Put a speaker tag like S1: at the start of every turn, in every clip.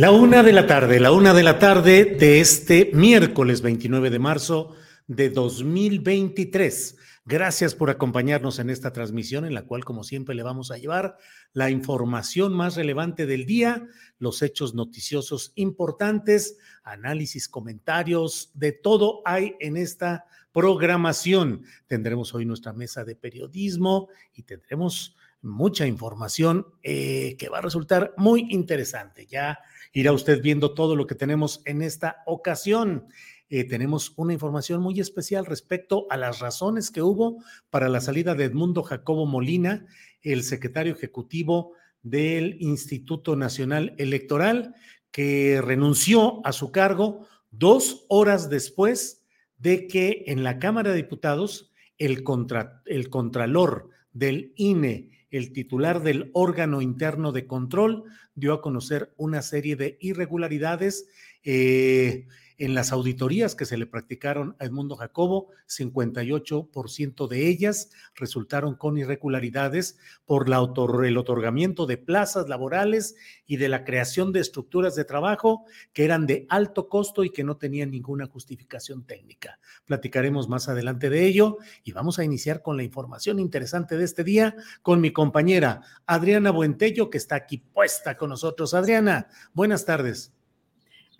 S1: La una de la tarde, la una de la tarde de este miércoles 29 de marzo de 2023. Gracias por acompañarnos en esta transmisión en la cual, como siempre, le vamos a llevar la información más relevante del día, los hechos noticiosos importantes, análisis, comentarios, de todo hay en esta programación. Tendremos hoy nuestra mesa de periodismo y tendremos mucha información eh, que va a resultar muy interesante. Ya irá usted viendo todo lo que tenemos en esta ocasión. Eh, tenemos una información muy especial respecto a las razones que hubo para la salida de Edmundo Jacobo Molina, el secretario ejecutivo del Instituto Nacional Electoral, que renunció a su cargo dos horas después de que en la Cámara de Diputados el, contra, el contralor del INE el titular del órgano interno de control dio a conocer una serie de irregularidades. Eh, en las auditorías que se le practicaron a Edmundo Jacobo, 58% de ellas resultaron con irregularidades por el otorgamiento de plazas laborales y de la creación de estructuras de trabajo que eran de alto costo y que no tenían ninguna justificación técnica. Platicaremos más adelante de ello y vamos a iniciar con la información interesante de este día con mi compañera Adriana Buentello, que está aquí puesta con nosotros. Adriana, buenas tardes.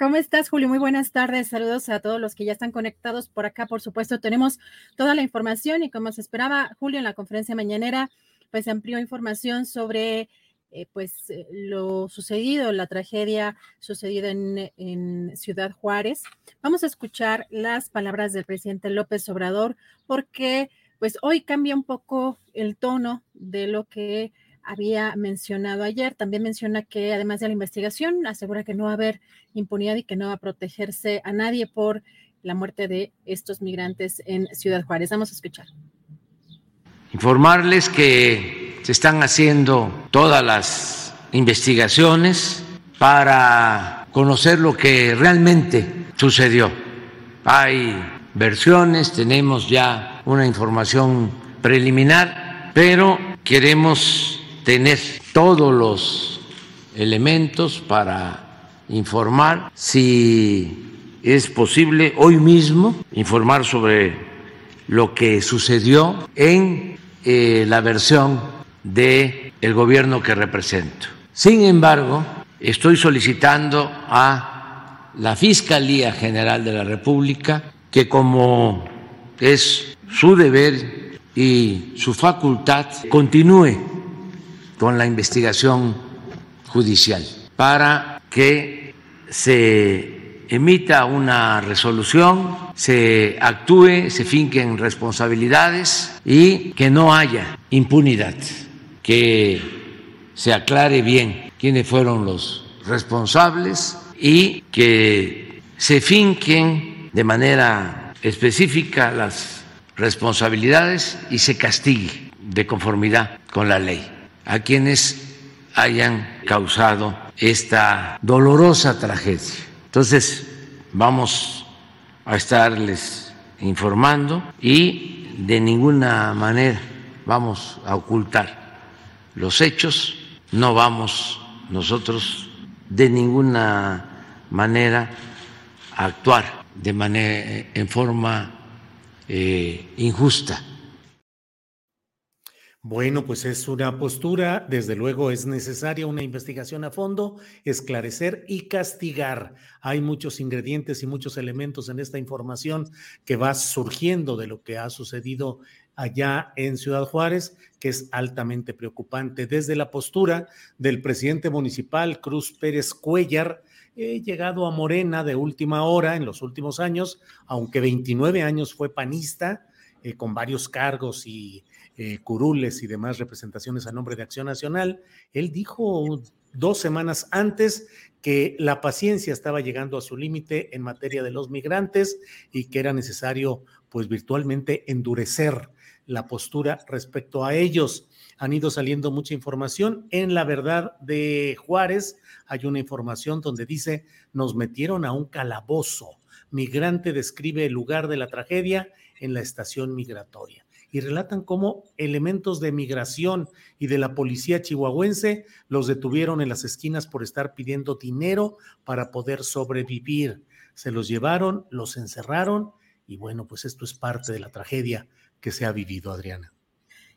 S2: ¿Cómo estás, Julio? Muy buenas tardes. Saludos a todos los que ya están conectados por acá. Por supuesto, tenemos toda la información y como se esperaba, Julio, en la conferencia mañanera, pues amplió información sobre eh, pues eh, lo sucedido, la tragedia sucedida en, en, Ciudad Juárez. Vamos a escuchar las palabras del presidente López Obrador porque pues hoy cambia un poco el tono de lo que había mencionado ayer. También menciona que además de la investigación, asegura que no va a haber impunidad y que no va a protegerse a nadie por la muerte de estos migrantes en Ciudad Juárez. Vamos a escuchar.
S3: Informarles que se están haciendo todas las investigaciones para conocer lo que realmente sucedió. Hay versiones, tenemos ya una información preliminar, pero queremos tener todos los elementos para informar, si es posible hoy mismo, informar sobre lo que sucedió en eh, la versión del el gobierno que represento. Sin embargo, estoy solicitando a la Fiscalía General de la República que como es su deber y su facultad, continúe con la investigación judicial para que se emita una resolución, se actúe, se finquen responsabilidades y que no haya impunidad, que se aclare bien quiénes fueron los responsables y que se finquen de manera específica las responsabilidades y se castigue de conformidad con la ley a quienes hayan causado esta dolorosa tragedia. Entonces, vamos a estarles informando y de ninguna manera vamos a ocultar los hechos, no vamos nosotros de ninguna manera a actuar de manera en forma eh, injusta.
S1: Bueno, pues es una postura, desde luego es necesaria una investigación a fondo, esclarecer y castigar. Hay muchos ingredientes y muchos elementos en esta información que va surgiendo de lo que ha sucedido allá en Ciudad Juárez, que es altamente preocupante. Desde la postura del presidente municipal, Cruz Pérez Cuellar, he llegado a Morena de última hora en los últimos años, aunque 29 años fue panista, eh, con varios cargos y eh, curules y demás representaciones a nombre de Acción Nacional. Él dijo dos semanas antes que la paciencia estaba llegando a su límite en materia de los migrantes y que era necesario, pues virtualmente, endurecer la postura respecto a ellos. Han ido saliendo mucha información. En la verdad de Juárez hay una información donde dice, nos metieron a un calabozo. Migrante describe el lugar de la tragedia en la estación migratoria y relatan cómo elementos de migración y de la policía chihuahuense los detuvieron en las esquinas por estar pidiendo dinero para poder sobrevivir. Se los llevaron, los encerraron y bueno, pues esto es parte de la tragedia que se ha vivido, Adriana.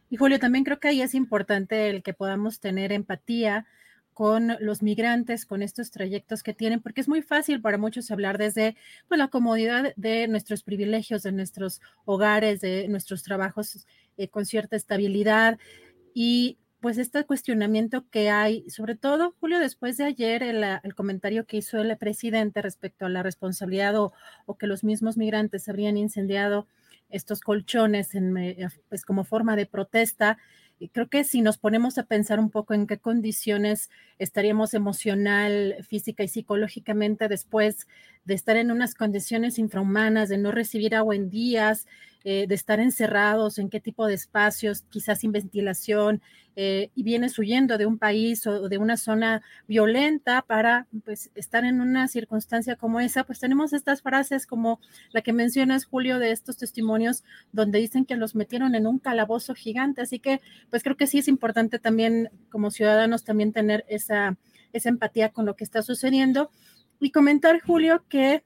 S2: Y Julio, también creo que ahí es importante el que podamos tener empatía con los migrantes, con estos trayectos que tienen, porque es muy fácil para muchos hablar desde pues, la comodidad de nuestros privilegios, de nuestros hogares, de nuestros trabajos eh, con cierta estabilidad. Y pues este cuestionamiento que hay, sobre todo, Julio, después de ayer, el, el comentario que hizo el presidente respecto a la responsabilidad o, que los mismos migrantes habrían incendiado estos colchones en, pues, como forma de protesta, creo que si nos ponemos a pensar un poco en qué condiciones estaríamos emocional, física y psicológicamente después de estar en unas condiciones infrahumanas, de no recibir agua en días, eh, de estar encerrados, en qué tipo de espacios, quizás sin ventilación, eh, y vienes huyendo de un país o de una zona violenta para pues, estar en una circunstancia como esa, pues tenemos estas frases como la que mencionas, Julio, de estos testimonios donde dicen que los metieron en un calabozo gigante. Así que, pues creo que sí es importante también como ciudadanos también tener esa, esa empatía con lo que está sucediendo. Y comentar, Julio, que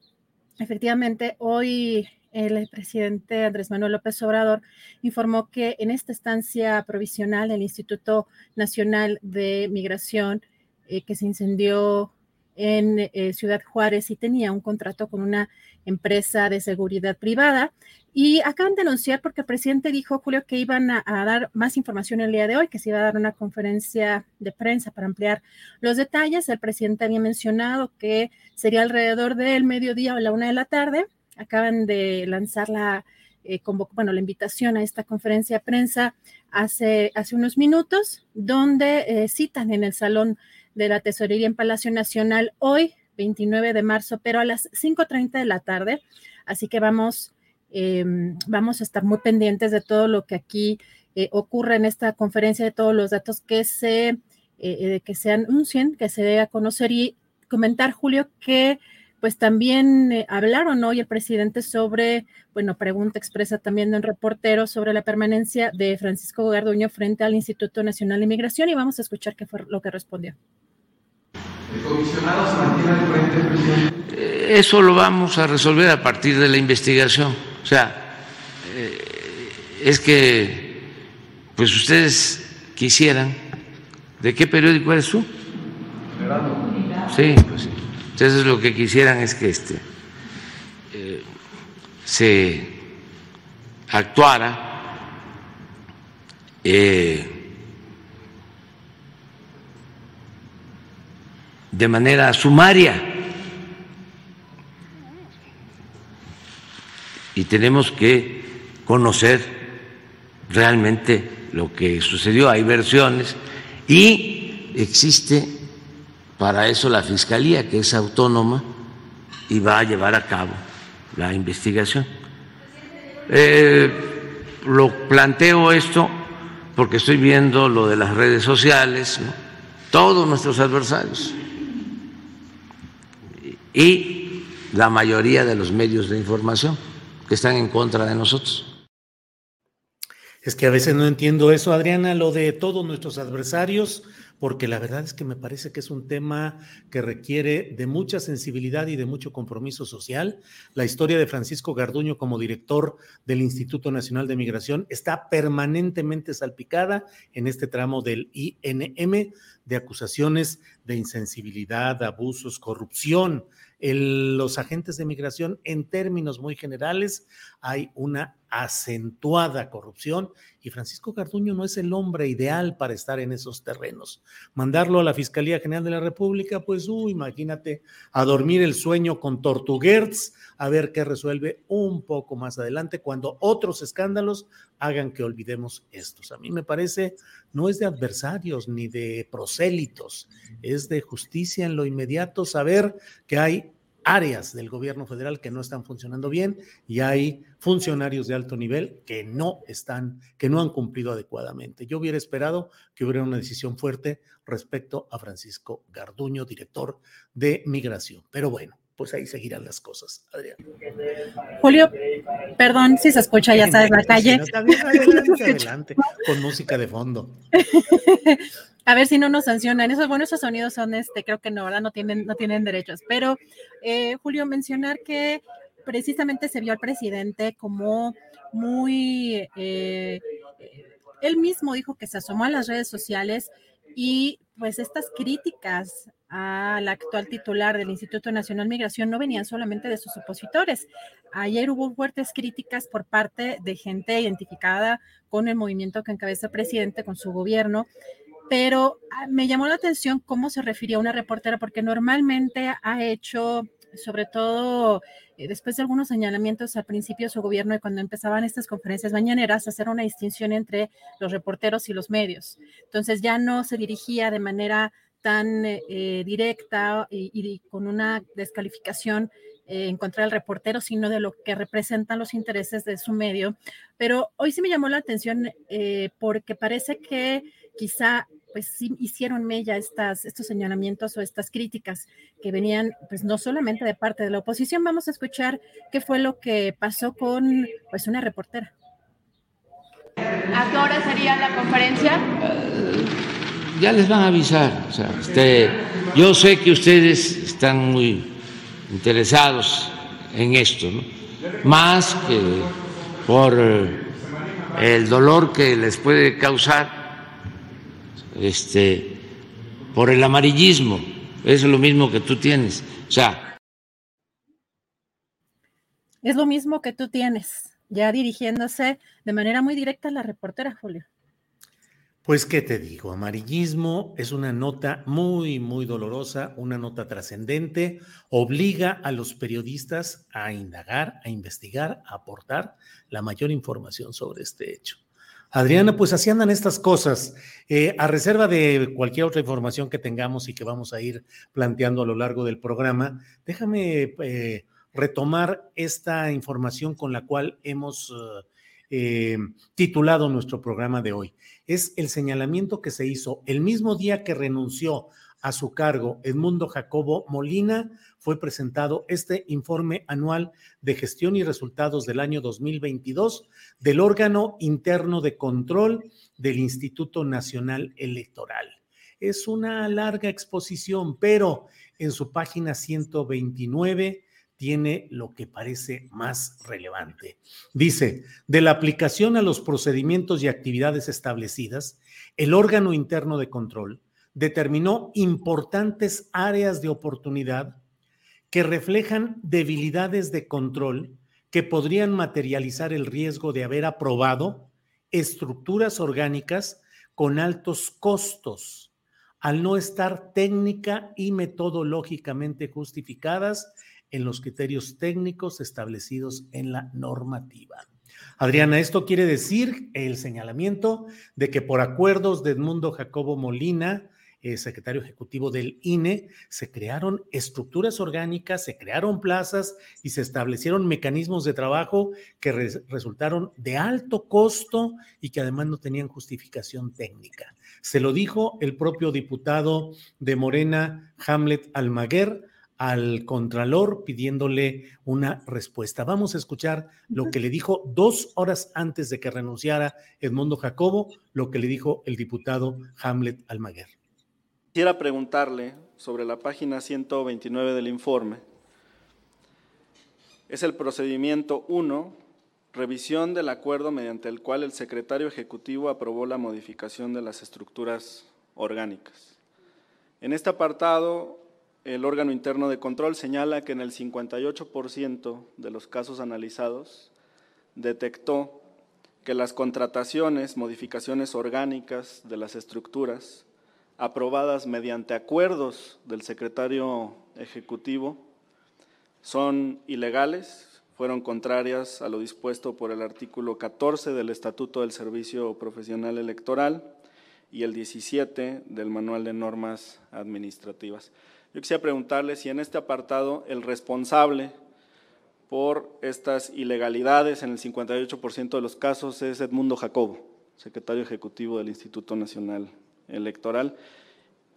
S2: efectivamente hoy el presidente Andrés Manuel López Obrador informó que en esta estancia provisional del Instituto Nacional de Migración eh, que se incendió en eh, Ciudad Juárez y tenía un contrato con una empresa de seguridad privada. Y acaban de anunciar, porque el presidente dijo, Julio, que iban a, a, dar más información el día de hoy, que se iba a dar una conferencia de prensa para ampliar los detalles. El presidente había mencionado que sería alrededor del mediodía o la una de la tarde acaban de lanzar la, eh, bueno, la invitación a esta conferencia de prensa hace, hace unos minutos, donde eh, citan en el Salón de la Tesorería en Palacio Nacional hoy, 29 de marzo, pero a las 5.30 de la tarde. Así que vamos, eh, vamos a estar muy pendientes de todo lo que aquí eh, ocurre en esta conferencia, de todos los datos que se, eh, que se anuncien, que se dé a conocer y comentar, Julio, que pues también eh, hablaron hoy el presidente sobre, bueno, pregunta expresa también de un reportero sobre la permanencia de Francisco Garduño frente al Instituto Nacional de Inmigración y vamos a escuchar qué fue lo que respondió.
S4: ¿El comisionado se mantiene al frente, presidente?
S3: Eso lo vamos a resolver a partir de la investigación. O sea, eh, es que, pues ustedes quisieran, ¿de qué periódico eres tú? Sí, pues sí. Entonces lo que quisieran es que este, eh, se actuara eh, de manera sumaria y tenemos que conocer realmente lo que sucedió. Hay versiones y existe para eso la Fiscalía, que es autónoma, y va a llevar a cabo la investigación. Eh, lo planteo esto porque estoy viendo lo de las redes sociales, todos nuestros adversarios y la mayoría de los medios de información que están en contra de nosotros.
S1: Es que a veces no entiendo eso, Adriana, lo de todos nuestros adversarios, porque la verdad es que me parece que es un tema que requiere de mucha sensibilidad y de mucho compromiso social. La historia de Francisco Garduño como director del Instituto Nacional de Migración está permanentemente salpicada en este tramo del INM de acusaciones de insensibilidad, abusos, corrupción. Los agentes de migración, en términos muy generales, hay una acentuada corrupción y Francisco Garduño no es el hombre ideal para estar en esos terrenos. Mandarlo a la Fiscalía General de la República, pues, uh, imagínate, a dormir el sueño con Tortuguerz, a ver qué resuelve un poco más adelante cuando otros escándalos hagan que olvidemos estos. A mí me parece, no es de adversarios ni de prosélitos, es de justicia en lo inmediato saber que hay áreas del gobierno federal que no están funcionando bien y hay funcionarios de alto nivel que no están, que no han cumplido adecuadamente. Yo hubiera esperado que hubiera una decisión fuerte respecto a Francisco Garduño, director de migración. Pero bueno, pues ahí seguirán las cosas. Adrián.
S2: Julio, perdón si se escucha, ya sabes, la calle.
S1: adelante, con música de fondo.
S2: A ver si no nos sancionan. Esos, bueno, esos sonidos son, este, creo que no, ¿verdad? No tienen, no tienen derechos. Pero, eh, Julio, mencionar que precisamente se vio al presidente como muy, eh, él mismo dijo que se asomó a las redes sociales y pues estas críticas al actual titular del Instituto Nacional Migración no venían solamente de sus opositores. Ayer hubo fuertes críticas por parte de gente identificada con el movimiento que encabeza el presidente, con su gobierno, pero ah, me llamó la atención cómo se refería a una reportera, porque normalmente ha hecho, sobre todo eh, después de algunos señalamientos al principio de su gobierno y cuando empezaban estas conferencias mañaneras, hacer una distinción entre los reporteros y los medios. Entonces ya no se dirigía de manera tan eh, directa y, con una descalificación eh, en contra del reportero, sino de lo que representan los intereses de su medio. Pero hoy sí me llamó la atención porque parece que quizá pues sí hicieron mella estas, estos señalamientos o estas críticas que venían pues no solamente de parte de la oposición. Vamos a escuchar qué fue lo que pasó con pues una reportera.
S5: ¿A qué hora sería la conferencia?
S3: Eh, ya les van a avisar. este, yo sé que ustedes están muy interesados en esto, más que por el dolor que les puede causar este, por el amarillismo. Es lo mismo que tú tienes. O sea.
S2: Es lo mismo que tú tienes, ya dirigiéndose de manera muy directa a la reportera, Julio.
S1: Pues, ¿qué te digo? Amarillismo es una nota muy, muy dolorosa, una nota trascendente, obliga a los periodistas a indagar, a investigar, a aportar la mayor información sobre este hecho. Adriana, pues así andan estas cosas. Eh, a reserva de cualquier otra información que tengamos y que vamos a ir planteando a lo largo del programa, déjame eh, retomar esta información con la cual hemos eh, titulado nuestro programa de hoy. Es el señalamiento que se hizo el mismo día que renunció a su cargo Edmundo Jacobo Molina fue presentado este informe anual de gestión y resultados del año 2022 del órgano interno de control del Instituto Nacional Electoral. Es una larga exposición, pero en su página 129 tiene lo que parece más relevante. Dice, de la aplicación a los procedimientos y actividades establecidas, el órgano interno de control determinó importantes áreas de oportunidad que reflejan debilidades de control que podrían materializar el riesgo de haber aprobado estructuras orgánicas con altos costos, al no estar técnica y metodológicamente justificadas en los criterios técnicos establecidos en la normativa. Adriana, esto quiere decir el señalamiento de que por acuerdos de Edmundo Jacobo Molina, eh, secretario ejecutivo del INE, se crearon estructuras orgánicas, se crearon plazas y se establecieron mecanismos de trabajo que resultaron de alto costo y que además no tenían justificación técnica. Se lo dijo el propio diputado de Morena, Hamlet Almaguer, al Contralor pidiéndole una respuesta. Vamos a escuchar lo que le dijo dos horas antes de que renunciara Edmundo Jacobo, lo que le dijo el diputado Hamlet Almaguer.
S6: Quisiera preguntarle sobre la página 129 del informe. Es el procedimiento 1, revisión del acuerdo mediante el cual el secretario ejecutivo aprobó la modificación de las estructuras orgánicas. En este apartado el órgano interno de control señala que en el 58% de los casos analizados detectó que las contrataciones, modificaciones orgánicas de las estructuras aprobadas mediante acuerdos del secretario ejecutivo son ilegales, fueron contrarias a lo dispuesto por el artículo 14 del Estatuto del Servicio Profesional Electoral y el 17 del Manual de Normas Administrativas. Yo quisiera preguntarle si en este apartado el responsable por estas ilegalidades en el 58% de los casos es Edmundo Jacobo, secretario ejecutivo del Instituto Nacional Electoral,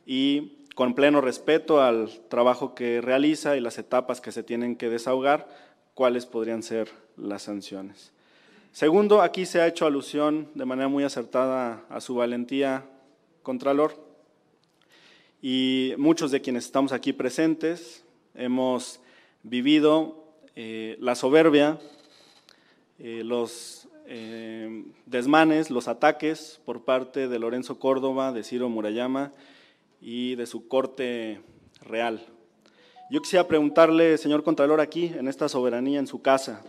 S6: y con pleno respeto al trabajo que realiza y las etapas que se tienen que desahogar, cuáles podrían ser las sanciones. Segundo, aquí se ha hecho alusión de manera muy acertada a su valentía, Contralor, y muchos de quienes estamos aquí presentes hemos vivido eh, la soberbia, eh, los eh, desmanes, los ataques por parte de Lorenzo Córdoba, de Ciro Murayama y de su corte real. Yo quisiera preguntarle, señor Contralor, aquí, en esta soberanía, en su casa,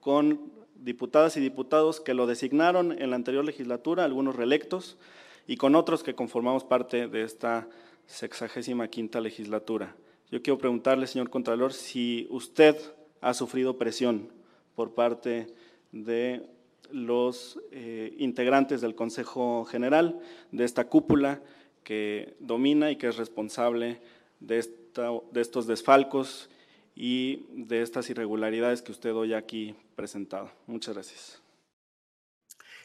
S6: con diputadas y diputados que lo designaron en la anterior legislatura, algunos reelectos, y con otros que conformamos parte de esta sexagésima quinta legislatura. Yo quiero preguntarle, señor Contralor, si usted ha sufrido presión por parte de los eh, integrantes del Consejo General, de esta cúpula que domina y que es responsable de, de estos desfalcos y de estas irregularidades que usted hoy aquí presentado. Muchas gracias.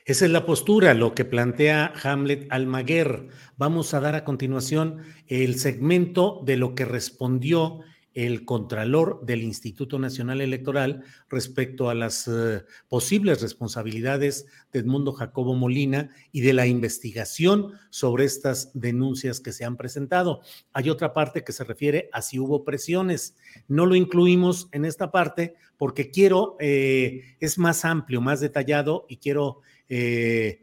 S1: Esa es la postura, lo que plantea Hamlet Almaguer. Vamos a dar a continuación el segmento de lo que respondió el Contralor del Instituto Nacional Electoral respecto a las eh, posibles responsabilidades de Edmundo Jacobo Molina y de la investigación sobre estas denuncias que se han presentado. Hay otra parte que se refiere a si hubo presiones. No lo incluimos en esta parte porque quiero, eh, es más amplio, más detallado y quiero eh,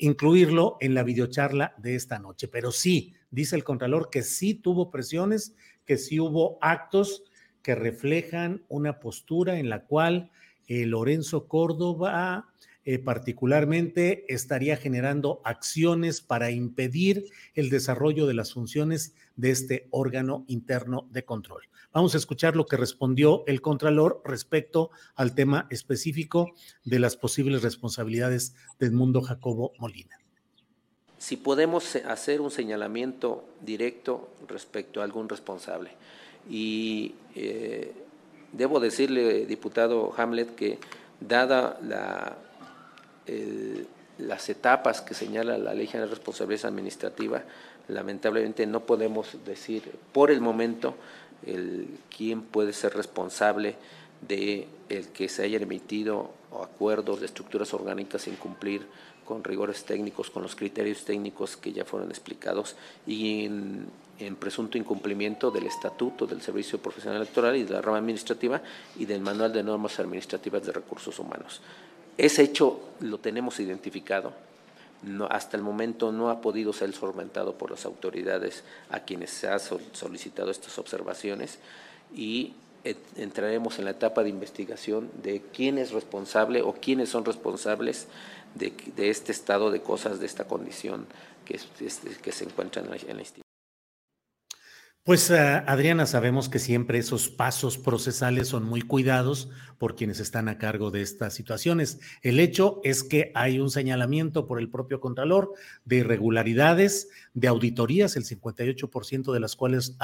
S1: incluirlo en la videocharla de esta noche. Pero sí, dice el Contralor que sí tuvo presiones, que sí hubo actos que reflejan una postura en la cual eh, Lorenzo Córdoba particularmente estaría generando acciones para impedir el desarrollo de las funciones de este órgano interno de control. Vamos a escuchar lo que respondió el Contralor respecto al tema específico de las posibles responsabilidades del mundo Jacobo Molina.
S7: Si podemos hacer un señalamiento directo respecto a algún responsable. Y eh, debo decirle, diputado Hamlet, que dada la, las etapas que señala la Ley General de Responsabilidad Administrativa, lamentablemente no podemos decir por el momento quién puede ser responsable de el que se hayan emitido acuerdos de estructuras orgánicas sin cumplir con rigores técnicos, con los criterios técnicos que ya fueron explicados y en, presunto incumplimiento del estatuto del Servicio Profesional Electoral y de la rama administrativa y del Manual de Normas Administrativas de Recursos Humanos. Ese hecho lo tenemos identificado, hasta el momento no ha podido ser solventado por las autoridades a quienes se ha solicitado estas observaciones y entraremos en la etapa de investigación de quién es responsable o quiénes son responsables de, este estado de cosas, de esta condición que, se encuentra en la, institución.
S1: Pues uh, Adriana, sabemos que siempre esos pasos procesales son muy cuidados por quienes están a cargo de estas situaciones. El hecho es que hay un señalamiento por el propio Contralor de irregularidades, de auditorías, el 58% de las cuales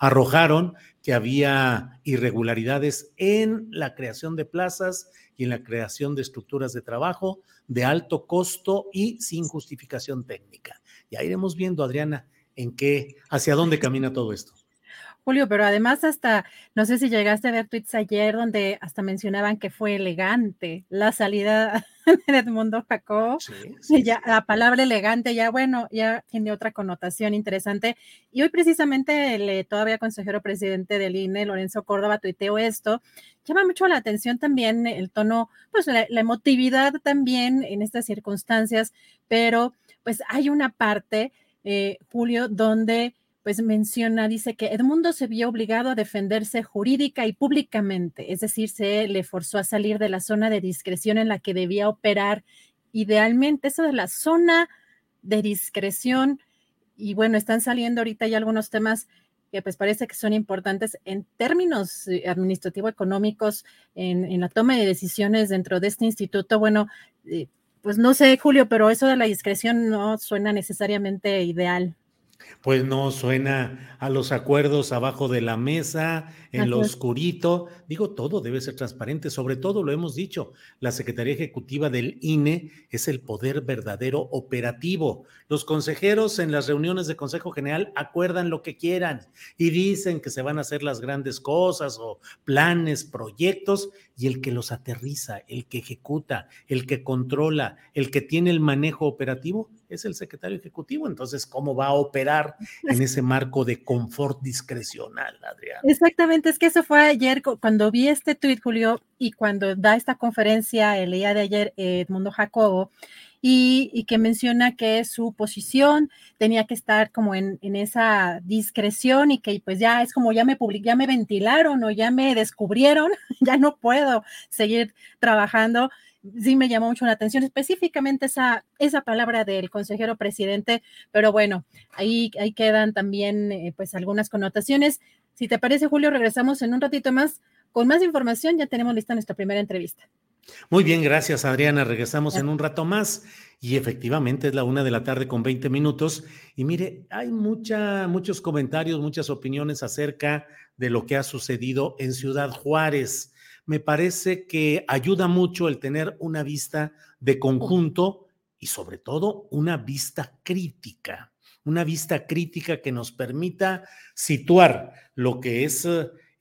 S1: arrojaron que había irregularidades en la creación de plazas y en la creación de estructuras de trabajo de alto costo y sin justificación técnica. Ya iremos viendo, Adriana en qué, hacia dónde camina todo esto.
S2: Julio, pero además hasta, no sé si llegaste a ver tweets ayer donde hasta mencionaban que fue elegante la salida de Edmundo Jacob. Sí, sí, ya, la palabra elegante ya, bueno, ya tiene otra connotación interesante. Y hoy precisamente el eh, todavía consejero presidente del INE, Lorenzo Córdoba, tuiteó esto. Llama mucho la atención también el tono, pues la, la emotividad también en estas circunstancias, pero pues hay una parte eh, Julio, donde pues menciona, dice que Edmundo se vio obligado a defenderse jurídica y públicamente, es decir, se le forzó a salir de la zona de discreción en la que debía operar idealmente, eso de la zona de discreción, y bueno, están saliendo ahorita ya algunos temas que pues parece que son importantes en términos eh, administrativo-económicos, en, en, la toma de decisiones dentro de este instituto. Bueno, eh, pues no sé, Julio, pero eso de la discreción no suena necesariamente ideal.
S1: Pues no suena a los acuerdos abajo de la mesa, en lo oscurito. Digo, todo debe ser transparente. Sobre todo, lo hemos dicho, la Secretaría Ejecutiva del INE es el poder verdadero operativo. Los consejeros en las reuniones de Consejo General acuerdan lo que quieran y dicen que se van a hacer las grandes cosas o planes, proyectos, y el que los aterriza, el que ejecuta, el que controla, el que tiene el manejo operativo es el secretario ejecutivo. Entonces, ¿cómo va a operar en ese marco de confort discrecional, Adrián?
S2: Exactamente, es que eso fue ayer cuando vi este tuit, Julio, y cuando da esta conferencia el día de ayer Edmundo Jacobo, y, y, que menciona que su posición tenía que estar como en, en, esa discreción y que pues ya es como ya me ya me ventilaron o ya me descubrieron, ya no puedo seguir trabajando sí me llamó mucho la atención, específicamente esa, esa palabra del consejero presidente, pero bueno, ahí, ahí quedan también eh, pues algunas connotaciones. Si te parece, Julio, regresamos en un ratito más con más información, ya tenemos lista nuestra primera entrevista.
S1: Muy bien, gracias Adriana. Regresamos en un rato más y efectivamente es la una de la tarde con 20 minutos. Y mire, hay mucha, muchos comentarios, muchas opiniones acerca de lo que ha sucedido en Ciudad Juárez me parece que ayuda mucho el tener una vista de conjunto y sobre todo una vista crítica, una vista crítica que nos permita situar lo que es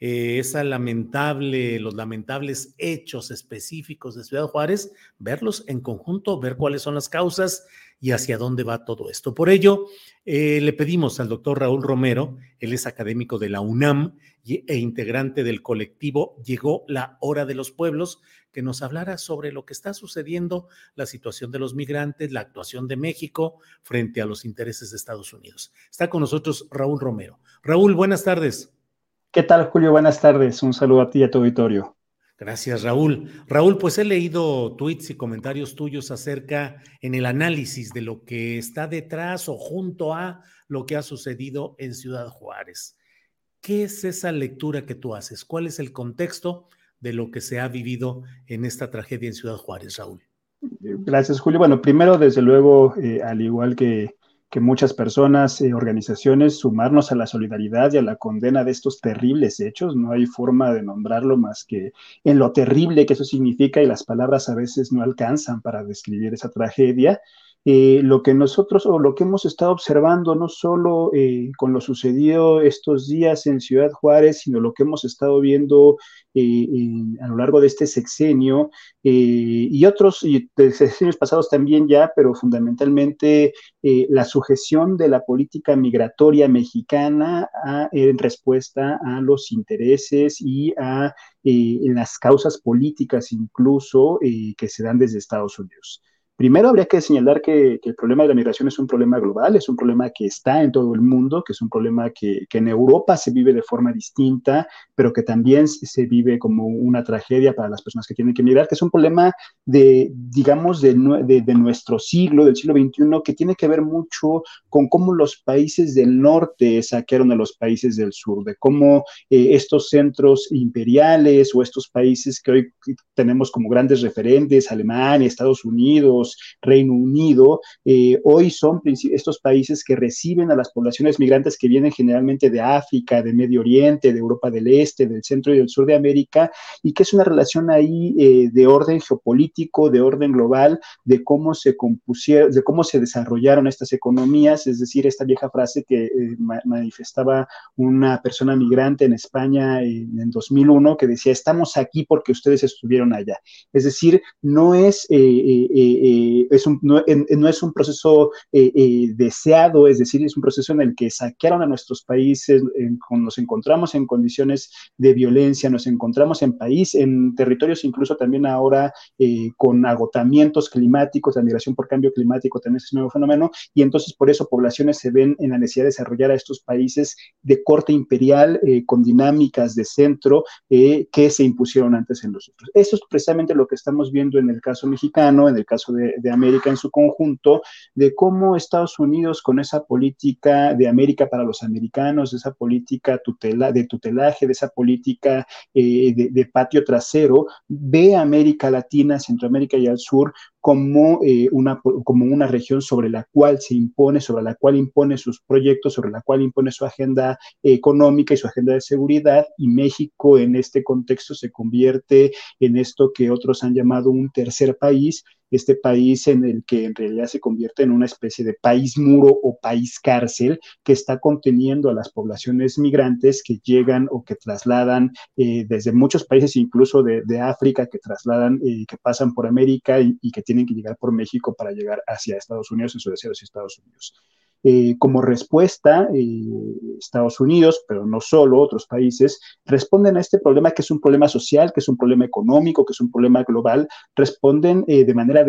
S1: eh, esa lamentable, los lamentables hechos específicos de Ciudad Juárez, verlos en conjunto, ver cuáles son las causas y hacia dónde va todo esto. Por ello, eh, le pedimos al doctor Raúl Romero, él es académico de la UNAM e integrante del colectivo Llegó la Hora de los Pueblos, que nos hablara sobre lo que está sucediendo, la situación de los migrantes, la actuación de México frente a los intereses de Estados Unidos. Está con nosotros Raúl Romero. Raúl, buenas tardes.
S8: ¿Qué tal, Julio? Buenas tardes. Un saludo a ti y a tu auditorio.
S1: Gracias, Raúl. Raúl, pues he leído tweets y comentarios tuyos acerca en el análisis de lo que está detrás o junto a lo que ha sucedido en Ciudad Juárez. ¿Qué es esa lectura que tú haces? ¿Cuál es el contexto de lo que se ha vivido en esta tragedia en Ciudad Juárez, Raúl?
S8: Gracias, Julio. Bueno, primero, desde luego, eh, al igual que que muchas personas y organizaciones sumarnos a la solidaridad y a la condena de estos terribles hechos. No hay forma de nombrarlo más que en lo terrible que eso significa y las palabras a veces no alcanzan para describir esa tragedia. Eh, lo que nosotros o lo que hemos estado observando, no solo eh, con lo sucedido estos días en Ciudad Juárez, sino lo que hemos estado viendo eh, a lo largo de este sexenio y otros y de sexenios pasados también ya, pero fundamentalmente la sujeción de la política migratoria mexicana en respuesta a los intereses y a las causas políticas incluso que se dan desde Estados Unidos. Primero habría que señalar que, el problema de la migración es un problema global, es un problema que está en todo el mundo, que es un problema que, en Europa se vive de forma distinta, pero que también se vive como una tragedia para las personas que tienen que migrar, que es un problema de, digamos, de, nuestro siglo, del siglo XXI, que tiene que ver mucho con cómo los países del norte saquearon a los países del sur, de cómo eh, estos centros imperiales o estos países que hoy tenemos como grandes referentes, Alemania, Estados Unidos, Reino Unido, eh, hoy son estos países que reciben a las poblaciones migrantes que vienen generalmente de África, de Medio Oriente, de Europa del Este, del centro y del sur de América, y que es una relación ahí eh, de orden geopolítico, de orden global, de cómo se compusieron, de cómo se desarrollaron estas economías, es decir, esta vieja frase que eh, manifestaba una persona migrante en España en, en, 2001 que decía, estamos aquí porque ustedes estuvieron allá. Es decir, no es es un, no, es un proceso eh, eh, deseado, es decir, es un proceso en el que saquearon a nuestros países, nos encontramos en condiciones de violencia, nos encontramos en país, en territorios incluso también ahora con agotamientos climáticos, la migración por cambio climático también es un nuevo fenómeno, y entonces por eso poblaciones se ven en la necesidad de desarrollar a estos países de corte imperial, con dinámicas de centro que se impusieron antes en los otros. Eso es precisamente lo que estamos viendo en el caso mexicano, en el caso de de, América en su conjunto, de cómo Estados Unidos con esa política de América para los americanos, de esa política tutela, de tutelaje, de esa política eh, de, patio trasero, ve a América Latina, Centroamérica y al sur como, eh, una, como una región sobre la cual se impone, sobre la cual impone sus proyectos, sobre la cual impone su agenda económica y su agenda de seguridad, y México en este contexto se convierte en esto que otros han llamado un tercer país, este país en el que en realidad se convierte en una especie de país muro o país cárcel que está conteniendo a las poblaciones migrantes que llegan o que trasladan eh, desde muchos países, incluso de, África, que trasladan, eh, que pasan por América y, y, que tienen que llegar por México para llegar hacia Estados Unidos en su deseo hacia Estados Unidos. Eh, como respuesta, eh, Estados Unidos, pero no solo, otros países, responden a este problema que es un problema social, que es un problema económico, que es un problema global, responden eh, de manera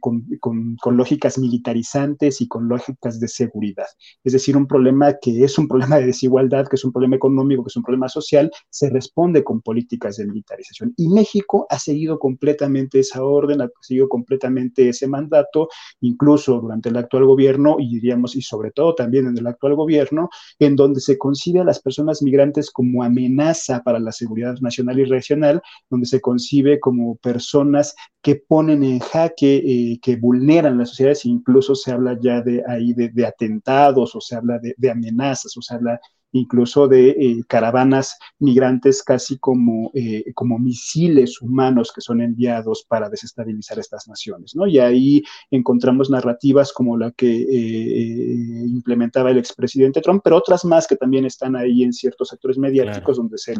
S8: con, con, lógicas militarizantes y con lógicas de seguridad. Es decir, un problema que es un problema de desigualdad, que es un problema económico, que es un problema social, se responde con políticas de militarización. Y México ha seguido completamente esa orden, ha seguido completamente ese mandato, incluso durante el actual gobierno, y diríamos, y sobre todo también en el actual gobierno, en donde se concibe a las personas migrantes como amenaza para la seguridad nacional y regional, donde se concibe como personas que ponen en jaque, eh, que vulneran las sociedades, incluso se habla ya de ahí de, atentados o se habla de, de amenazas o se habla incluso de eh, caravanas migrantes casi como, eh, como misiles humanos que son enviados para desestabilizar estas naciones, ¿no? Y ahí encontramos narrativas como la que eh, implementaba el expresidente Trump, pero otras más que también están ahí en ciertos sectores mediáticos donde se,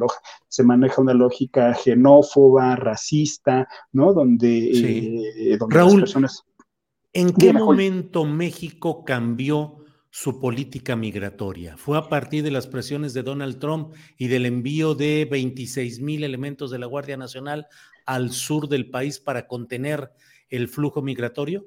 S8: se maneja una lógica xenófoba, racista, ¿no? Donde,
S1: Raúl, las personas... ¿En qué momento México cambió su política migratoria. Fue a partir de las presiones de Donald Trump y del envío de 26 mil elementos de la Guardia Nacional al sur del país para contener el flujo migratorio.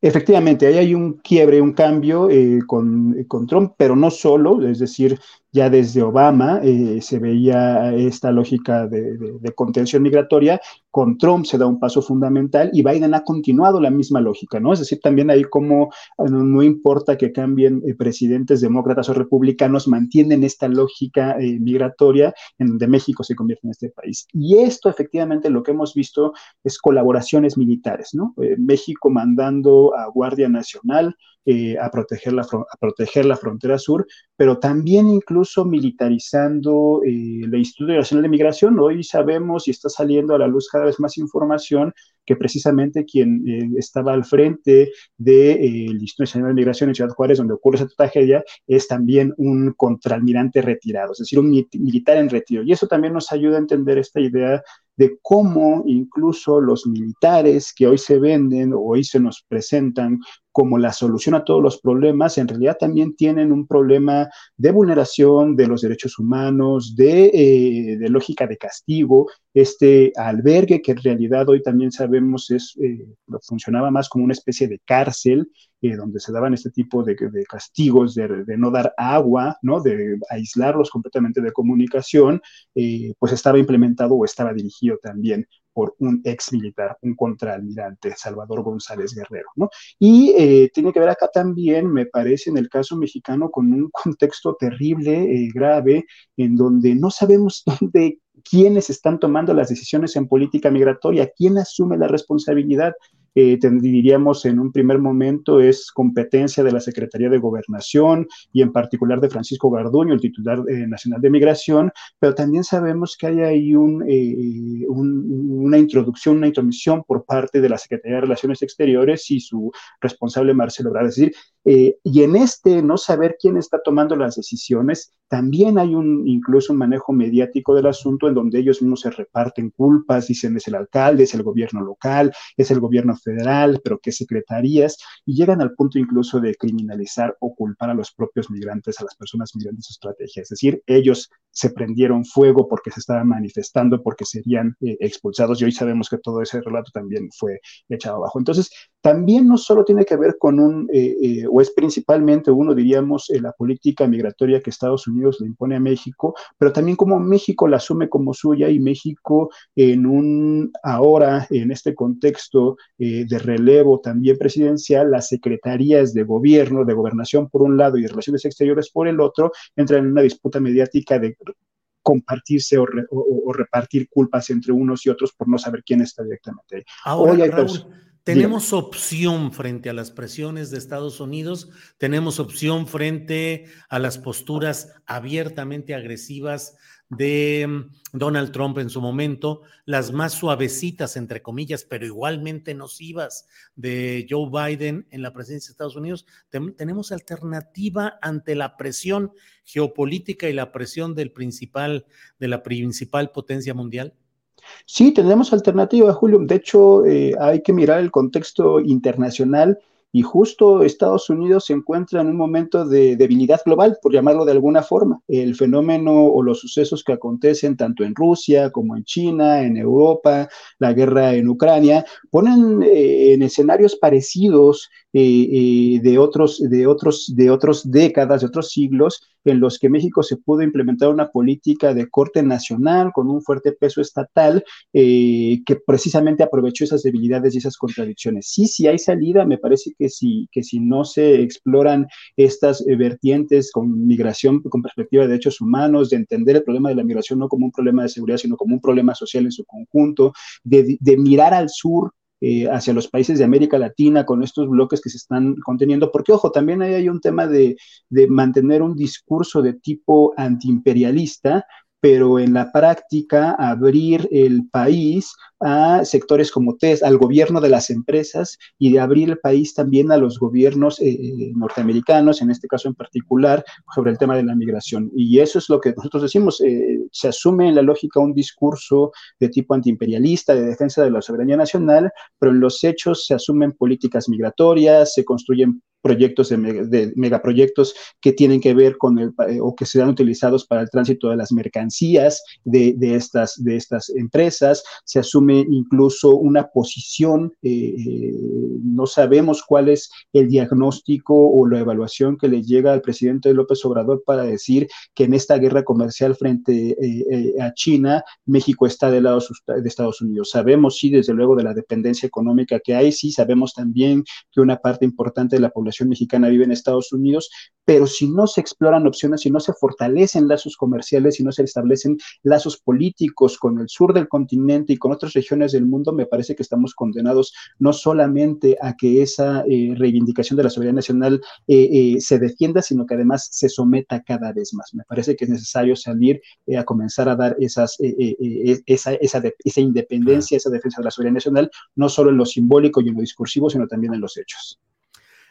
S8: Efectivamente, ahí hay un quiebre, un cambio eh, con, con, Trump, pero no solo, es decir, ya desde Obama eh, se veía esta lógica de, contención migratoria, con Trump se da un paso fundamental y Biden ha continuado la misma lógica, ¿no? Es decir, también ahí como no, importa que cambien eh, presidentes demócratas o republicanos, mantienen esta lógica eh, migratoria en donde México se convierte en este país. Y esto efectivamente lo que hemos visto es colaboraciones militares, ¿no? México mandando a Guardia Nacional, eh, a, proteger la, a proteger la frontera sur, pero también incluso militarizando eh, el Instituto Nacional de Migración. Hoy sabemos y está saliendo a la luz cada vez más información que precisamente quien eh, estaba al frente del Instituto Nacional de Migración en Ciudad Juárez, donde ocurre esa tragedia, es también un contraalmirante retirado, es decir, un militar en retiro. Y eso también nos ayuda a entender esta idea de cómo incluso los militares que hoy se venden o hoy se nos presentan como la solución a todos los problemas, en realidad también tienen un problema de vulneración de los derechos humanos, de, eh, de lógica de castigo, este albergue que en realidad hoy también sabemos es, eh, funcionaba más como una especie de cárcel, eh, donde se daban este tipo de, castigos de, no dar agua, ¿no? de aislarlos completamente de comunicación, eh, pues estaba implementado o estaba dirigido también por un ex militar, un contraalmirante, Salvador González Guerrero, ¿no? Y tiene que ver acá también, me parece, en el caso mexicano, con un contexto terrible, grave, en donde no sabemos dónde quiénes están tomando las decisiones en política migratoria, quién asume la responsabilidad eh, diríamos en un primer momento es competencia de la Secretaría de Gobernación y en particular de Francisco Garduño, el titular eh, nacional de Migración, pero también sabemos que hay ahí eh, una introducción, una intromisión por parte de la Secretaría de Relaciones Exteriores y su responsable Marcelo Ebrard. Es decir, eh, y en este no saber quién está tomando las decisiones, también hay un incluso un manejo mediático del asunto en donde ellos mismos se reparten culpas, dicen es el alcalde, es el gobierno local, es el gobierno federal, pero qué secretarías, y llegan al punto incluso de criminalizar o culpar a los propios migrantes, a las personas migrantes su estrategia. Es decir, ellos se prendieron fuego porque se estaban manifestando, porque serían eh, expulsados, y hoy sabemos que todo ese relato también fue echado abajo. Entonces, también no solo tiene que ver con un, eh, eh, o es principalmente, uno diríamos, la política migratoria que Estados Unidos le impone a México, pero también como México la asume como suya y México en un, ahora, en este contexto de relevo también presidencial, las secretarías de gobierno, de gobernación por un lado y de relaciones exteriores por el otro, entran en una disputa mediática de compartirse o, repartir culpas entre unos y otros por no saber quién está directamente ahí.
S1: Ahora, Raúl, tenemos opción frente a las presiones de Estados Unidos, tenemos opción frente a las posturas abiertamente agresivas de mm, Donald Trump en su momento, las más suavecitas, entre comillas, pero igualmente nocivas de Joe Biden en la presidencia de Estados Unidos, tenemos alternativa ante la presión geopolítica y la presión del principal, de la principal potencia mundial.
S8: Sí, tenemos alternativa, Julio. De hecho, eh, hay que mirar el contexto internacional y justo Estados Unidos se encuentra en un momento de debilidad global, por llamarlo de alguna forma. El fenómeno o los sucesos que acontecen tanto en Rusia como en China, en Europa, la guerra en Ucrania, ponen eh, en escenarios parecidos eh, eh, de, otros, de, otros, de otros décadas, de otros siglos, en los que México se pudo implementar una política de corte nacional con un fuerte peso estatal que precisamente aprovechó esas debilidades y esas contradicciones. Sí, sí hay salida, me parece que si, que si no se exploran estas vertientes con migración, con perspectiva de derechos humanos, de entender el problema de la migración no como un problema de seguridad, sino como un problema social en su conjunto, de mirar al sur eh, hacia los países de América Latina con estos bloques que se están conteniendo, porque ojo, también ahí hay un tema de, de mantener un discurso de tipo antiimperialista, pero en la práctica abrir el país a sectores como TES, al gobierno de las empresas y de abrir el país también a los gobiernos eh, eh, norteamericanos, en este caso en particular, sobre el tema de la migración. Y eso es lo que nosotros decimos, eh, se asume en la lógica un discurso de tipo antiimperialista, de defensa de la soberanía nacional, pero en los hechos se asumen políticas migratorias, se construyen proyectos de, megaproyectos que tienen que ver con el, o que serán utilizados para el tránsito de las mercancías de, de, estas, de estas empresas, se asume incluso una posición, eh, eh, no sabemos cuál es el diagnóstico o la evaluación que le llega al presidente López Obrador para decir que en esta guerra comercial frente eh, a China, México está del lado de Estados Unidos. Sabemos, sí, desde luego, de la dependencia económica que hay, sí, sabemos también que una parte importante de la población mexicana vive en Estados Unidos, pero si no se exploran opciones, si no se fortalecen lazos comerciales, si no se establecen lazos políticos con el sur del continente y con otras regiones del mundo, me parece que estamos condenados no solamente a que esa eh, reivindicación de la soberanía nacional eh, eh, se defienda, sino que además se someta cada vez más. Me parece que es necesario salir a comenzar a dar esas, esa, esa, esa independencia, esa defensa de la soberanía nacional, no solo en lo simbólico y en lo discursivo, sino también en los hechos.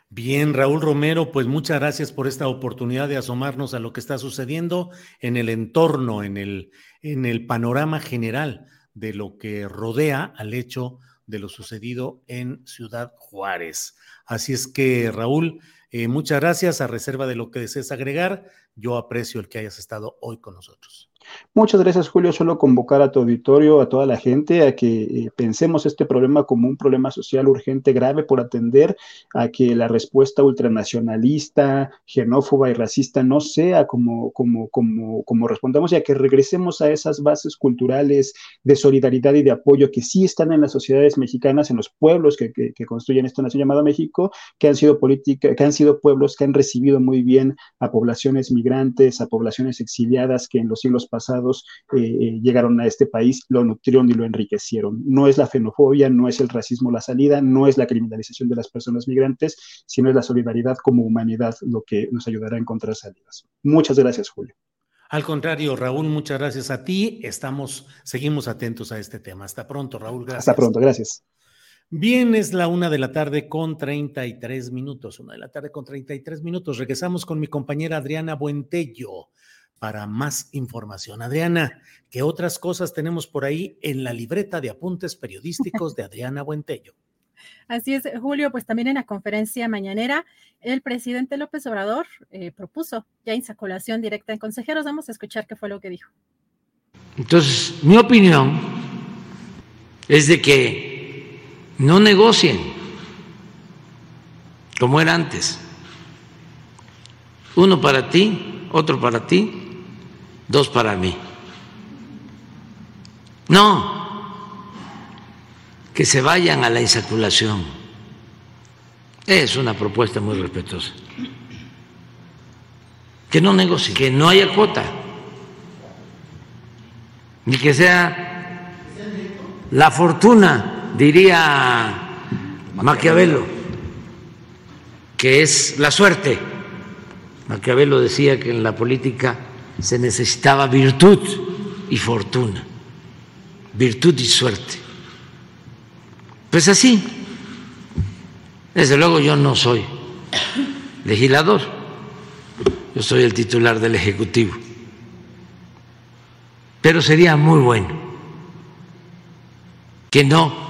S1: Bien, Raúl Romero, pues muchas gracias por esta oportunidad de asomarnos a lo que está sucediendo en el entorno, en el, en el panorama general de lo que rodea al hecho de lo sucedido en Ciudad Juárez. Así es que, Raúl, eh, muchas gracias. A reserva de lo que desees agregar, yo aprecio el que hayas estado hoy con nosotros.
S8: Muchas gracias, Julio. Solo convocar a tu auditorio, a toda la gente, a que eh, pensemos este problema como un problema social urgente, grave por atender, a que la respuesta ultranacionalista, xenófoba y racista no sea como, como, como, como respondemos y a que regresemos a esas bases culturales de solidaridad y de apoyo que sí están en las sociedades mexicanas, en los pueblos que, que, que construyen esta nación llamada México, que han sido política, que han sido pueblos que han recibido muy bien a poblaciones migrantes, a poblaciones exiliadas que en los siglos pasados pasados eh, eh, llegaron a este país, lo nutrieron y lo enriquecieron. No es la xenofobia, no es el racismo la salida, no es la criminalización de las personas migrantes, sino es la solidaridad como humanidad lo que nos ayudará a encontrar salidas. Muchas gracias, Julio.
S1: Al contrario, Raúl, muchas gracias a ti. Estamos, seguimos atentos a este tema. Hasta pronto, Raúl.
S8: Gracias. Hasta pronto, gracias.
S1: Bien, es la una de la tarde con 33 minutos. Una de la tarde con 33 minutos. Regresamos con mi compañera Adriana Buentello para más información. Adriana, ¿qué otras cosas tenemos por ahí en la libreta de apuntes periodísticos de Adriana Buentello?
S2: Así es, Julio, pues también en la conferencia mañanera, el presidente López Obrador eh, propuso ya insaculación directa en consejeros. Vamos a escuchar qué fue lo que dijo.
S3: Entonces, mi opinión es de que no negocien como era antes. Uno para ti, otro para ti, dos para mí. No, que se vayan a la insaculación. Es una propuesta muy respetuosa. Que no negocie, que no haya cuota, ni que sea la fortuna, diría Maquiavelo, que es la suerte. Maquiavelo decía que en la política se necesitaba virtud y fortuna, virtud y suerte. Pues así, desde luego yo no soy legislador, yo soy el titular del Ejecutivo, pero sería muy bueno que no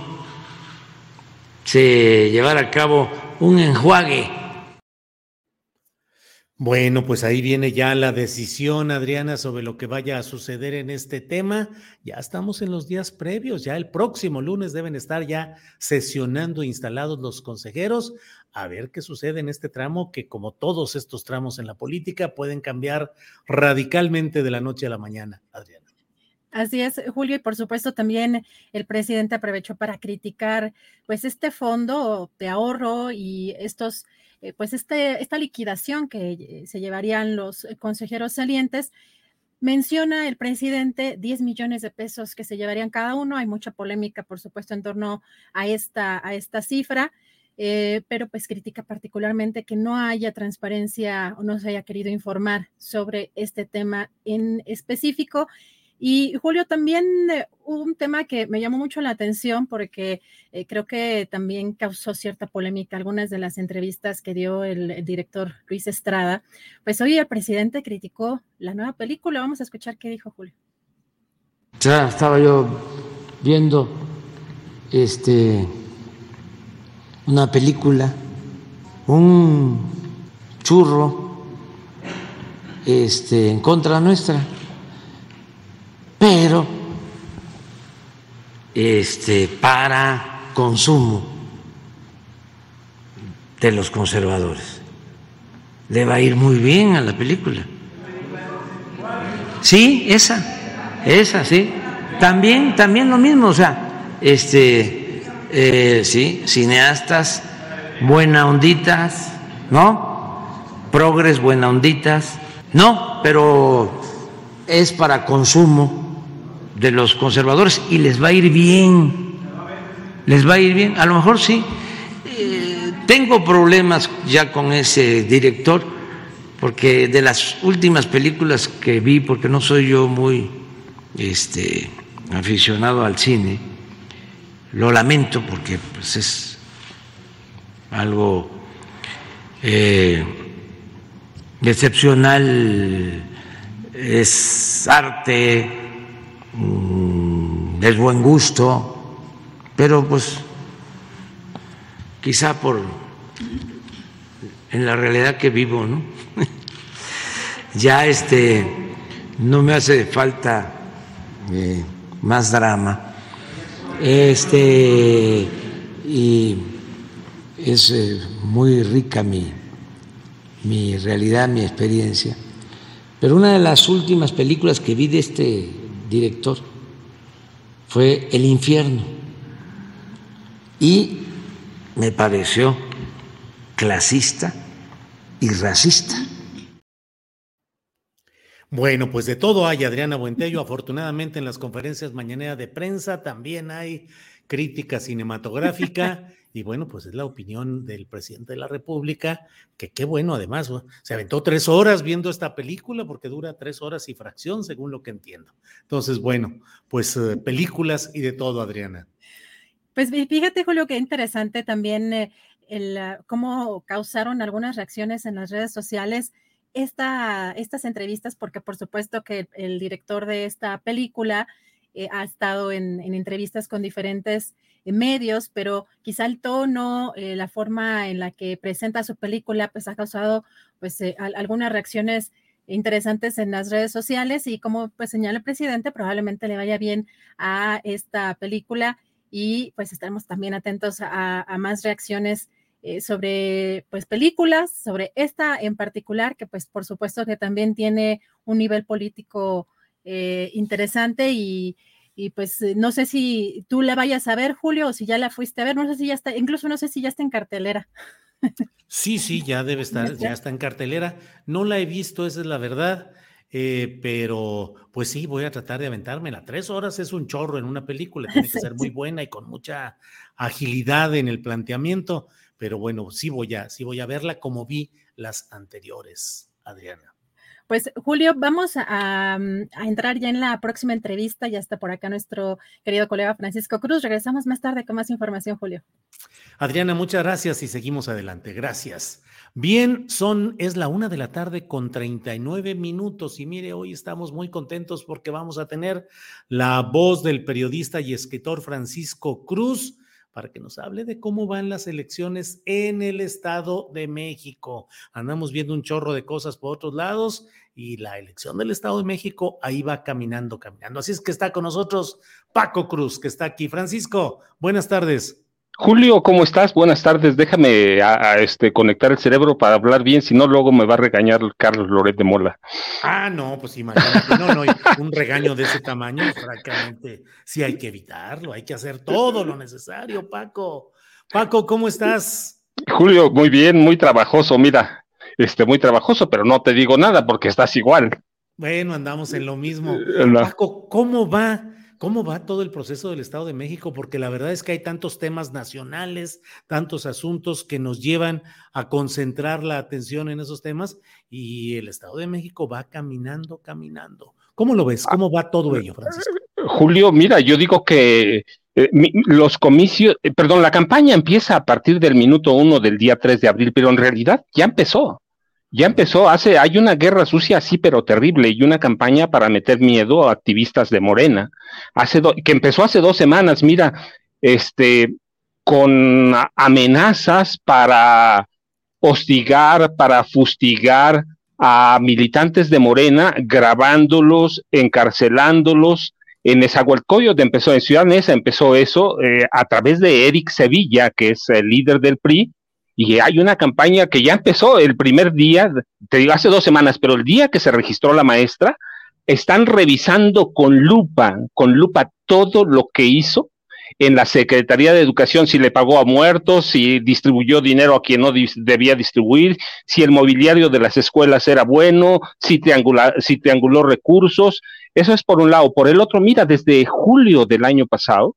S3: se llevara a cabo un enjuague
S1: bueno, pues ahí viene ya la decisión, Adriana, sobre lo que vaya a suceder en este tema. Ya estamos en los días previos, ya el próximo lunes deben estar ya sesionando instalados los consejeros. A ver qué sucede en este tramo, que como todos estos tramos en la política pueden cambiar radicalmente de la noche a la mañana, Adriana.
S2: Así es, Julio, y por supuesto también el presidente aprovechó para criticar pues este fondo de ahorro y estos eh, pues este, esta liquidación que eh, se llevarían los eh, consejeros salientes. Menciona el presidente 10 millones de pesos que se llevarían cada uno. Hay mucha polémica, por supuesto, en torno a esta, a esta cifra, pero pues critica particularmente que no haya transparencia o no se haya querido informar sobre este tema en específico y Julio, también eh, un tema que me llamó mucho la atención porque eh, creo que también causó cierta polémica algunas de las entrevistas que dio el, director Luis Estrada. Pues hoy el presidente criticó la nueva película. Vamos a escuchar qué dijo Julio.
S3: Ya estaba yo viendo este una película, un churro este, en contra nuestra pero este, para consumo de los conservadores. Le va a ir muy bien a la película. Sí, esa, esa, sí. También, también lo mismo, o sea, este, eh, sí, cineastas, buena onditas, ¿no? Progres, buena onditas, no, pero es para consumo de los conservadores y les va a ir bien, les va a ir bien, a lo mejor sí. Eh, tengo problemas ya con ese director, porque de las últimas películas que vi, porque no soy yo muy este, aficionado al cine, lo lamento porque pues, es algo eh, excepcional, es arte, es buen gusto, pero pues quizá por en la realidad que vivo, ¿no? ya este no me hace falta eh, más drama. Este y es eh, muy rica mi, mi realidad, mi experiencia. Pero una de las últimas películas que vi de este director fue El infierno. Y me pareció clasista y racista.
S1: Bueno, pues de todo hay, Adriana Buentello. Afortunadamente en las conferencias mañaneras de prensa también hay crítica cinematográfica y bueno, pues es la opinión del presidente de la República, que qué bueno, además, se aventó tres horas viendo esta película porque dura tres horas y fracción, según lo que entiendo. Entonces, bueno, pues eh, películas y de todo, Adriana.
S2: Pues fíjate, Julio, qué interesante también eh, el, ah, cómo causaron algunas reacciones en las redes sociales esta, estas entrevistas, porque por supuesto que el, director de esta película eh, ha estado en, en entrevistas con diferentes medios, pero quizá el tono, eh, la forma en la que presenta su película, pues ha causado pues eh, algunas reacciones interesantes en las redes sociales y como pues señala el presidente, probablemente le vaya bien a esta película y pues estaremos también atentos a, más reacciones eh, sobre pues películas, sobre esta en particular, que pues por supuesto que también tiene un nivel político interesante y, y pues eh, no sé si tú la vayas a ver, Julio, o si ya la fuiste a ver, no sé si ya está, incluso no sé si ya está en cartelera.
S1: Sí, sí, ya debe estar, ya está en cartelera. No la he visto, esa es la verdad, eh, pero pues sí, voy a tratar de aventármela. Tres horas es un chorro en una película, tiene que ser muy buena y con mucha agilidad en el planteamiento, pero bueno, sí voy a, sí voy a verla como vi las anteriores, Adriana.
S2: Pues Julio, vamos mm, a, entrar ya en la próxima entrevista. Ya está por acá nuestro querido colega Francisco Cruz. Regresamos más tarde con más información, Julio.
S1: Adriana, muchas gracias y seguimos adelante. Gracias. Bien, son, es la una de la tarde con 39 minutos y mire, hoy estamos muy contentos porque vamos a tener la voz del periodista y escritor Francisco Cruz para que nos hable de cómo van las elecciones en el Estado de México. Andamos viendo un chorro de cosas por otros lados y la elección del Estado de México ahí va caminando, caminando. Así es que está con nosotros Paco Cruz, que está aquí. Francisco, buenas tardes.
S9: Julio, ¿cómo estás? Buenas tardes. Déjame a, este, conectar el cerebro para hablar bien, si no, luego me va a regañar Carlos Loret de Mola.
S1: Ah, no, pues imagínate, no, no, un regaño de ese tamaño, francamente, sí hay que evitarlo, hay que hacer todo lo necesario, Paco. Paco, ¿cómo estás?
S9: Julio, muy bien, muy trabajoso, mira, este, muy trabajoso, pero no te digo nada porque estás igual.
S1: Bueno, andamos en lo mismo. Eh, Paco, ¿cómo va? ¿Cómo va todo el proceso del Estado de México? Porque la verdad es que hay tantos temas nacionales, tantos asuntos que nos llevan a concentrar la atención en esos temas y el Estado de México va caminando, caminando. ¿Cómo lo ves? ¿Cómo va todo ello, Francisco?
S9: Julio, mira, yo digo que eh, los comicios, eh, perdón, la campaña empieza a partir del minuto uno del día 3 de abril, pero en realidad ya empezó ya empezó, hace, hay una guerra sucia así, pero terrible, y una campaña para meter miedo a activistas de Morena, hace que empezó hace dos semanas, mira, este, con amenazas para hostigar, para fustigar a militantes de Morena, grabándolos, encarcelándolos. En Esahualcoyot empezó, en Ciudad Neza empezó eso eh, a través de Eric Sevilla, que es el líder del PRI, y hay una campaña que ya empezó el primer día, te digo hace dos semanas, pero el día que se registró la maestra, están revisando con lupa, con lupa todo lo que hizo en la Secretaría de Educación, si le pagó a muertos, si distribuyó dinero a quien no debía distribuir, si el mobiliario de las escuelas era bueno, si, si trianguló recursos. Eso es por un lado. Por el otro, mira, desde julio del año pasado,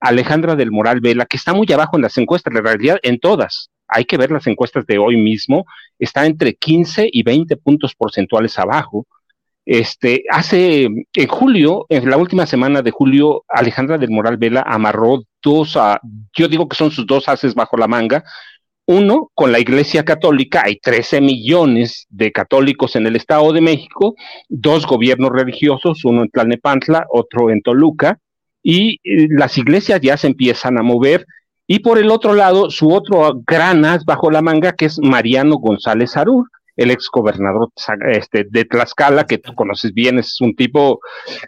S9: Alejandra del Moral Vela, que está muy abajo en las encuestas, en realidad en todas, hay que ver las encuestas de hoy mismo, está entre 15 y 20 puntos porcentuales abajo. Este, hace, en julio, en la última semana de julio, Alejandra del Moral Vela amarró dos, a, yo digo que son sus dos haces bajo la manga. Uno, con la Iglesia Católica, hay 13 millones de católicos en el Estado de México, dos gobiernos religiosos, uno en Tlalnepantla, otro en Toluca, y eh, las iglesias ya se empiezan a mover Y por el otro lado, su otro gran as bajo la manga, que es Mariano González Arur, el ex gobernador este, de Tlaxcala, que tú conoces bien, es un tipo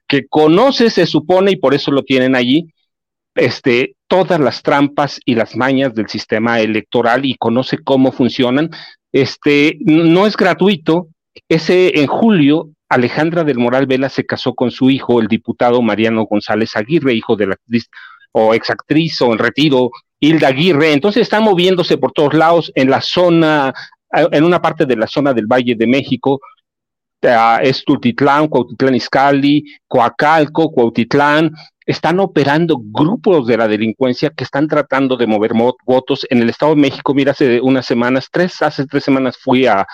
S9: que conoce, se supone, y por eso lo tienen allí, este, todas las trampas y las mañas del sistema electoral y conoce cómo funcionan. Este, no es gratuito. Ese en julio, Alejandra del Moral Vela se casó con su hijo, el diputado Mariano González Aguirre, hijo de la actriz o exactriz o en retiro, Hilda Aguirre. Entonces está moviéndose por todos lados en la zona en una parte de la zona del Valle de México, uh, es Tultitlán, Cuautitlán Izcalli, Coacalco, Cuautitlán, están operando grupos de la delincuencia que están tratando de mover votos en el Estado de México. Mira, hace unas semanas, tres, hace tres semanas fui a,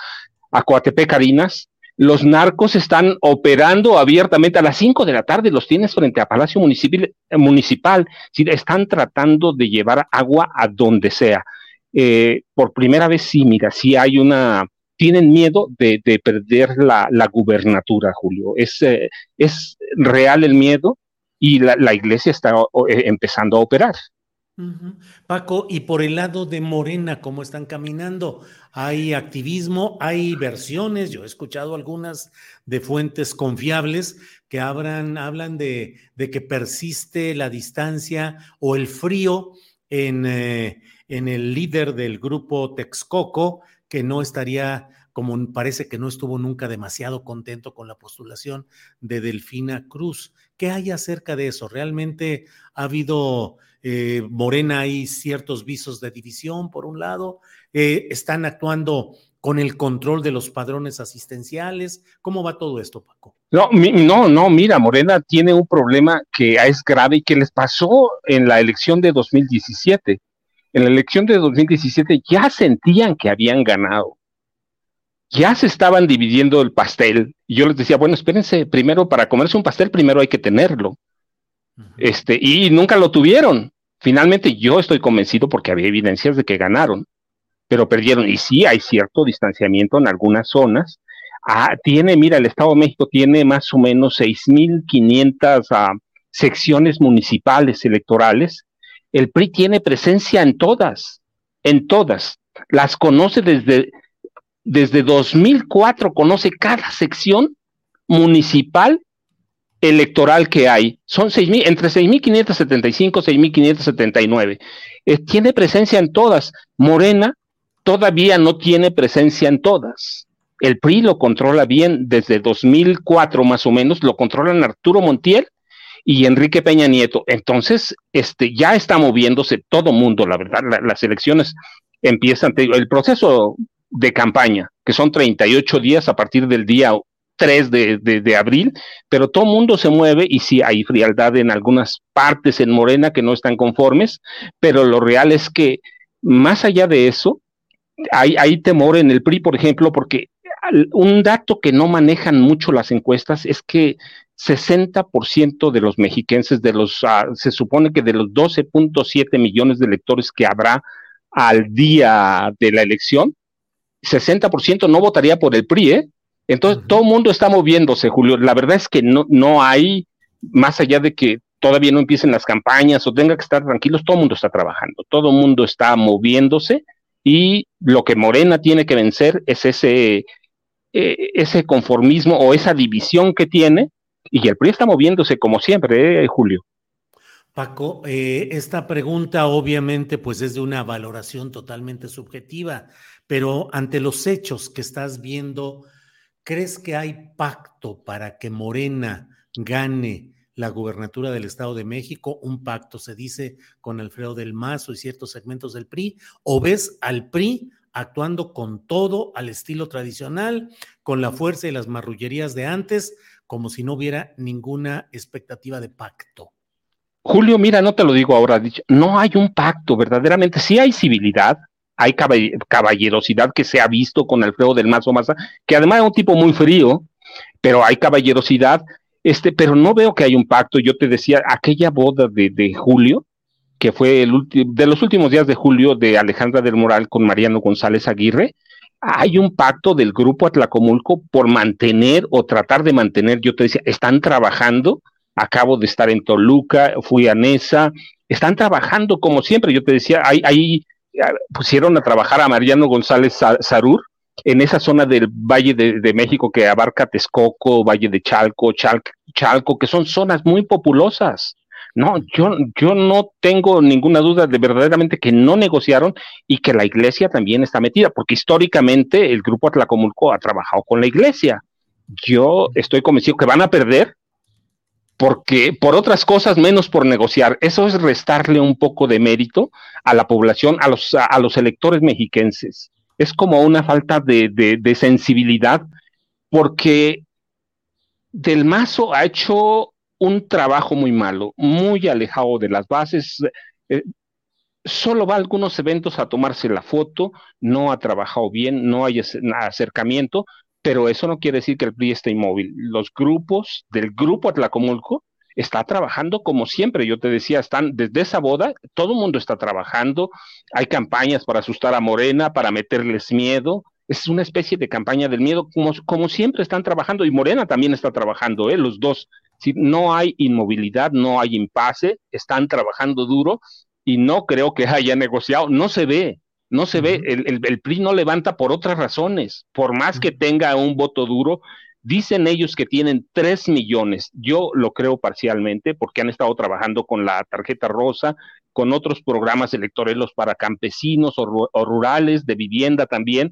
S9: a Coatepec, Carinas. Los narcos están operando abiertamente a las cinco de la tarde, los tienes frente a Palacio Municipal, municipal están tratando de llevar agua a donde sea. Eh, por primera vez sí, mira, sí hay una, tienen miedo de, perder la, gubernatura, Julio. Es, eh, es real el miedo y la, iglesia está eh, empezando a operar.
S1: Paco, y por el lado de Morena, ¿cómo están caminando? Hay activismo, hay versiones, yo he escuchado algunas de fuentes confiables que hablan, hablan de, de que persiste la distancia o el frío en, en el líder del grupo Texcoco, que no estaría, como parece que no estuvo nunca demasiado contento con la postulación de Delfina Cruz. ¿Qué hay acerca de eso? ¿Realmente ha habido, eh, Morena, hay ciertos visos de división, por un lado? Eh, ¿Están actuando con el control de los padrones asistenciales? ¿Cómo va todo esto, Paco?
S9: No, no, no, mira, Morena tiene un problema que es grave y que les pasó en la elección de 2017 en la elección de 2017 ya sentían que habían ganado. Ya se estaban dividiendo el pastel. Y yo les decía, bueno, espérense, primero para comerse un pastel, primero hay que tenerlo. Este, y nunca lo tuvieron. Finalmente yo estoy convencido porque había evidencias de que ganaron, pero perdieron. Y sí hay cierto distanciamiento en algunas zonas. Ah, tiene, mira, el Estado de México tiene más o menos 6.500 ah, secciones municipales electorales el PRI tiene presencia en todas, en todas. Las conoce desde, desde 2004, conoce cada sección municipal electoral que hay. Son 6, entre 6.575 y 6.579. Eh, tiene presencia en todas. Morena todavía no tiene presencia en todas. El PRI lo controla bien desde 2004 más o menos, lo controlan Arturo Montiel y Enrique Peña Nieto. Entonces, este, ya está moviéndose todo mundo, la verdad, las elecciones empiezan, el proceso de campaña, que son 38 días a partir del día 3 de, abril, pero todo mundo se mueve y sí hay frialdad en algunas partes en Morena que no están conformes, pero lo real es que más allá de eso, hay, hay temor en el PRI, por ejemplo, porque un dato que no manejan mucho las encuestas es que 60% de los mexiquenses, de los, ah, se supone que de los 12.7 millones de electores que habrá al día de la elección, 60% no votaría por el PRI, ¿eh? Entonces, todo el mundo está moviéndose, Julio. La verdad es que no, no hay, más allá de que todavía no empiecen las campañas o tenga que estar tranquilos, todo el mundo está trabajando, todo el mundo está moviéndose y lo que Morena tiene que vencer es ese, eh, ese conformismo o esa división que tiene y el PRI está moviéndose como siempre, ¿eh, Julio.
S1: Paco, eh, esta pregunta obviamente pues es de una valoración totalmente subjetiva, pero ante los hechos que estás viendo, ¿crees que hay pacto para que Morena gane la gubernatura del Estado de México? Un pacto se dice con Alfredo del Mazo y ciertos segmentos del PRI, o ves al PRI actuando con todo al estilo tradicional, con la fuerza y las marrullerías de antes, como si no hubiera ninguna expectativa de pacto.
S9: Julio, mira, no te lo digo ahora, no hay un pacto, verdaderamente, sí hay civilidad, hay caballerosidad que se ha visto con Alfredo del Mazo Maza, que además es un tipo muy frío, pero hay caballerosidad, este, pero no veo que hay un pacto. Yo te decía, aquella boda de, de Julio, que fue el de los últimos días de julio de Alejandra del Moral con Mariano González Aguirre, hay un pacto del grupo Atlacomulco por mantener o tratar de mantener, yo te decía, están trabajando, acabo de estar en Toluca, fui a Nesa, están trabajando como siempre. Yo te decía, ahí, ahí pusieron a trabajar a Mariano González Sarur en esa zona del Valle de, México que abarca Texcoco, Valle de Chalco, Chalco, que son zonas muy populosas. No, yo, yo no tengo ninguna duda de verdaderamente que no negociaron y que la iglesia también está metida, porque históricamente el grupo Atlacomulco ha trabajado con la iglesia. Yo estoy convencido que van a perder porque por otras cosas menos por negociar. Eso es restarle un poco de mérito a la población, a los, a, los electores mexiquenses. Es como una falta de, de, sensibilidad porque Del Mazo ha hecho un trabajo muy malo, muy alejado de las bases. Eh, solo va a algunos eventos a tomarse la foto, no ha trabajado bien, no hay acercamiento, pero eso no quiere decir que el PRI esté inmóvil. Los grupos del grupo Atlacomulco está trabajando como siempre. Yo te decía, están desde esa boda, todo el mundo está trabajando. Hay campañas para asustar a Morena, para meterles miedo. Es una especie de campaña del miedo, como, como siempre están trabajando. Y Morena también está trabajando, ¿eh? los dos. Si no hay inmovilidad, no hay impasse, están trabajando duro y no creo que haya negociado. No se ve, no se ve, el, el, PRI no levanta por otras razones, por más que tenga un voto duro, dicen ellos que tienen tres millones, yo lo creo parcialmente porque han estado trabajando con la tarjeta rosa, con otros programas electorales para campesinos o, rurales, de vivienda también,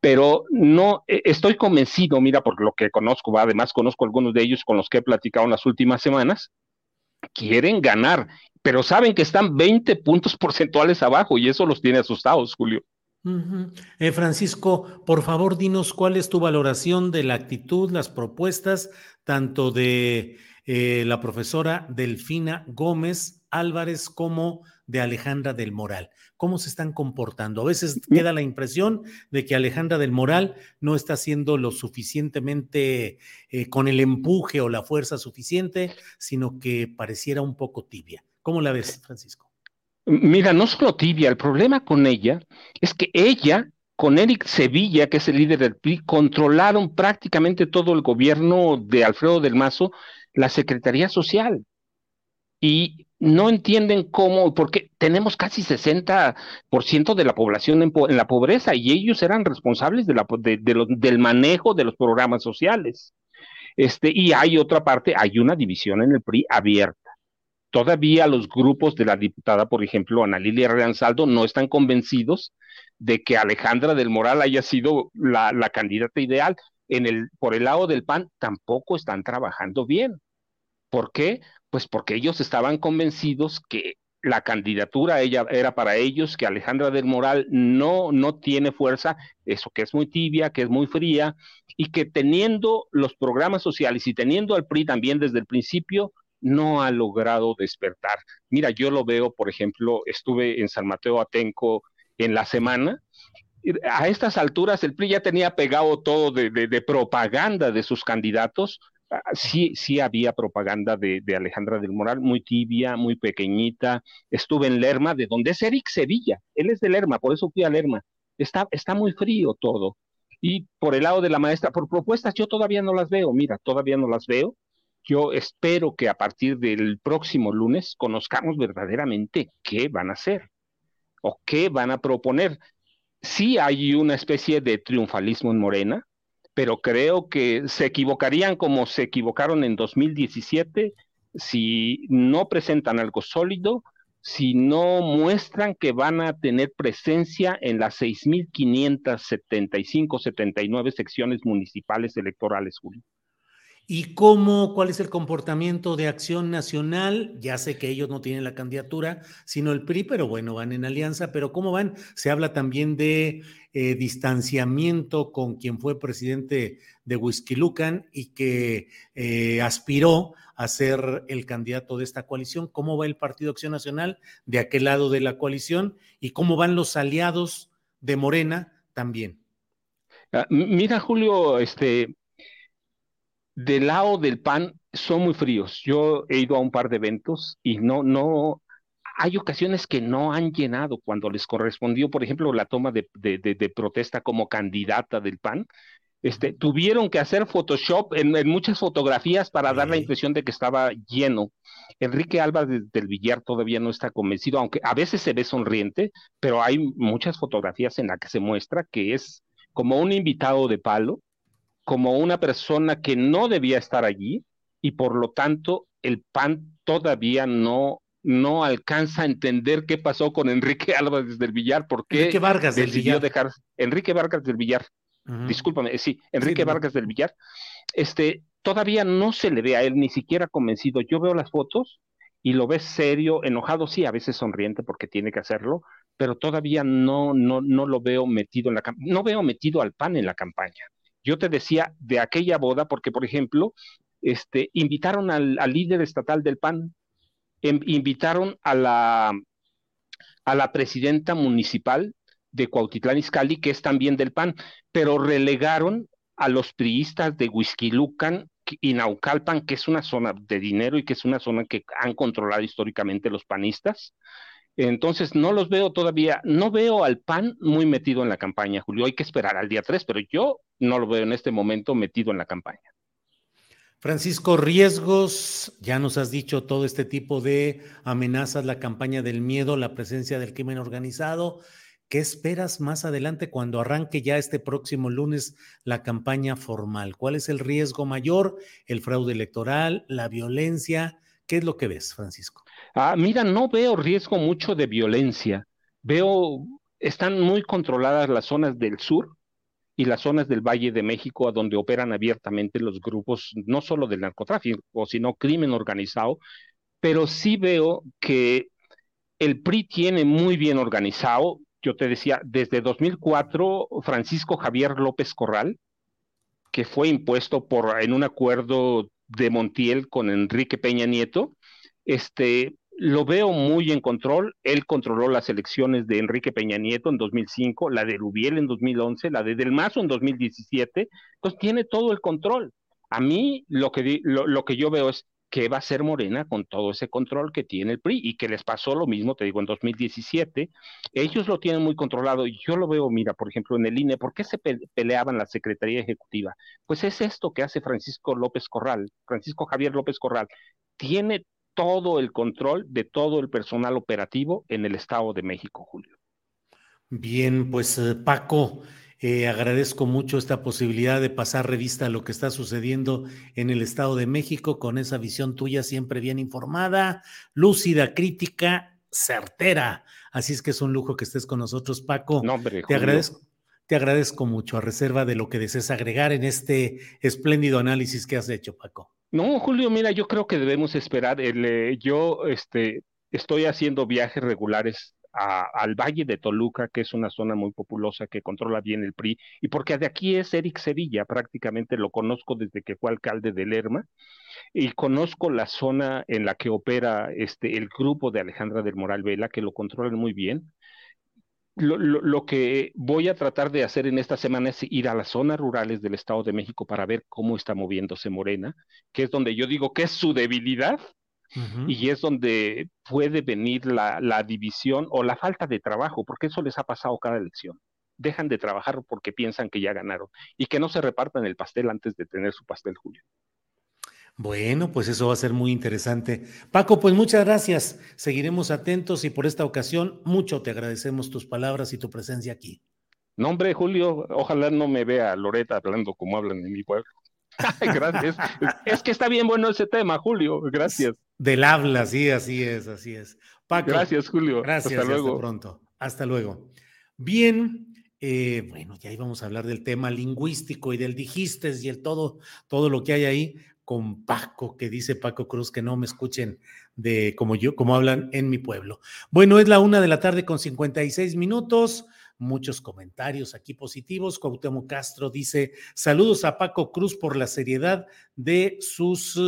S9: pero no e, estoy convencido, mira, por lo que conozco, además conozco algunos de ellos con los que he platicado en las últimas semanas, quieren ganar pero saben que están 20 puntos porcentuales abajo y eso los tiene asustados, Julio.
S1: Eh, Francisco, por favor, dinos cuál es tu valoración de la actitud, las propuestas, tanto de eh, la profesora Delfina Gómez Álvarez como de Alejandra del Moral. ¿Cómo se están comportando? A veces queda la impresión de que Alejandra del Moral no está haciendo lo suficientemente eh, con el empuje o la fuerza suficiente, sino que pareciera un poco tibia. ¿Cómo la ves, Francisco?
S9: Mira, no solo tibia, el problema con ella es que ella, con Eric Sevilla, que es el líder del PRI, controlaron prácticamente todo el gobierno de Alfredo del Mazo, la Secretaría Social. Y no entienden cómo, porque tenemos casi 60% de la población en, la pobreza y ellos eran responsables de la, del manejo de los programas sociales. Este, y hay otra parte, hay una división en el PRI abierta Todavía los grupos de la diputada, por ejemplo, Ana Lilia Reanzaldo, no están convencidos de que Alejandra del Moral haya sido la, candidata ideal. En el, por el lado del PAN tampoco están trabajando bien. ¿Por qué? Pues porque ellos estaban convencidos que la candidatura ella era para ellos, que Alejandra del Moral no, no tiene fuerza, eso que es muy tibia, que es muy fría, y que teniendo los programas sociales y teniendo al PRI también desde el principio, no ha logrado despertar. Mira, yo lo veo, por ejemplo, estuve en San Mateo Atenco en la semana. A estas alturas el PRI ya tenía pegado todo de, propaganda de sus candidatos. Ah, sí, sí había propaganda de, Alejandra del Moral, muy tibia, muy pequeñita. Estuve en Lerma, de donde es Eric Sevilla. Él es de Lerma, por eso fui a Lerma. Está, está muy frío todo. Y por el lado de la maestra, por propuestas, yo todavía no las veo. Mira, todavía no las veo yo espero que a partir del próximo lunes conozcamos verdaderamente qué van a hacer o qué van a proponer. Sí hay una especie de triunfalismo en Morena, pero creo que se equivocarían como se equivocaron en 2017 si no presentan algo sólido, si no muestran que van a tener presencia en las 6.575, 79 secciones municipales electorales, Julio.
S1: ¿Y cómo, cuál es el comportamiento de Acción Nacional? Ya sé que ellos no tienen la candidatura, sino el PRI, pero bueno, van en alianza, pero ¿cómo van? Se habla también de eh, distanciamiento con quien fue presidente de Lucan y que eh, aspiró a ser el candidato de esta coalición. ¿Cómo va el Partido Acción Nacional de aquel lado de la coalición? ¿Y cómo van los aliados de Morena también?
S9: Ah, mira, Julio, este, del lado del PAN son muy fríos. Yo he ido a un par de eventos y no, no, hay ocasiones que no han llenado cuando les correspondió, por ejemplo, la toma de, de, protesta como candidata del PAN. Este, tuvieron que hacer Photoshop en, muchas fotografías para dar la impresión de que estaba lleno. Enrique Álvarez del Villar todavía no está convencido, aunque a veces se ve sonriente, pero hay muchas fotografías en las que se muestra que es como un invitado de palo, como una persona que no debía estar allí y por lo tanto el PAN todavía no no alcanza a entender qué pasó con Enrique Álvarez del Villar, por qué
S1: Enrique Vargas del Villar.
S9: dejar Enrique Vargas del Villar, discúlpame, sí, Enrique Vargas del Villar, este, todavía no se le ve a él ni siquiera convencido. Yo veo las fotos y lo ves serio, enojado, sí, a veces sonriente porque tiene que hacerlo, pero todavía no, no, no lo veo metido en la no veo metido al PAN en la campaña. Yo te decía de aquella boda, porque por ejemplo, este, invitaron al, líder estatal del PAN, Em, invitaron a la, a la presidenta municipal de Cuautitlán Izcalli, que es también del PAN, pero relegaron a los priistas de Huizquilucan y Naucalpan, que es una zona de dinero y que es una zona que han controlado históricamente los panistas. Entonces, no los veo todavía, no veo al PAN muy metido en la campaña, Julio. Hay que esperar al día 3, pero yo no lo veo en este momento metido en la campaña.
S1: Francisco, riesgos, ya nos has dicho todo este tipo de amenazas, la campaña del miedo, la presencia del crimen organizado. ¿Qué esperas más adelante cuando arranque ya este próximo lunes la campaña formal? ¿Cuál es el riesgo mayor? ¿El fraude electoral? ¿La violencia? ¿Qué es lo que ves, Francisco?
S9: Ah, mira, no veo riesgo mucho de violencia. Veo, están muy controladas las zonas del sur, y las zonas del Valle de México a donde operan abiertamente los grupos, no solo del narcotráfico, sino crimen organizado, pero sí veo que el PRI tiene muy bien organizado, yo te decía, desde 2004, Francisco Javier López Corral, que fue impuesto por, en un acuerdo de Montiel con Enrique Peña Nieto, este, lo veo muy en control. Él controló las elecciones de Enrique Peña Nieto en 2005, la de Rubiel en 2011, la de Del Mazo en 2017. Entonces tiene todo el control. A mí lo que, lo, que yo veo es que va a ser Morena con todo ese control que tiene el PRI y que les pasó lo mismo, te digo, en 2017. Ellos lo tienen muy controlado. Yo lo veo, mira, por ejemplo, en el INE, ¿por qué se peleaban la Secretaría Ejecutiva? Pues es esto que hace Francisco López Corral, Francisco Javier López Corral. Tiene todo el control de todo el personal operativo en el Estado de México, Julio.
S1: Bien, pues eh, Paco, eh, agradezco mucho esta posibilidad de pasar revista a lo que está sucediendo en el Estado de México con esa visión tuya siempre bien informada, lúcida, crítica, certera. Así es que es un lujo que estés con nosotros, Paco.
S9: No, hombre,
S1: te agradezco. Te agradezco mucho, a reserva de lo que desees agregar en este espléndido análisis que has hecho, Paco.
S9: No, Julio, mira, yo creo que debemos esperar. El, eh, yo este, estoy haciendo viajes regulares al Valle de Toluca, que es una zona muy populosa que controla bien el PRI, y porque de aquí es Eric Sevilla, prácticamente lo conozco desde que fue alcalde de Lerma, y conozco la zona en la que opera este, el grupo de Alejandra del Moral Vela, que lo controlan muy bien lo, que voy a tratar de hacer en esta semana es ir a las zonas rurales del Estado de México para ver cómo está moviéndose Morena, que es donde yo digo que es su debilidad y es donde puede venir la, la, división o la falta de trabajo, porque eso les ha pasado cada elección. Dejan de trabajar porque piensan que ya ganaron y que no se repartan el pastel antes de tener su pastel, Julio.
S1: Bueno, pues eso va a ser muy interesante. Paco, pues muchas gracias. Seguiremos atentos y por esta ocasión mucho te agradecemos tus palabras y tu presencia aquí.
S9: No, hombre, Julio, ojalá no me vea Loreta hablando como hablan en mi pueblo. gracias. es que está bien bueno ese tema, Julio. Gracias.
S1: Del habla, sí, así es, así es.
S9: Paco. Gracias, Julio.
S1: Gracias. Hasta luego. Hasta pronto. Hasta luego. Bien, eh, bueno, ya íbamos a hablar del tema lingüístico y del dijiste y el todo, todo lo que hay ahí con Paco, que dice Paco Cruz que no me escuchen de como yo, como hablan en mi pueblo. Bueno, es la una de la tarde con 56 minutos. Muchos comentarios aquí positivos. Cuauhtémoc Castro dice: Saludos a Paco Cruz por la seriedad de sus,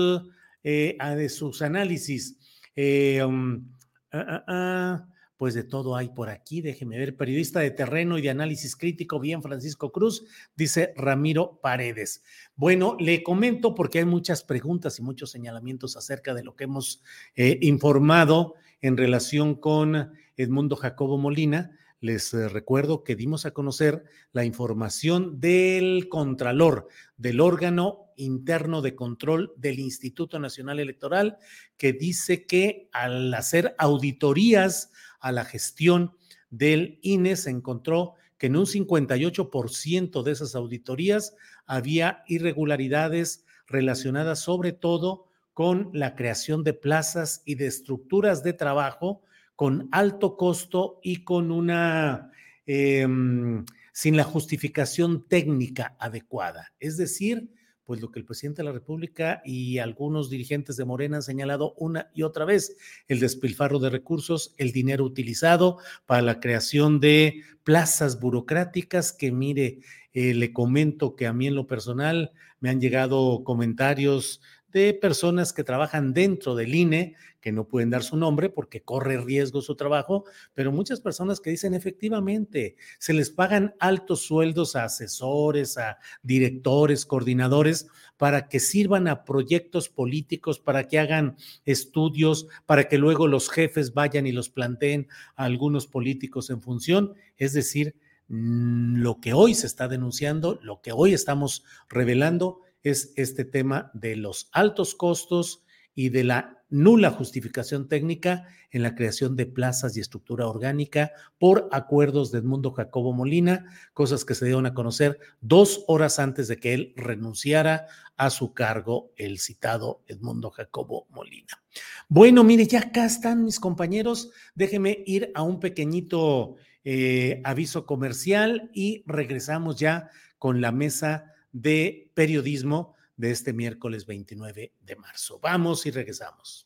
S1: eh, ah, de sus análisis. Eh, um, ah, ah, pues de todo hay por aquí. Déjeme ver, periodista de terreno y de análisis crítico, bien Francisco Cruz, dice Ramiro Paredes. Bueno, le comento porque hay muchas preguntas y muchos señalamientos acerca de lo que hemos eh, informado en relación con Edmundo Jacobo Molina. les eh, recuerdo que dimos a conocer la información del Contralor, del órgano interno de control del Instituto Nacional Electoral, que dice que al hacer auditorías a la gestión del INE se encontró que en un 58% de esas auditorías había irregularidades relacionadas sobre todo con la creación de plazas y de estructuras de trabajo con alto costo y con una, em, sin la justificación técnica adecuada. Es decir, pues lo que el presidente de la República y algunos dirigentes de Morena han señalado una y otra vez, el despilfarro de recursos, el dinero utilizado para la creación de plazas burocráticas que mire, eh, le comento que a mí en lo personal me han llegado comentarios de personas que trabajan dentro del INE, que no pueden dar su nombre porque corre riesgo su trabajo, pero muchas personas que dicen efectivamente, se les pagan altos sueldos a asesores, a directores, coordinadores, para que sirvan a proyectos políticos, para que hagan estudios, para que luego los jefes vayan y los planteen a algunos políticos en función. Es decir, mm, lo que hoy se está denunciando, lo que hoy estamos revelando, es este tema de los altos costos y de la nula justificación técnica en la creación de plazas y estructura orgánica por acuerdos de Edmundo Jacobo Molina, cosas que se dieron a conocer dos horas antes de que él renunciara a su cargo, el citado Edmundo Jacobo Molina. Bueno, mire, ya acá están mis compañeros. Déjeme ir a un pequeñito eh, aviso comercial y regresamos ya con la mesa de periodismo de este miércoles 29 de marzo. Vamos y regresamos.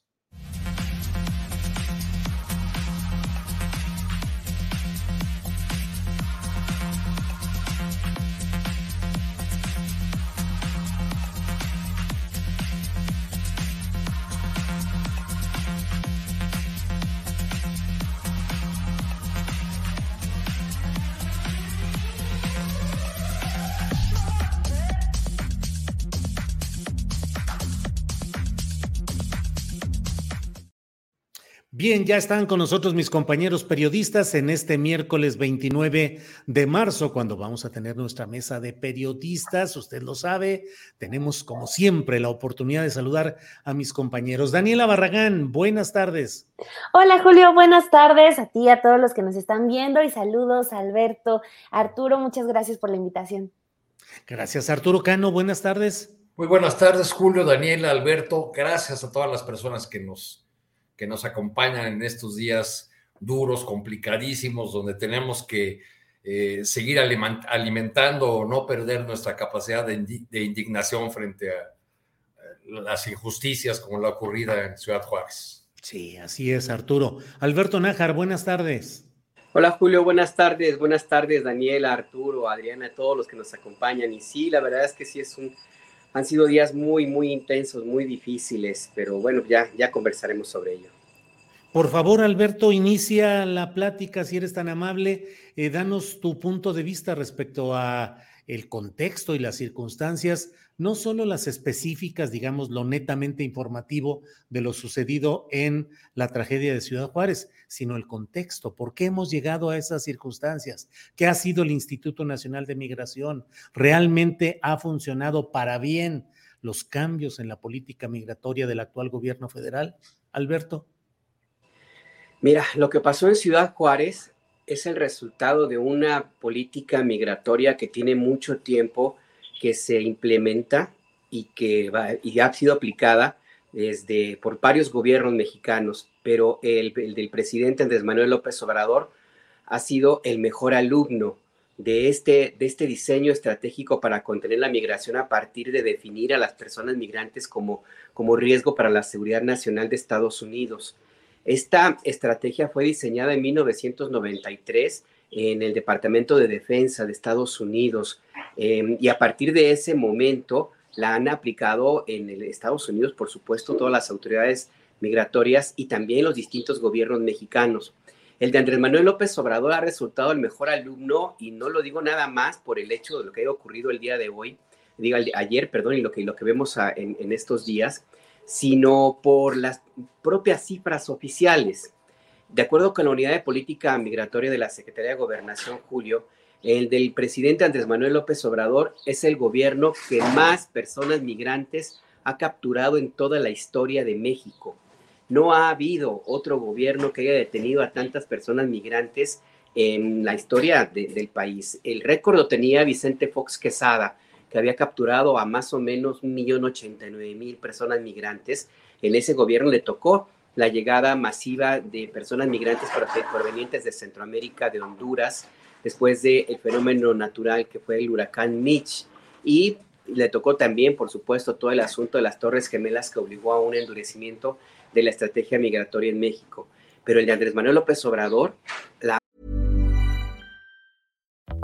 S1: Bien, ya están con nosotros mis compañeros periodistas en este miércoles 29 de marzo, cuando vamos a tener nuestra mesa de periodistas. Usted lo sabe, tenemos como siempre la oportunidad de saludar a mis compañeros. Daniela Barragán, buenas tardes.
S10: Hola Julio, buenas tardes a ti, a todos los que nos están viendo y saludos Alberto, Arturo, muchas gracias por la invitación.
S1: Gracias Arturo Cano, buenas tardes.
S11: Muy buenas tardes Julio, Daniela, Alberto, gracias a todas las personas que nos que nos acompañan en estos días duros, complicadísimos, donde tenemos que eh, seguir alimentando o no perder nuestra capacidad de, indignación frente a, las injusticias como la ocurrida en Ciudad Juárez.
S1: Sí, así es, Arturo. Alberto Nájar, buenas tardes.
S12: Hola Julio, buenas tardes, buenas tardes Daniela, Arturo, Adriana, todos los que nos acompañan. Y sí, la verdad es que sí es un, han sido días muy, muy intensos, muy difíciles, pero bueno, ya, ya conversaremos sobre ello.
S1: Por favor, Alberto, inicia la plática, si eres tan amable, eh, danos tu punto de vista respecto a el contexto y las circunstancias, no solo las específicas, digamos, lo netamente informativo de lo sucedido en la tragedia de Ciudad Juárez, sino el contexto. ¿Por qué hemos llegado a esas circunstancias? ¿Qué ha sido el Instituto Nacional de Migración? ¿Realmente ha funcionado para bien los cambios en la política migratoria del actual gobierno federal? Alberto.
S12: Mira, lo que pasó en Ciudad Juárez es el resultado de una política migratoria que tiene mucho tiempo que se implementa y que y ha sido aplicada desde por varios gobiernos mexicanos, pero el, el, del presidente Andrés Manuel López Obrador ha sido el mejor alumno de este, de este diseño estratégico para contener la migración a partir de definir a las personas migrantes como, como riesgo para la seguridad nacional de Estados Unidos. Esta estrategia fue diseñada en 1993 en el Departamento de Defensa de Estados Unidos em, y a partir de ese momento la han aplicado en el Estados Unidos, por supuesto, todas las autoridades migratorias y también los distintos gobiernos mexicanos. El de Andrés Manuel López Obrador ha resultado el mejor alumno y no lo digo nada más por el hecho de lo que ha ocurrido el día de hoy, diga ayer, perdón, y lo que, lo que vemos en estos días, sino por las propias cifras oficiales. De acuerdo con la Unidad de Política Migratoria de la Secretaría de Gobernación, Julio, el del presidente Andrés Manuel López Obrador es el gobierno que más personas migrantes ha capturado en toda la historia de México. No ha habido otro gobierno que haya detenido a tantas personas migrantes en la historia del país. El récord lo tenía Vicente Fox Quesada, que había capturado a más o menos 1.089.000 personas migrantes. En ese gobierno le tocó la llegada masiva de personas migrantes provenientes de Centroamérica, de Honduras, después del fenómeno natural que fue el huracán Mitch. Y le tocó también, por supuesto, todo el asunto de las Torres Gemelas que obligó a un endurecimiento de la estrategia migratoria en México. Pero el de Andrés Manuel López Obrador, la...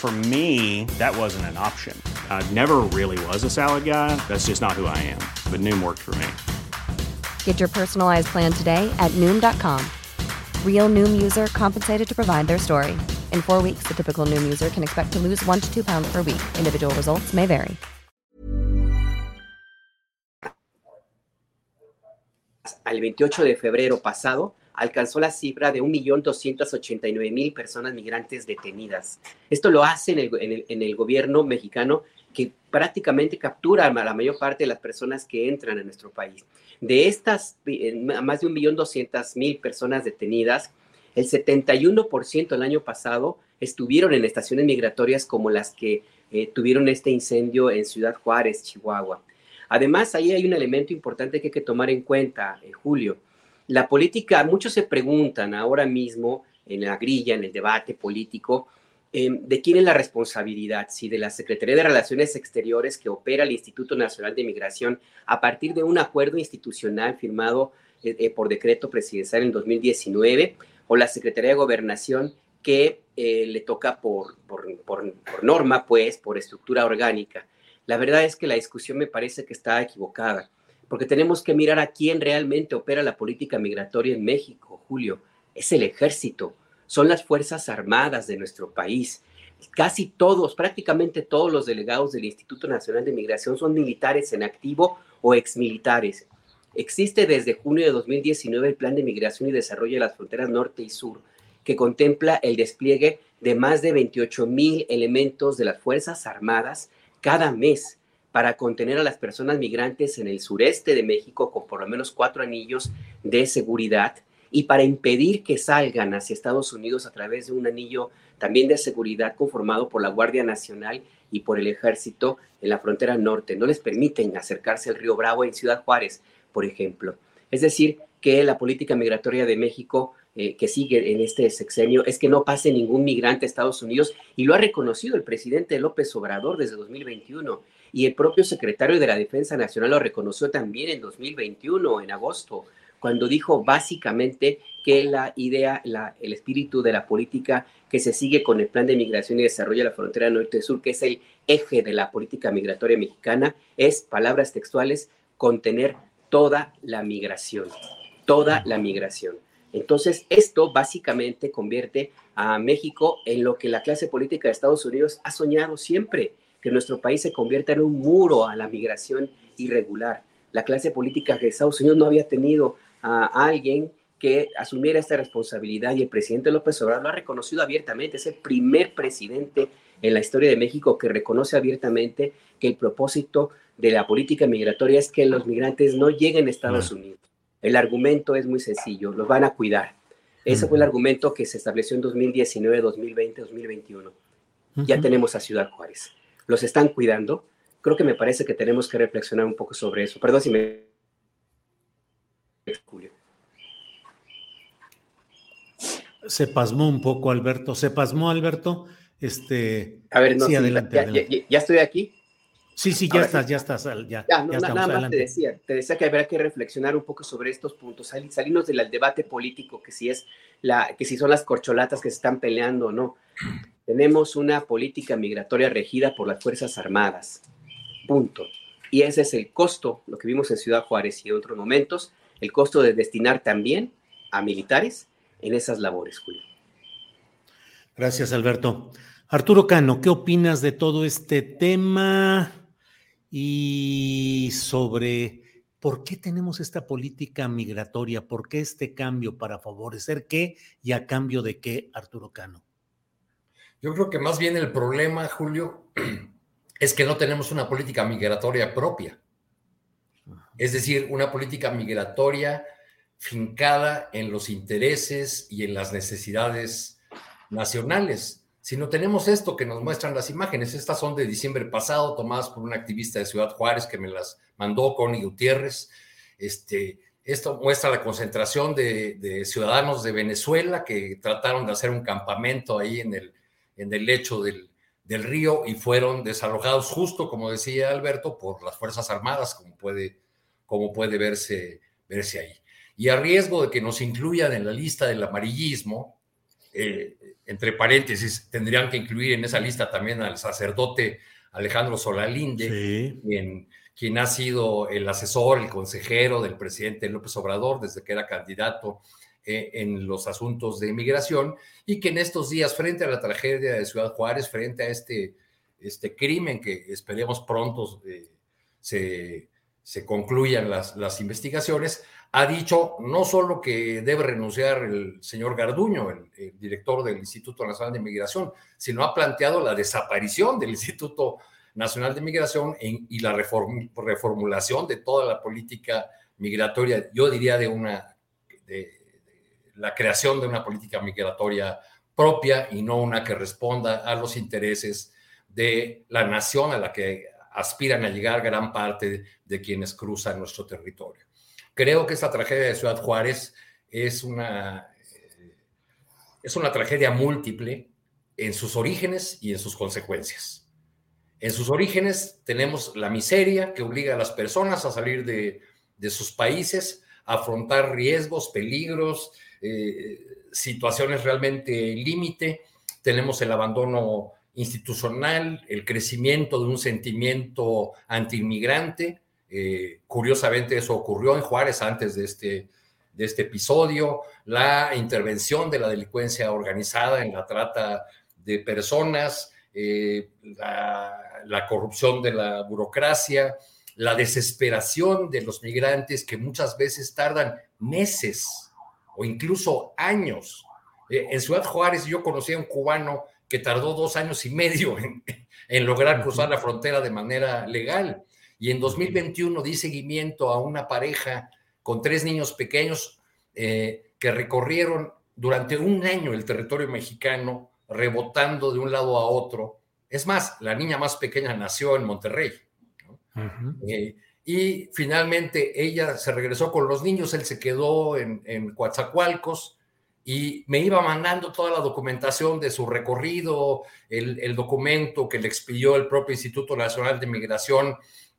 S13: For me, that wasn't an option. I never really was a salad guy. That's just not who I am. But Noom worked for me.
S14: Get your personalized plan today at Noom.com. Real Noom user compensated to provide their story. In four weeks, the typical Noom user can expect to lose one to two pounds per week. Individual results may vary.
S12: Al 28 de febrero pasado, alcanzó la cifra de 1.289.000 personas migrantes detenidas. Esto lo hace en el, gobierno mexicano que prácticamente captura a la mayor parte de las personas que entran a nuestro país. De estas más de 1.200.000 personas detenidas, el 71% el año pasado estuvieron en estaciones migratorias como las que eh, tuvieron este incendio en Ciudad Juárez, Chihuahua. Además, ahí hay un elemento importante que hay que tomar en cuenta, eh, Julio la política, muchos se preguntan ahora mismo en la grilla, en el debate político, em, de quién es la responsabilidad, si de la Secretaría de Relaciones Exteriores que opera el Instituto Nacional de Migración a partir de un acuerdo institucional firmado eh, eh, por decreto presidencial en 2019, o la Secretaría de Gobernación que eh, le toca por, por, por norma, pues, por estructura orgánica. La verdad es que la discusión me parece que está equivocada porque tenemos que mirar a quién realmente opera la política migratoria en México, Julio. Es el ejército, son las Fuerzas Armadas de nuestro país. Casi todos, prácticamente todos los delegados del Instituto Nacional de Migración son militares en activo o exmilitares. Existe desde junio de 2019 el Plan de Migración y Desarrollo de las Fronteras Norte y Sur, que contempla el despliegue de más de 28 mil elementos de las Fuerzas Armadas cada mes para contener a las personas migrantes en el sureste de México con por lo menos cuatro anillos de seguridad y para impedir que salgan hacia Estados Unidos a través de un anillo también de seguridad conformado por la Guardia Nacional y por el Ejército en la frontera norte. No les permiten acercarse al río Bravo en Ciudad Juárez, por ejemplo. Es decir, que la política migratoria de México eh, que sigue en este sexenio es que no pase ningún migrante a Estados Unidos y lo ha reconocido el presidente López Obrador desde 2021 y el propio secretario de la Defensa Nacional lo reconoció también en 2021, en agosto, cuando dijo básicamente que la idea, el espíritu de la política que se sigue con el Plan de Migración y Desarrollo de la Frontera Norte-Sur, que es el eje de la política migratoria mexicana, es, palabras textuales, contener toda la migración, toda la migración. Entonces, esto básicamente convierte a México en lo que la clase política de Estados Unidos ha soñado siempre, que nuestro país se convierta en un muro a la migración irregular. La clase política de Estados Unidos no había tenido a alguien que asumiera esta responsabilidad y el presidente López Obrador lo ha reconocido abiertamente. Es el primer presidente en la historia de México que reconoce abiertamente que el propósito de la política migratoria es que los migrantes no lleguen a Estados Unidos. El argumento es muy sencillo, los van a cuidar. Ese fue el argumento que se estableció en 2019, 2020, 2021. Ya tenemos a Ciudad Juárez los están cuidando, creo que me parece que tenemos que reflexionar un poco sobre eso. Perdón si me...
S1: Se pasmó un poco, Alberto. Se pasmó, Alberto. Este,
S12: a ver, no, sí, adelante, ya, estoy aquí.
S1: Sí, sí, ya estás, ya estás, ya,
S12: ya, nada más te decía, te decía que habrá que reflexionar un poco sobre estos puntos, salirnos del debate político, que si es la, que si son las corcholatas que se están peleando o no. Tenemos una política migratoria regida por las Fuerzas Armadas. Punto. Y ese es el costo, lo que vimos en Ciudad Juárez y en otros momentos, el costo de destinar también a militares en esas labores, Julio.
S1: Gracias, Alberto. Arturo Cano, ¿qué opinas de todo este tema y sobre por qué tenemos esta política migratoria? ¿Por qué este cambio para favorecer qué y a cambio de qué, Arturo Cano?
S11: Yo creo que más bien el problema, Julio, es que no tenemos una política migratoria propia. Es decir, una política migratoria fincada en los intereses y en las necesidades nacionales. Si no tenemos esto que nos muestran las imágenes, estas son de diciembre pasado, tomadas por un activista de Ciudad Juárez que me las mandó, Connie Gutiérrez. Este, esto muestra la concentración de, de, ciudadanos de Venezuela que trataron de hacer un campamento ahí en el, en el lecho del, del río y fueron desalojados justo, como decía Alberto, por las Fuerzas Armadas, como puede, como puede verse, verse ahí. Y a riesgo de que nos incluyan en la lista del amarillismo, eh, entre paréntesis, tendrían que incluir en esa lista también al sacerdote Alejandro Solalinde, quien, quien ha sido el asesor, el consejero del presidente López Obrador desde que era candidato eh, en los asuntos de inmigración y que en estos días, frente a la tragedia de Ciudad Juárez, frente a este, este crimen que esperemos pronto eh, se, se, concluyan las, las investigaciones, ha dicho no solo que debe renunciar el señor Garduño, el, director del Instituto Nacional de Migración, sino ha planteado la desaparición del Instituto Nacional de Migración y la reformulación de toda la política migratoria, yo diría de una, la creación de una política migratoria propia y no una que responda a los intereses de la nación a la que aspiran a llegar gran parte de quienes cruzan nuestro territorio. Creo que esta tragedia de Ciudad Juárez es una, eh, es una tragedia múltiple en sus orígenes y en sus consecuencias. En sus orígenes tenemos la miseria que obliga a las personas a salir de, de sus países, a afrontar riesgos, peligros, eh, situaciones realmente límite. Tenemos el abandono institucional, el crecimiento de un sentimiento antiinmigrante. Eh, curiosamente eso ocurrió en Juárez antes de este, de este episodio, la intervención de la delincuencia organizada en la trata de personas, eh, la, la, corrupción de la burocracia, la desesperación de los migrantes que muchas veces tardan meses o incluso años. Eh, en Ciudad Juárez yo conocí a un cubano que tardó dos años y medio en, lograr cruzar la frontera de manera legal. Y en 2021 di seguimiento a una pareja con tres niños pequeños eh, que recorrieron durante un año el territorio mexicano, rebotando de un lado a otro. Es más, la niña más pequeña nació en Monterrey. Y finalmente ella se regresó con los niños, él se quedó en, en Coatzacoalcos y me iba mandando toda la documentación de su recorrido, el, documento que le expidió el propio Instituto Nacional de Migración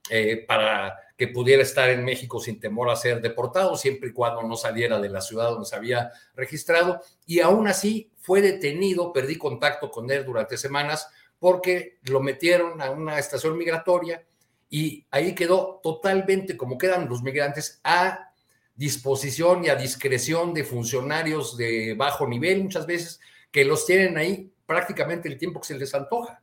S11: eh, para que pudiera estar en México sin temor a ser deportado, siempre y cuando no saliera de la ciudad donde se había registrado. Y aún así fue detenido, perdí contacto con él durante semanas porque lo metieron a una estación migratoria y ahí quedó totalmente como quedan los migrantes a disposición y a discreción de funcionarios de bajo nivel muchas veces que los tienen ahí prácticamente el tiempo que se les antoja.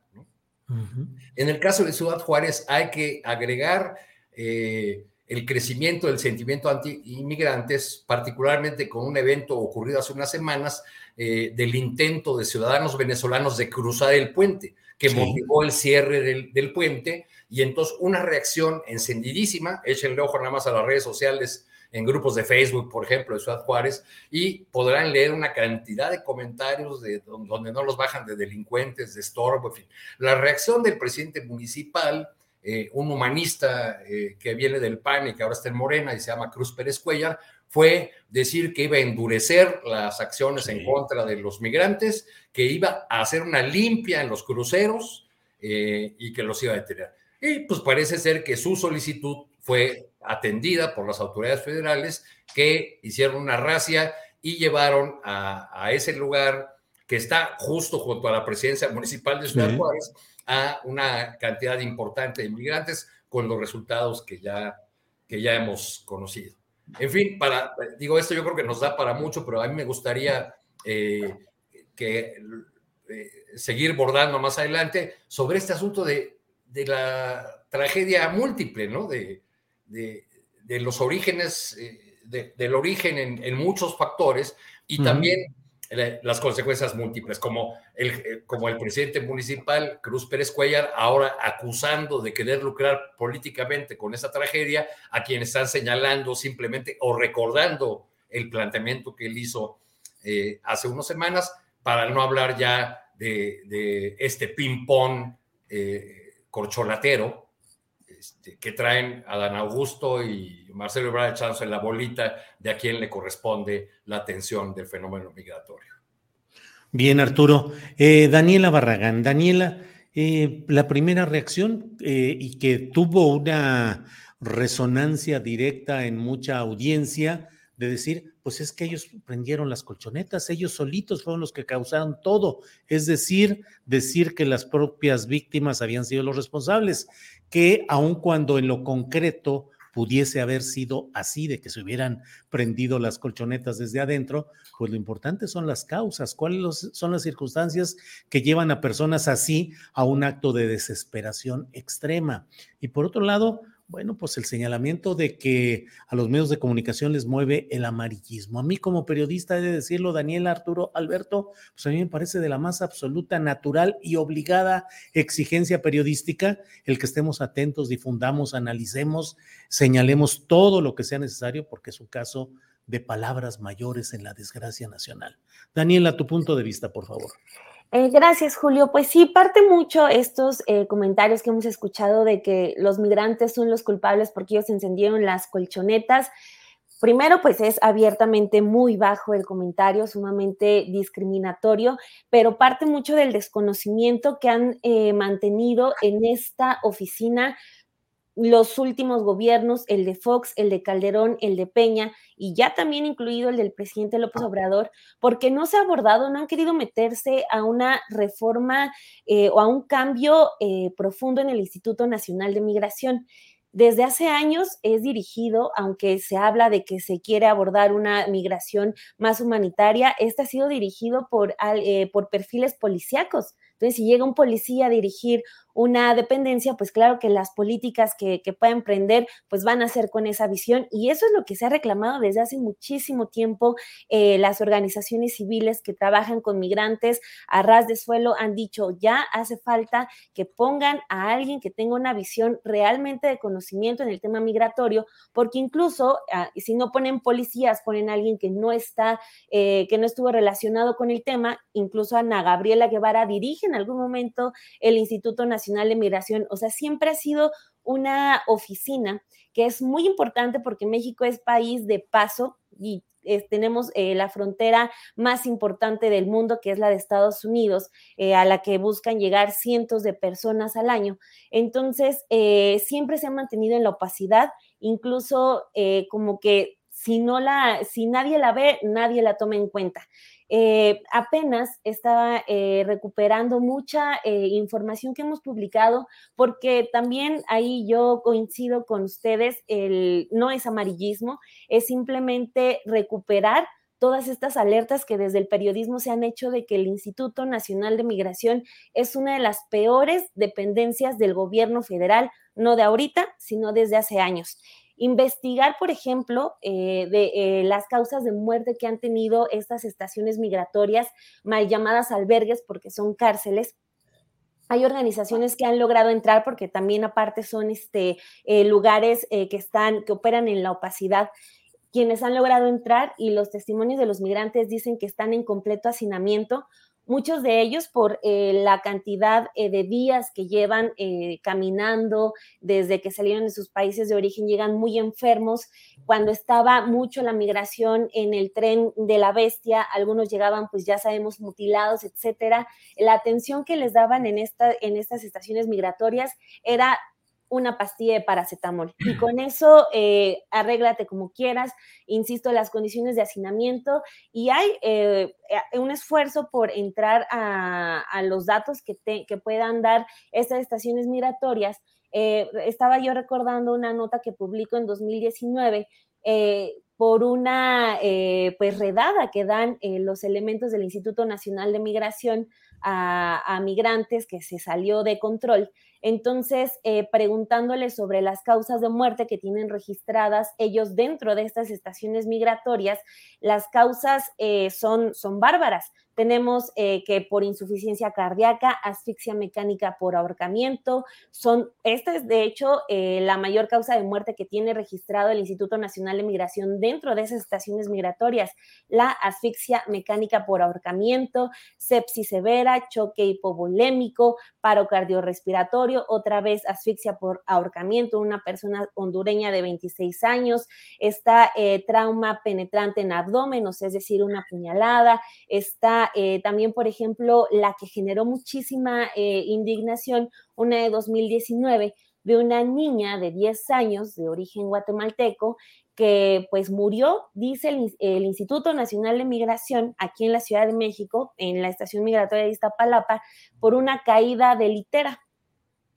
S11: En el caso de Ciudad Juárez hay que agregar eh, el crecimiento del sentimiento anti-inmigrantes, particularmente con un evento ocurrido hace unas semanas eh, del intento de ciudadanos venezolanos de cruzar el puente, que motivó el cierre del, del puente y entonces una reacción encendidísima, échenle ojo nada más a las redes sociales, en grupos de Facebook, por ejemplo, de Ciudad Juárez, y podrán leer una cantidad de comentarios de, donde no los bajan de delincuentes, de estorbo, en fin. La reacción del presidente municipal, eh, un humanista eh, que viene del PAN y que ahora está en Morena y se llama Cruz Pérez Cuellar, fue decir que iba a endurecer las acciones en contra de los migrantes, que iba a hacer una limpia en los cruceros eh, y que los iba a detener. Y pues parece ser que su solicitud fue atendida por las autoridades federales que hicieron una racia y llevaron a, ese lugar que está justo junto a la presidencia municipal de Ciudad Juárez, a una cantidad importante de inmigrantes con los resultados que ya, que ya hemos conocido. En fin, para, digo, esto yo creo que nos da para mucho, pero a mí me gustaría eh, que eh, seguir bordando más adelante sobre este asunto de, de la tragedia múltiple, ¿no? De, de, de los orígenes, eh, del origen en, en, muchos factores y también las consecuencias múltiples, como el, eh, como el presidente municipal Cruz Pérez Cuellar, ahora acusando de querer lucrar políticamente con esa tragedia, a quienes están señalando simplemente o recordando el planteamiento que él hizo eh, hace unas semanas, para no hablar ya de, este ping-pong eh, corcholatero este, que traen a Dan Augusto y Marcelo Ebrard echándose la bolita de a quién le corresponde la atención del fenómeno migratorio.
S1: Bien, Arturo. Eh, Daniela Barragán. Daniela, eh, la primera reacción eh, y que tuvo una resonancia directa en mucha audiencia de decir, pues es que ellos prendieron las colchonetas, ellos solitos fueron los que causaron todo, es decir, decir que las propias víctimas habían sido los responsables, que aun cuando en lo concreto pudiese haber sido así, de que se hubieran prendido las colchonetas desde adentro, pues lo importante son las causas, cuáles son las circunstancias que llevan a personas así a un acto de desesperación extrema. Y por otro lado, bueno, pues el señalamiento de que a los medios de comunicación les mueve el amarillismo. A mí como periodista he de decirlo, Daniel Arturo Alberto, pues a mí me parece de la más absoluta, natural y obligada exigencia periodística el que estemos atentos, difundamos, analicemos, señalemos todo lo que sea necesario, porque es un caso de palabras mayores en la desgracia nacional. Daniela, tu punto de vista, por favor.
S10: Eh, gracias, Julio. Pues sí, parte mucho estos eh, comentarios que hemos escuchado de que los migrantes son los culpables porque ellos encendieron las colchonetas. Primero, pues es abiertamente muy bajo el comentario, sumamente discriminatorio, pero parte mucho del desconocimiento que han eh, mantenido en esta oficina los últimos gobiernos, el de Fox, el de Calderón, el de Peña y ya también incluido el del presidente López Obrador, porque no se ha abordado, no han querido meterse a una reforma eh, o a un cambio eh, profundo en el Instituto Nacional de Migración. Desde hace años es dirigido, aunque se habla de que se quiere abordar una migración más humanitaria, este ha sido dirigido por, eh, por perfiles policíacos entonces, si llega un policía a dirigir una dependencia, pues claro que las políticas que, que pueda emprender, pues van a ser con esa visión. Y eso es lo que se ha reclamado desde hace muchísimo tiempo. Eh, las organizaciones civiles que trabajan con migrantes a ras de suelo han dicho, ya hace falta que pongan a alguien que tenga una visión realmente de conocimiento en el tema migratorio, porque incluso ah, si no ponen policías, ponen a alguien que no está, eh, que no estuvo relacionado con el tema, incluso Ana Gabriela Guevara dirige en algún momento el Instituto Nacional de Migración. O sea, siempre ha sido una oficina que es muy importante porque México es país de paso y tenemos eh, la frontera más importante del mundo, que es la de Estados Unidos, eh, a la que buscan llegar cientos de personas al año. Entonces, eh, siempre se ha mantenido en la opacidad, incluso como que si no la, si nadie la ve, nadie la toma en cuenta. Eh, apenas estaba eh, recuperando mucha eh, información que hemos publicado, porque también ahí yo coincido con ustedes, el, no es amarillismo, es simplemente recuperar todas estas alertas que desde el periodismo se han hecho de que el Instituto Nacional de Migración es una de las peores dependencias del gobierno federal, no de ahorita, sino desde hace años investigar, por ejemplo, eh, de eh, las causas de muerte que han tenido estas estaciones migratorias, mal llamadas albergues, porque son cárceles. Hay organizaciones que han logrado entrar porque también aparte son este, eh, lugares que están, que operan en la opacidad quienes han logrado entrar y los testimonios de los migrantes dicen que están en completo hacinamiento muchos de ellos por eh, la cantidad eh, de días que llevan eh, caminando desde que salieron de sus países de origen, llegan muy enfermos. Cuando estaba mucho la migración en el tren de la bestia, algunos llegaban, pues ya sabemos, mutilados, etcétera. La atención que les daban en, esta, en estas estaciones migratorias era una pastilla de paracetamol. Y con eso, eh, arréglate como quieras. Insisto, las condiciones de hacinamiento y hay eh, eh, un esfuerzo por entrar a, los datos que, que puedan dar estas estaciones migratorias. estaba yo recordando una nota que publicó en 2019 por una pues redada que dan los elementos del Instituto Nacional de Migración a, migrantes que se salió de control. Entonces, eh, preguntándoles sobre las causas de muerte que tienen registradas ellos dentro de estas estaciones migratorias, las causas eh, son, son bárbaras. Tenemos eh, que por insuficiencia cardíaca, asfixia mecánica por ahorcamiento, son, esta es de hecho la mayor causa de muerte que tiene registrado el Instituto Nacional de Migración dentro de esas estaciones migratorias, la asfixia mecánica por ahorcamiento, sepsis severa, choque hipovolémico, paro cardiorrespiratorio, otra vez asfixia por ahorcamiento, una persona hondureña de 26 años, está eh, trauma penetrante en abdomen, o sea, es decir, una puñalada, está eh, también, por ejemplo, la que generó muchísima eh, indignación, una de 2019, de una niña de 10 años de origen guatemalteco que pues murió, dice el, Instituto Nacional de Migración aquí en la Ciudad de México, en la estación migratoria de Iztapalapa, por una caída de litera.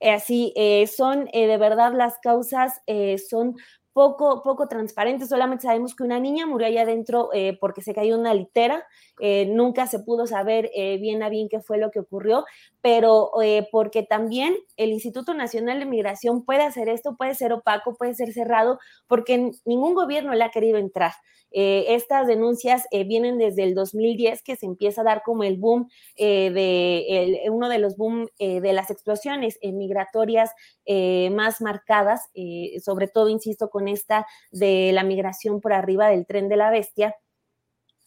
S10: Así, eh, son eh, de verdad las causas, eh, son poco, poco transparente. Solamente sabemos que una niña murió allá adentro eh, porque se cayó una litera. Eh, nunca se pudo saber eh, bien a bien qué fue lo que ocurrió, pero porque también el Instituto Nacional de Migración puede hacer esto, puede ser opaco, puede ser cerrado, porque ningún gobierno le ha querido entrar. estas denuncias vienen desde el 2010, que se empieza a dar como el boom de uno de los boom de las explosiones migratorias más marcadas, sobre todo, insisto, con esta de la migración por arriba del tren de la bestia.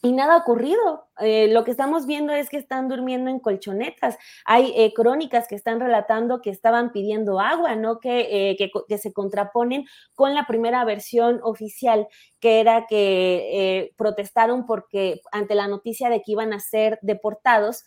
S10: Y nada ha ocurrido. Eh, lo que estamos viendo es que están durmiendo en colchonetas. Hay eh, crónicas que están relatando que estaban pidiendo agua, ¿no? Que, eh, que, se contraponen con la primera versión oficial, que era que protestaron porque ante la noticia de que iban a ser deportados,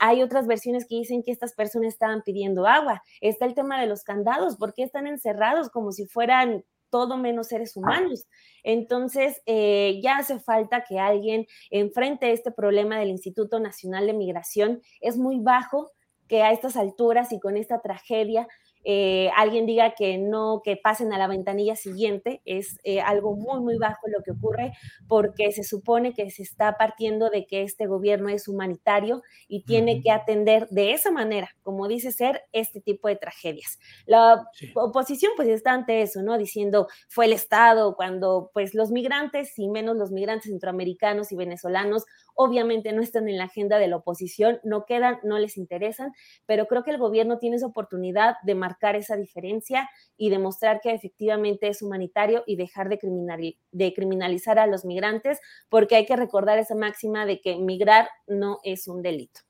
S10: hay otras versiones que dicen que estas personas estaban pidiendo agua. Está el tema de los candados, porque están encerrados como si fueran todo menos seres humanos. Entonces, eh, ya hace falta que alguien enfrente este problema del Instituto Nacional de Migración. Es muy bajo que a estas alturas y con esta tragedia eh, alguien diga que no, que pasen a la ventanilla siguiente, es eh, algo muy, muy bajo lo que ocurre porque se supone que se está partiendo de que este gobierno es humanitario y tiene que atender de esa manera, como dice ser, este tipo de tragedias. La oposición pues está ante eso, ¿no? Diciendo fue el Estado cuando pues los migrantes y menos los migrantes centroamericanos y venezolanos obviamente no están en la agenda de la oposición, no quedan, no les interesan, pero creo que el gobierno tiene esa oportunidad de marcar esa diferencia y demostrar que efectivamente es humanitario y dejar de, de criminalizar a los migrantes, porque hay que recordar esa máxima de que migrar no es un delito.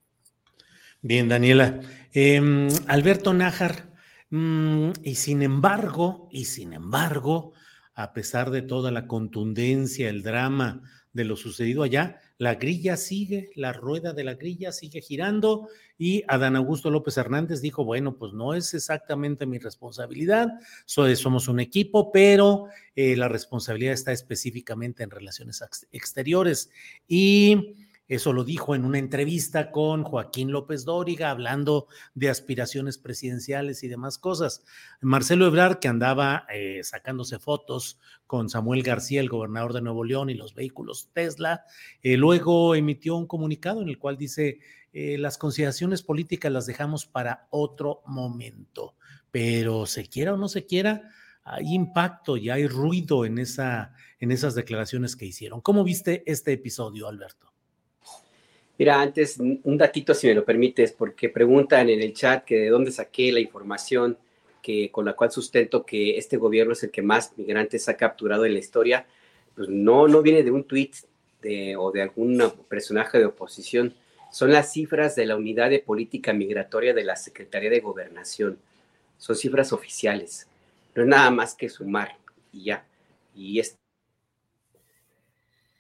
S1: Bien, Daniela. Em, Alberto Nájar, mm, y sin embargo, y sin embargo, a pesar de toda la contundencia, el drama de lo sucedido allá, la grilla sigue, la rueda de la grilla sigue girando y Adán Augusto López Hernández dijo, bueno, pues no es exactamente mi responsabilidad, somos un equipo, pero eh, la responsabilidad está específicamente en relaciones exteriores. Y eso lo dijo en una entrevista con Joaquín López Dóriga, hablando de aspiraciones presidenciales y demás cosas. Marcelo Ebrard, que andaba eh, sacándose fotos con Samuel García, el gobernador de Nuevo León, y los vehículos Tesla, eh, luego emitió un comunicado en el cual dice, eh, las consideraciones políticas las dejamos para otro momento, pero se quiera o no se quiera, hay impacto y hay ruido en, en esas declaraciones que hicieron. ¿Cómo viste este episodio, Alberto?
S12: Mira, antes un datito, si me lo permites, porque preguntan en el chat que de dónde saqué la información que, con la cual sustento que este gobierno es el que más migrantes ha capturado en la historia. Pues no, no viene de un tuit de, o de algún personaje de oposición. Son las cifras de la Unidad de Política Migratoria de la Secretaría de Gobernación. Son cifras oficiales. No es nada más que sumar y ya. Y es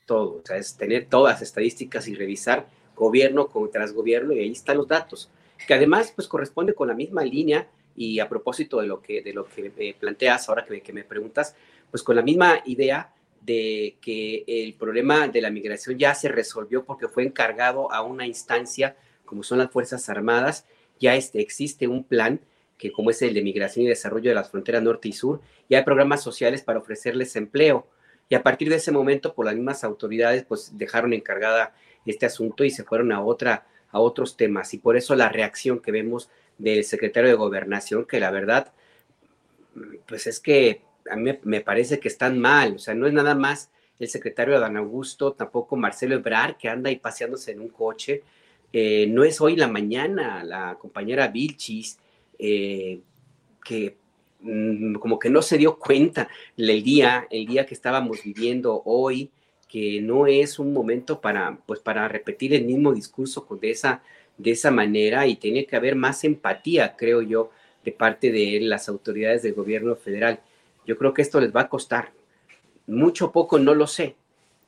S12: todo. O sea, es tener todas las estadísticas y revisar gobierno tras gobierno y ahí están los datos, que además pues corresponde con la misma línea y a propósito de lo que, de lo que me planteas ahora que que me preguntas, pues con la misma idea de que el problema de la migración ya se resolvió porque fue encargado a una instancia como son las Fuerzas Armadas, ya este, existe un plan que como es el de migración y desarrollo de las fronteras norte y sur, ya hay programas sociales para ofrecerles empleo. Y a partir de ese momento, por las mismas autoridades, pues dejaron encargada este asunto y se fueron a, otra, a otros temas. Y por eso la reacción que vemos del secretario de Gobernación, que la verdad, pues es que a mí me parece que están mal. O sea, no es nada más el secretario Dan Augusto, tampoco Marcelo Ebrar, que anda ahí paseándose en un coche. Eh, no es hoy la mañana la compañera Vilchis, eh, que mm, como que no se dio cuenta el día, el día que estábamos viviendo hoy, que no es un momento para, pues, para repetir el mismo discurso de esa, de esa manera y tiene que haber más empatía, creo yo, de parte de las autoridades del gobierno federal. Yo creo que esto les va a costar. Mucho poco, no lo sé,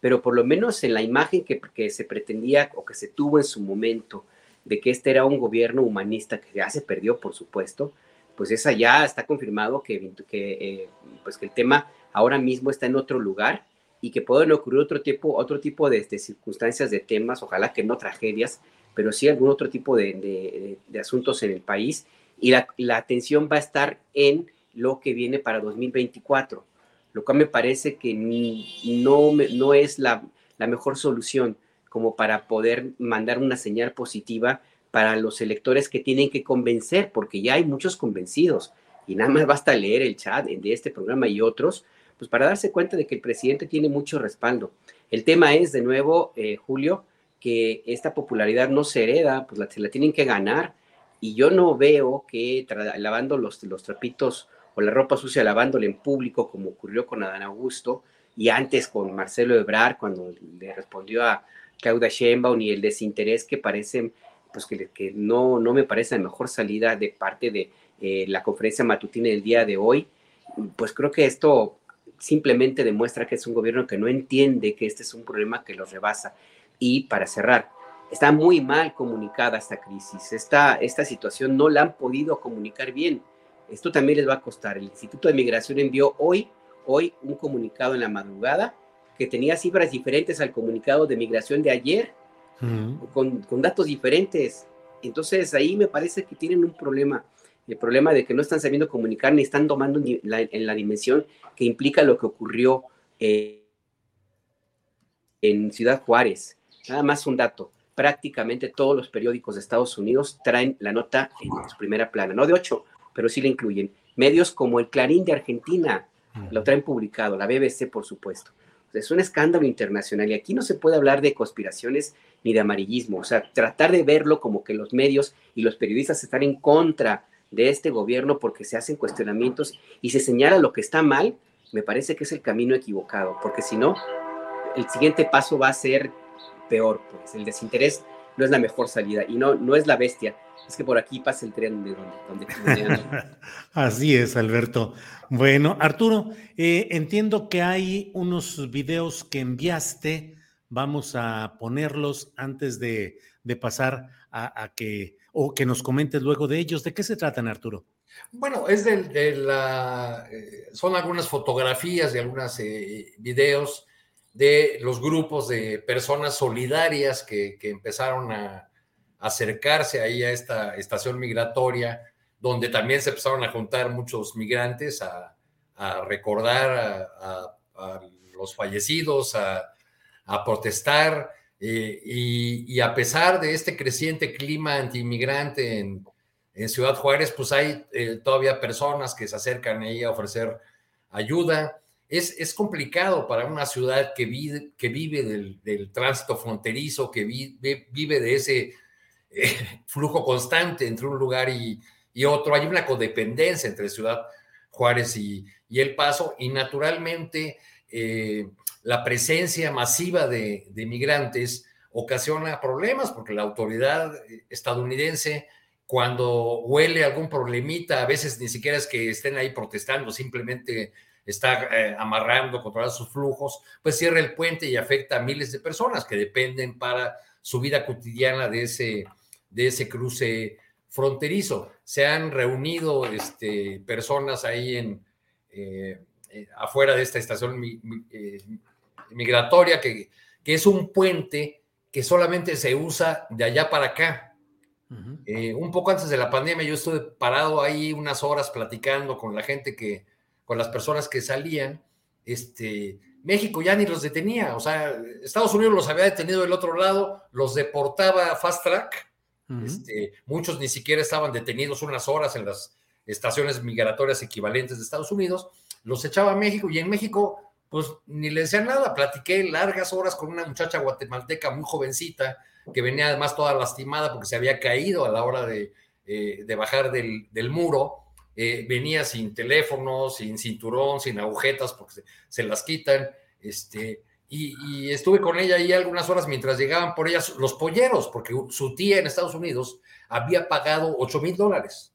S12: pero por lo menos en la imagen que, que se pretendía o que se tuvo en su momento de que este era un gobierno humanista que ya se perdió, por supuesto, pues esa ya está confirmado que, que, eh, pues que el tema ahora mismo está en otro lugar y que pueden ocurrir otro tipo, otro tipo de, circunstancias, de temas, ojalá que no tragedias, pero sí algún otro tipo de, de asuntos en el país y la, la, atención va a estar en lo que viene para 2024, lo cual me parece que no, no es la, la mejor solución como para poder mandar una señal positiva para los electores que tienen que convencer, porque ya hay muchos convencidos y nada más basta leer el chat de este programa y otros, pues para darse cuenta de que el presidente tiene mucho respaldo. El tema es, de nuevo, eh, Julio, que esta popularidad no se hereda, pues la, se la tienen que ganar y yo no veo que lavando los, los trapitos o la ropa sucia lavándola en público, como ocurrió con Adán Augusto y antes con Marcelo Ebrar, cuando le respondió a, Claudia Sheinbaum y el desinterés que parecen, pues que, que no, no me parece la mejor salida de parte de eh, la conferencia matutina del día de hoy, pues creo que esto simplemente demuestra que es un gobierno que no entiende que este es un problema que los rebasa. Y para cerrar, está muy mal comunicada esta crisis, esta, esta situación no la han podido comunicar bien. Esto también les va a costar. El Instituto de Migración envió hoy, hoy un comunicado en la madrugada que tenía cifras diferentes al comunicado de migración de ayer, con, con, datos diferentes. Entonces ahí me parece que tienen un problema, el problema de que no están sabiendo comunicar ni están tomando en la, dimensión que implica lo que ocurrió eh, en Ciudad Juárez. Nada más un dato. Prácticamente todos los periódicos de Estados Unidos traen la nota en su primera plana, no de ocho, pero sí la incluyen. Medios como el Clarín de Argentina lo traen publicado, la BBC por supuesto es un escándalo internacional y aquí no se puede hablar de conspiraciones ni de amarillismo, o sea, tratar de verlo como que los medios y los periodistas están en contra de este gobierno porque se hacen cuestionamientos y se señala lo que está mal, me parece que es el camino equivocado, porque si no, el siguiente paso va a ser peor, pues el desinterés no es la mejor salida y no, no es la bestia, es que por aquí pasa el tren de donde,
S1: Así es, Alberto. Bueno, Arturo, eh, entiendo que hay unos videos que enviaste. Vamos a ponerlos antes de, pasar a, que, o que nos comentes luego de ellos. ¿De qué se tratan, Arturo?
S11: Bueno, es de, la, eh, son algunas fotografías y algunos eh, videos de los grupos de personas solidarias que empezaron a, acercarse ahí a esta estación migratoria, donde también se empezaron a juntar muchos migrantes a, recordar a, los fallecidos, a, protestar. Eh, y, a pesar de este creciente clima antiinmigrante en, en Ciudad Juárez, pues hay eh, todavía personas que se acercan ahí a ofrecer ayuda. Es, es complicado para una ciudad que vive, que vive del, tránsito fronterizo, que vive, vive de ese flujo constante entre un lugar y, otro. Hay una codependencia entre Ciudad Juárez y, El Paso y naturalmente eh, la presencia masiva de, migrantes ocasiona problemas porque la autoridad estadounidense cuando huele algún problemita, a veces ni siquiera es que estén ahí protestando, simplemente está eh, amarrando, controlando sus flujos, pues cierra el puente y afecta a miles de personas que dependen para su vida cotidiana de ese, de ese cruce fronterizo. Se han reunido este, personas ahí en, eh, eh, afuera de esta estación eh, migratoria, que, que, es un puente que solamente se usa de allá para acá. un poco antes de la pandemia yo estuve parado ahí unas horas platicando con la gente que, con las personas que salían, este, México ya ni los detenía, o sea, Estados Unidos los había detenido del otro lado, los deportaba fast track, este, muchos ni siquiera estaban detenidos unas horas en las estaciones migratorias equivalentes de Estados Unidos, los echaba a México y en México pues ni le decían nada, platiqué largas horas con una muchacha guatemalteca muy jovencita que venía además toda lastimada porque se había caído a la hora de, eh, bajar del, del muro. Eh, venía sin teléfono, sin cinturón, sin agujetas, porque se, las quitan, este, y, estuve con ella ahí algunas horas mientras llegaban por ellas los polleros, porque su tía en Estados Unidos había pagado 8 mil dólares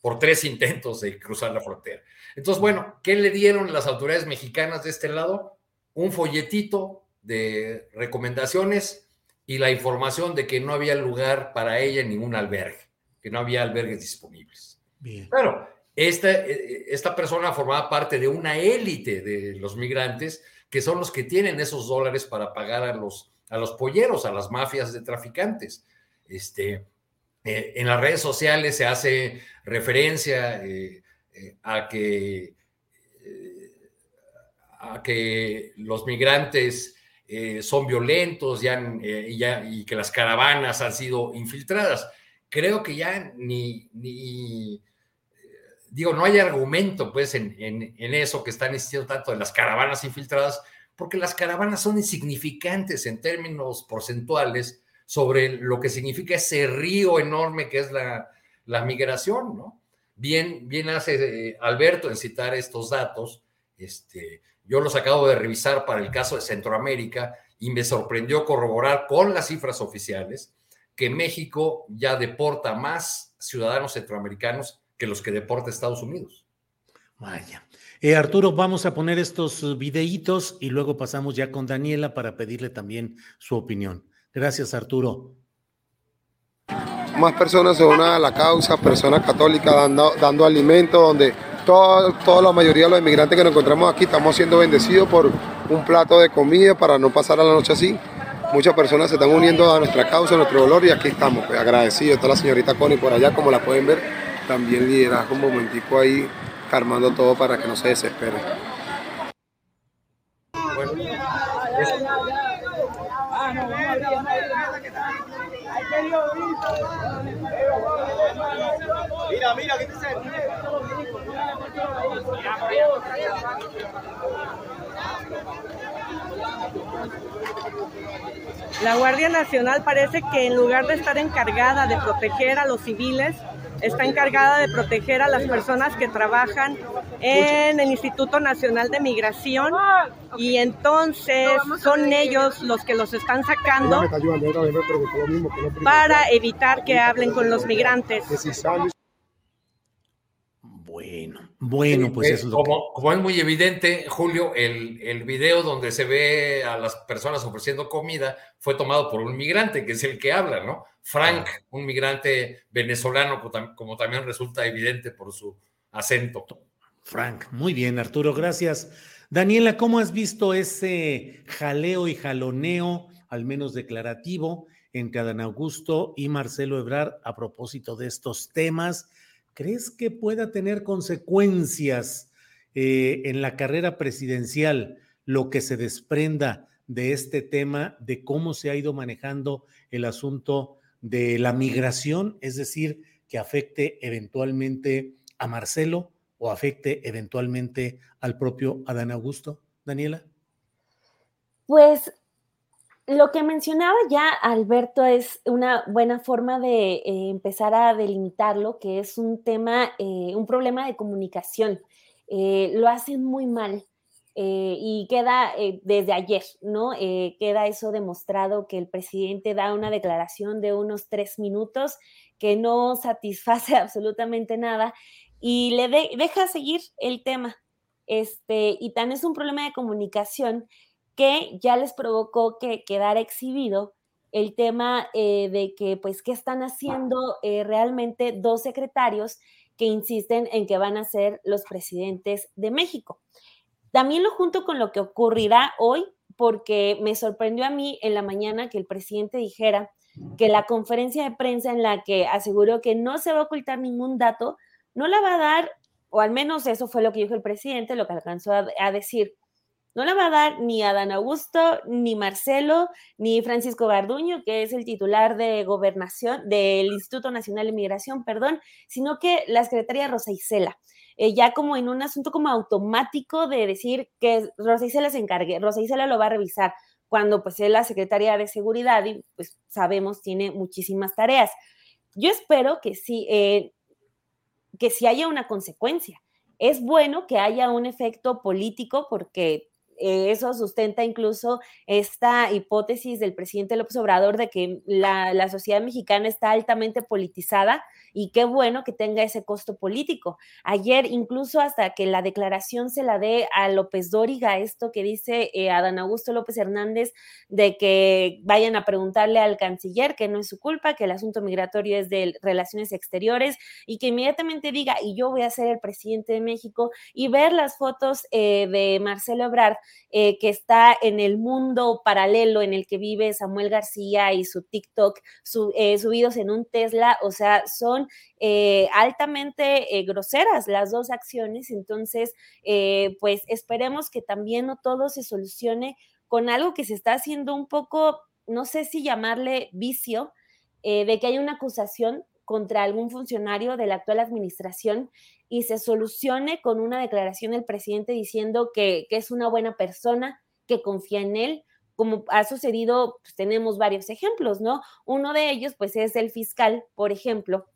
S11: por tres intentos de cruzar la frontera. Entonces, bueno, ¿qué le dieron las autoridades mexicanas de este lado? Un folletito de recomendaciones y la información de que no había lugar para ella en ningún albergue, que no había albergues disponibles. Claro, esta, eh, eh, esta persona formaba parte de una élite de los migrantes que son los que tienen esos dólares para pagar a los, a los polleros, a las mafias de traficantes. Este, eh, en las redes sociales se hace referencia a, que, a que los migrantes son violentos ya, y que las caravanas han sido infiltradas. Creo que ya ni, ni digo, no hay argumento pues en, eso que están insistiendo tanto de las caravanas infiltradas, porque las caravanas son insignificantes en términos porcentuales sobre lo que significa ese río enorme que es la, migración, ¿no? Bien, bien hace eh, Alberto en citar estos datos. Este, yo los acabo de revisar para el caso de Centroamérica y me sorprendió corroborar con las cifras oficiales que México ya deporta más ciudadanos centroamericanos que los que deporta Estados Unidos.
S1: Vaya. Eh, Arturo, vamos a poner estos videitos y luego pasamos ya con Daniela para pedirle también su opinión. Gracias, Arturo.
S15: Más personas se unan a la causa, personas católicas dando, dando alimento, donde toda, toda la mayoría de los inmigrantes que nos encontramos aquí estamos siendo bendecidos por un plato de comida para no pasar a la noche así. Muchas personas se están uniendo a nuestra causa, a nuestro dolor y aquí estamos, pues, agradecidos. Está la señorita Connie por allá, como la pueden ver también liderazgo un momentico ahí, calmando todo para que no se desespere.
S16: La Guardia Nacional parece que en lugar de estar encargada de proteger a los civiles, está encargada de proteger a las personas que trabajan en el Instituto Nacional de Migración. Y entonces son ellos los que los están sacando para evitar que hablen con los migrantes.
S1: Bueno, bueno, pues eso es
S11: lo como, como, es muy evidente, Julio, el, el, video donde se ve a las personas ofreciendo comida fue tomado por un migrante, que es el que habla, ¿no? Frank, un migrante venezolano, como también resulta evidente por su acento.
S1: Frank, muy bien, Arturo, gracias. Daniela, ¿cómo has visto ese jaleo y jaloneo, al menos declarativo, entre Adán Augusto y Marcelo Ebrard a propósito de estos temas? ¿Crees que pueda tener consecuencias eh, en la carrera presidencial lo que se desprenda de este tema, de cómo se ha ido manejando el asunto de la migración, es decir, que afecte eventualmente a Marcelo o afecte eventualmente al propio Adán Augusto? Daniela.
S10: Pues lo que mencionaba ya Alberto es una buena forma de eh, empezar a delimitarlo, que es un tema, eh, un problema de comunicación. Eh, lo hacen muy mal y queda desde ayer, ¿no? queda eso demostrado que el presidente da una declaración de unos tres minutos que no satisface absolutamente nada y le deja seguir el tema. Este, y tan es un problema de comunicación que ya les provocó que quedara exhibido el tema eh, de que, pues, ¿qué están haciendo eh, realmente dos secretarios que insisten en que van a ser los presidentes de México? También lo junto con lo que ocurrirá hoy, porque me sorprendió a mí en la mañana que el presidente dijera que la conferencia de prensa en la que aseguró que no se va a ocultar ningún dato, no la va a dar, o al menos eso fue lo que dijo el presidente, lo que alcanzó a, decir, no la va a dar ni a Dan Augusto, ni Marcelo, ni Francisco Garduño, que es el titular de gobernación del Instituto Nacional de Migración, perdón, sino que la secretaria Rosa Isela. Eh, ya como en un asunto como automático de decir que Rosa Isela se encargue, Rosa Isela lo va a revisar, cuando pues es la secretaria de Seguridad y pues sabemos tiene muchísimas tareas. Yo espero que sí, eh, que sí haya una consecuencia. Es bueno que haya un efecto político porque eh, eso sustenta incluso esta hipótesis del presidente López Obrador de que la, la, sociedad mexicana está altamente politizada y qué bueno que tenga ese costo político. Ayer incluso hasta que la declaración se la dé a López Dóriga, esto que dice eh, Adán Augusto López Hernández de que vayan a preguntarle al canciller que no es su culpa, que el asunto migratorio es de relaciones exteriores y que inmediatamente diga, y yo voy a ser el presidente de México y ver las fotos eh, de Marcelo Ebrard eh, que está en el mundo paralelo en el que vive Samuel García y su TikTok eh, subidos en un Tesla, o sea, son eh, altamente groseras las dos acciones, entonces, pues esperemos que también no todo se solucione con algo que se está haciendo un poco, no sé si llamarle vicio, de que hay una acusación contra algún funcionario de la actual administración y se solucione con una declaración del presidente diciendo que, es una buena persona, que confía en él, como ha sucedido, pues tenemos varios ejemplos, ¿no? Uno de ellos, pues es el fiscal, por ejemplo,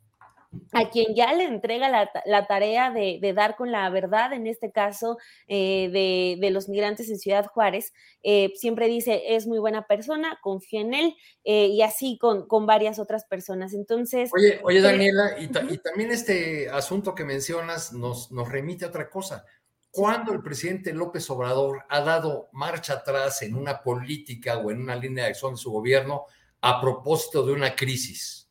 S10: a quien ya le entrega la, tarea de, dar con la verdad, en este caso eh, de, los migrantes en Ciudad Juárez, eh, siempre dice, es muy buena persona, confía en él, eh, y así con, varias otras personas. Entonces...
S11: Oye, oye Daniela, y, también este asunto que mencionas nos, nos remite a otra cosa. ¿Cuándo el presidente López Obrador ha dado marcha atrás en una política o en una línea de acción de su gobierno a propósito de una crisis?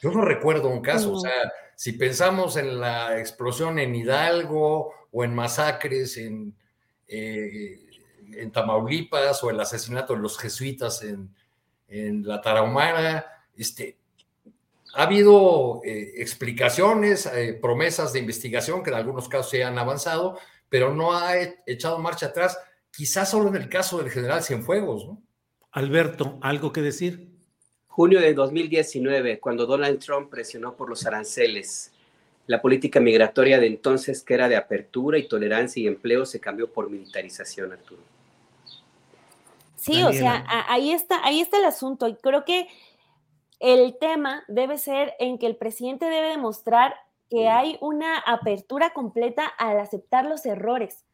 S11: Yo no recuerdo un caso, o sea, si pensamos en la explosión en Hidalgo o en masacres en, eh, en Tamaulipas o el asesinato de los jesuitas en, la Tarahumara, este, ha habido eh, explicaciones, eh, promesas de investigación que en algunos casos se han avanzado, pero no ha echado marcha atrás, quizás solo en el caso del general Cienfuegos, ¿no?
S1: Alberto, ¿algo que decir?
S12: Junio de 2019, cuando Donald Trump presionó por los aranceles, la política migratoria de entonces, que era de apertura y tolerancia y empleo, se cambió por militarización, Arturo.
S10: Sí, o sea, ahí está, ahí está el asunto. Y creo que el tema debe ser en que el presidente debe demostrar que hay una apertura completa al aceptar los errores.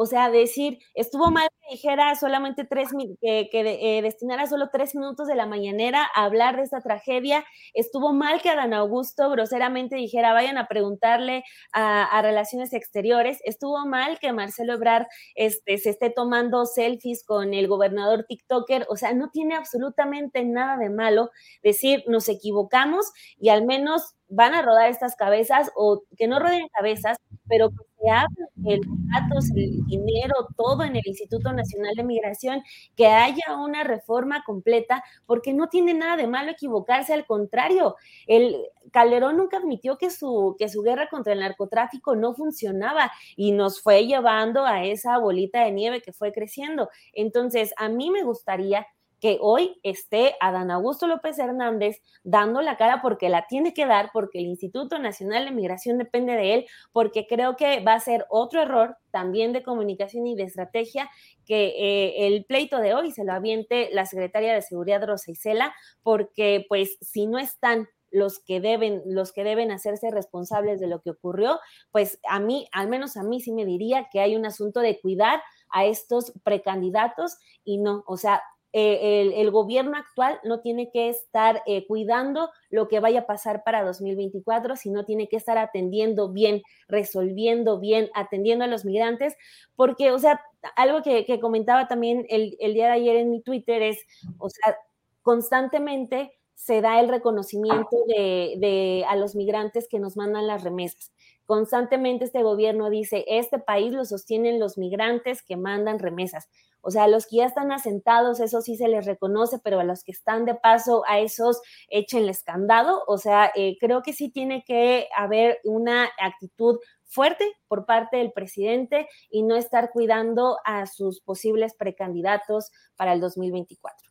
S10: O sea, decir, estuvo mal que dijera solamente tres, que, que eh, destinara solo tres minutos de la mañanera a hablar de esta tragedia. Estuvo mal que Adán Augusto groseramente dijera, vayan a preguntarle a, Relaciones Exteriores. Estuvo mal que Marcelo Ebrard este, se esté tomando selfies con el gobernador TikToker. O sea, no tiene absolutamente nada de malo decir, nos equivocamos y al menos van a rodar estas cabezas o que no roden cabezas, pero que se hable el datos, el dinero, todo en el Instituto Nacional de Migración, que haya una reforma completa, porque no tiene nada de malo equivocarse, al contrario, el Calderón nunca admitió que su, que su guerra contra el narcotráfico no funcionaba y nos fue llevando a esa bolita de nieve que fue creciendo. Entonces, a mí me gustaría que hoy esté Adán Augusto López Hernández dando la cara porque la tiene que dar, porque el Instituto Nacional de Migración depende de él, porque creo que va a ser otro error también de comunicación y de estrategia que eh, el pleito de hoy se lo aviente la secretaria de Seguridad Rosa Isela, porque pues si no están los que deben, los que deben hacerse responsables de lo que ocurrió, pues a mí, al menos a mí sí me diría que hay un asunto de cuidar a estos precandidatos y no, o sea, eh, el, gobierno actual no tiene que estar eh, cuidando lo que vaya a pasar para 2024, sino tiene que estar atendiendo bien, resolviendo bien, atendiendo a los migrantes, porque, o sea, algo que, comentaba también el, el, día de ayer en mi Twitter es, o sea, constantemente se da el reconocimiento de, a los migrantes que nos mandan las remesas. Constantemente este gobierno dice, este país lo sostienen los migrantes que mandan remesas. O sea, a los que ya están asentados, eso sí se les reconoce, pero a los que están de paso, a esos échenles candado. O sea, eh, creo que sí tiene que haber una actitud fuerte por parte del presidente y no estar cuidando a sus posibles precandidatos para el 2024.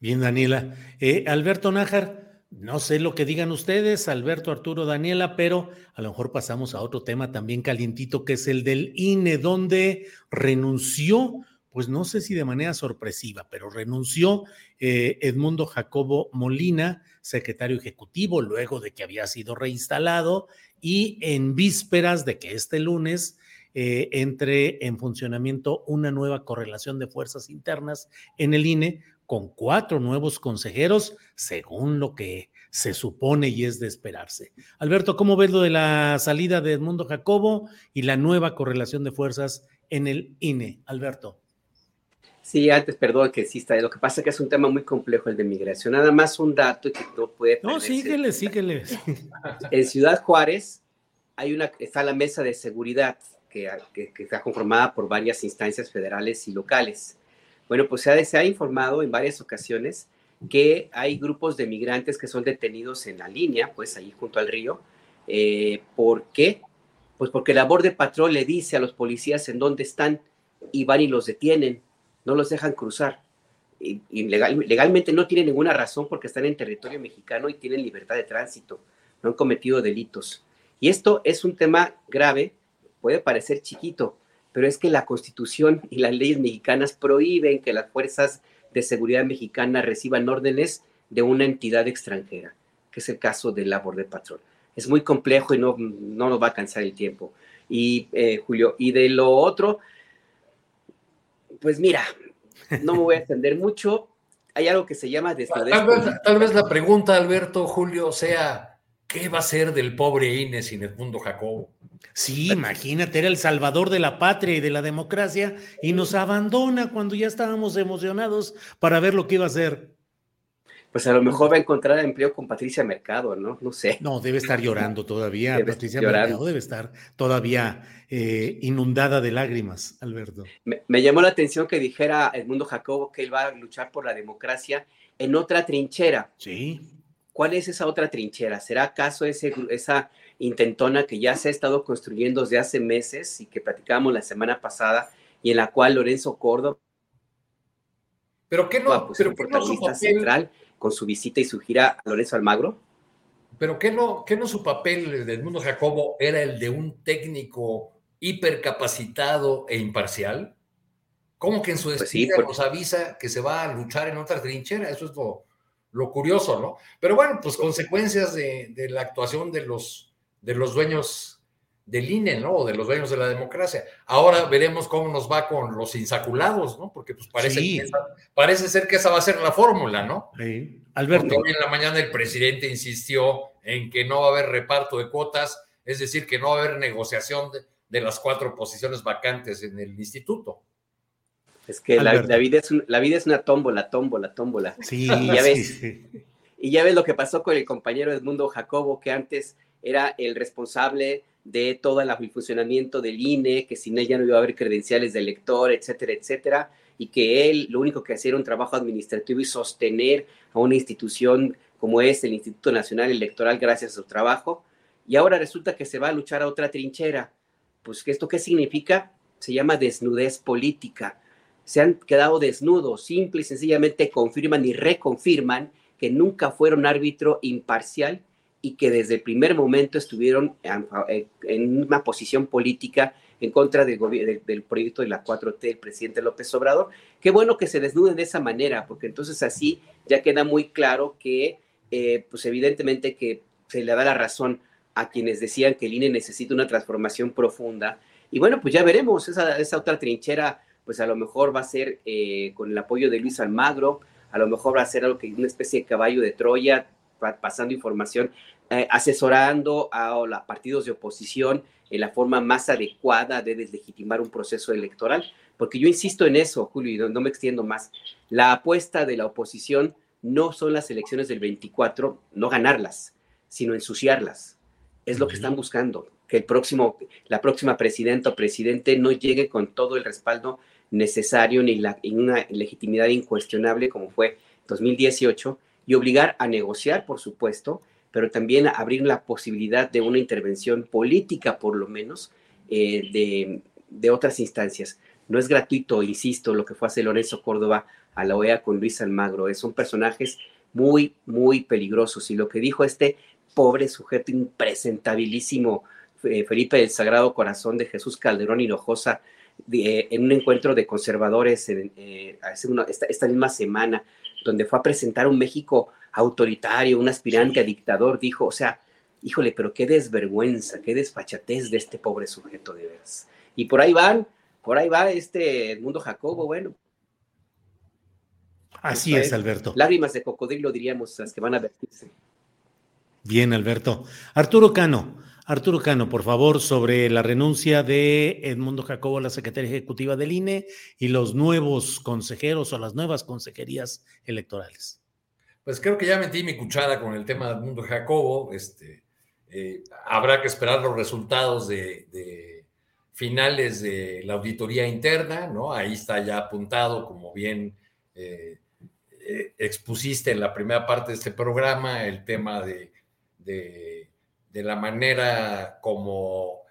S1: Bien, Daniela. Eh, Alberto Nájar, no sé lo que digan ustedes, Alberto, Arturo, Daniela, pero a lo mejor pasamos a otro tema también calientito, que es el del INE, donde renunció pues no sé si de manera sorpresiva, pero renunció eh, Edmundo Jacobo Molina, secretario ejecutivo, luego de que había sido reinstalado y en vísperas de que este lunes eh, entre en funcionamiento una nueva correlación de fuerzas internas en el INE con cuatro nuevos consejeros, según lo que se supone y es de esperarse. Alberto, ¿cómo ves lo de la salida de Edmundo Jacobo y la nueva correlación de fuerzas en el INE? Alberto.
S12: Sí, antes, perdón que exista. Lo que pasa es que es un tema muy complejo el de migración. Nada más un dato que no puede.
S1: No, síguele, síguele.
S12: En Ciudad Juárez hay una, está la mesa de seguridad que, está conformada por varias instancias federales y locales. Bueno, pues se ha, informado en varias ocasiones que hay grupos de migrantes que son detenidos en la línea, pues ahí junto al río. Eh, ¿Por qué? Pues porque la de patrón le dice a los policías en dónde están y van y los detienen no los dejan cruzar. Legalmente no tienen ninguna razón porque están en territorio mexicano y tienen libertad de tránsito, no han cometido delitos. Y esto es un tema grave, puede parecer chiquito, pero es que la constitución y las leyes mexicanas prohíben que las fuerzas de seguridad mexicanas reciban órdenes de una entidad extranjera, que es el caso del labor de patrón. Es muy complejo y no, no nos va a cansar el tiempo. Y eh, Julio, y de lo otro, pues mira, no me voy a extender mucho. Hay algo que se llama
S11: Tal vez, la pregunta, Alberto, Julio, sea, ¿qué va a ser del pobre Inés sin Edmundo Jacobo?
S1: Sí, imagínate, era el salvador de la patria y de la democracia y nos abandona cuando ya estábamos emocionados para ver lo que iba a hacer
S12: pues a lo mejor va a encontrar empleo con Patricia Mercado, ¿no? No sé.
S1: No, debe estar llorando todavía. Patricia Mercado debe estar todavía eh, inundada de lágrimas, Alberto.
S12: Me, llamó la atención que dijera Edmundo Jacobo que él va a luchar por la democracia en otra trinchera.
S1: Sí.
S12: ¿Cuál es esa otra trinchera? ¿Será acaso ese, esa intentona que ya se ha estado construyendo desde hace meses y que platicábamos la semana pasada y en la cual Lorenzo Córdoba
S11: pero qué no,
S12: pues, pero protagonista central con su visita y su gira a Lorenzo Almagro.
S11: Pero ¿qué no, qué no su papel de Edmundo Jacobo era el de un técnico hipercapacitado e imparcial? ¿Cómo que en su pues nos avisa que se va a luchar en otra trinchera? Eso es lo, curioso, ¿no? Pero bueno, pues consecuencias de, de, la actuación de los, de los dueños del INE, ¿no? O de los dueños de la democracia. Ahora veremos cómo nos va con los insaculados, ¿no? Porque pues parece, parece ser que esa va a ser la fórmula, ¿no?
S1: Sí. Alberto.
S11: hoy en la mañana el presidente insistió en que no va a haber reparto de cuotas, es decir, que no va a haber negociación de, las cuatro posiciones vacantes en el instituto.
S12: Es que la, vida es la vida es una tómbola, tómbola, tómbola.
S1: Sí, y ya ves,
S12: Y ya ves lo que pasó con el compañero Edmundo Jacobo, que antes era el responsable de todo el funcionamiento del INE, que sin él ya no iba a haber credenciales de elector, etcétera, etcétera, y que él lo único que hacía era un trabajo administrativo y sostener a una institución como es el Instituto Nacional Electoral gracias a su trabajo, y ahora resulta que se va a luchar a otra trinchera. Pues, ¿esto qué significa? Se llama desnudez política. Se han quedado desnudos, simple y sencillamente confirman y reconfirman que nunca fueron árbitro imparcial y que desde el primer momento estuvieron en una posición política en contra del, del proyecto de la 4T del presidente López Obrador. Qué bueno que se desnuden de esa manera, porque entonces así ya queda muy claro que, eh, pues evidentemente que se le da la razón a quienes decían que el INE necesita una transformación profunda. Y bueno, pues ya veremos, esa, esa otra trinchera, pues a lo mejor va a ser eh, con el apoyo de Luis Almagro, a lo mejor va a ser algo que una especie de caballo de Troya, pasando información, eh, asesorando a los partidos de oposición en la forma más adecuada de deslegitimar un proceso electoral. Porque yo insisto en eso, Julio, y no, me extiendo más. La apuesta de la oposición no son las elecciones del 24, no ganarlas, sino ensuciarlas. Es lo que están buscando, que el próximo, la próxima presidenta o presidente no llegue con todo el respaldo necesario ni la, una legitimidad incuestionable como fue 2018 y obligar a negociar, por supuesto, pero también a abrir la posibilidad de una intervención política, por lo menos, eh, de, de, otras instancias. No es gratuito, insisto, lo que fue hacer Lorenzo Córdoba a la OEA con Luis Almagro. Son personajes muy, muy peligrosos. Y lo que dijo este pobre sujeto impresentabilísimo, eh, Felipe del Sagrado Corazón de Jesús Calderón Hinojosa, eh, en un encuentro de conservadores eh, esta, misma semana, donde fue a presentar un México autoritario, un aspirante a dictador, dijo, o sea, híjole, pero qué desvergüenza, qué desfachatez de este pobre sujeto de veras. Y por ahí van, por ahí va este Edmundo Jacobo, bueno.
S1: Así es, Alberto.
S12: Lágrimas de cocodrilo, diríamos, las que van a vertirse.
S1: Bien, Alberto. Arturo Cano, Arturo Cano, por favor, sobre la renuncia de Edmundo Jacobo a la Secretaría Ejecutiva del INE y los nuevos consejeros o las nuevas consejerías electorales.
S11: Pues creo que ya metí mi cuchara con el tema de Edmundo Jacobo. Este, eh, habrá que esperar los resultados de, finales de la auditoría interna, ¿no? Ahí está ya apuntado, como bien eh, eh, expusiste en la primera parte de este programa, el tema de de la manera como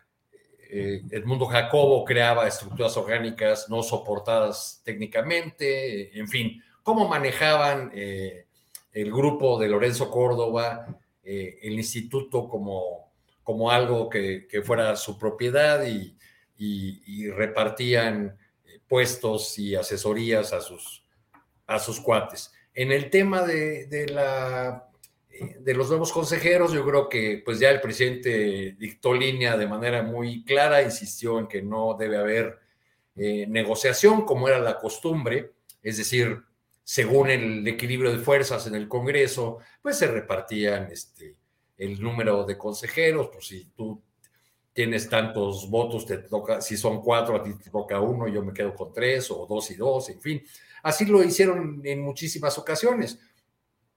S11: eh, Edmundo Jacobo creaba estructuras orgánicas no soportadas técnicamente, en fin, cómo manejaban eh, el grupo de Lorenzo Córdoba, eh, el instituto como, como algo que, fuera su propiedad y, repartían puestos y asesorías a sus, a sus cuates. En el tema de la de los nuevos consejeros, yo creo que pues ya el presidente dictó línea de manera muy clara, insistió en que no debe haber eh, negociación como era la costumbre, es decir, según el equilibrio de fuerzas en el Congreso, pues se repartían este, el número de consejeros, pues si tú tienes tantos votos, te toca, si son cuatro, a ti te toca uno, yo me quedo con tres, o dos y dos, en fin. Así lo hicieron en muchísimas ocasiones.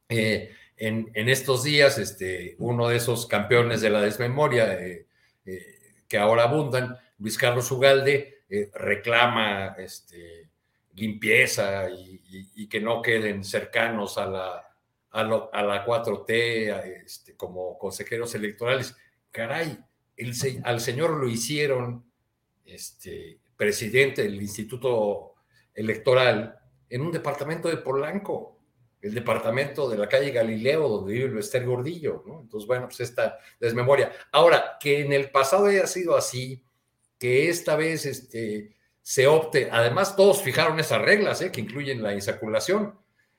S11: Eh, en, estos días, este, uno de esos campeones de la desmemoria eh, eh, que ahora abundan, Luis Carlos Ugalde, eh, reclama este, limpieza y, que no queden cercanos a la, a, la 4T este, como consejeros electorales. Caray, el, al señor lo hicieron este, presidente del Instituto Electoral en un departamento de Polanco el departamento de la calle Galileo, donde vive el Bester Gordillo, ¿no? Entonces, bueno, pues esta desmemoria. Ahora, que en el pasado haya sido así, que esta vez este, se opte, además todos fijaron esas reglas, ¿eh? que incluyen la insaculación,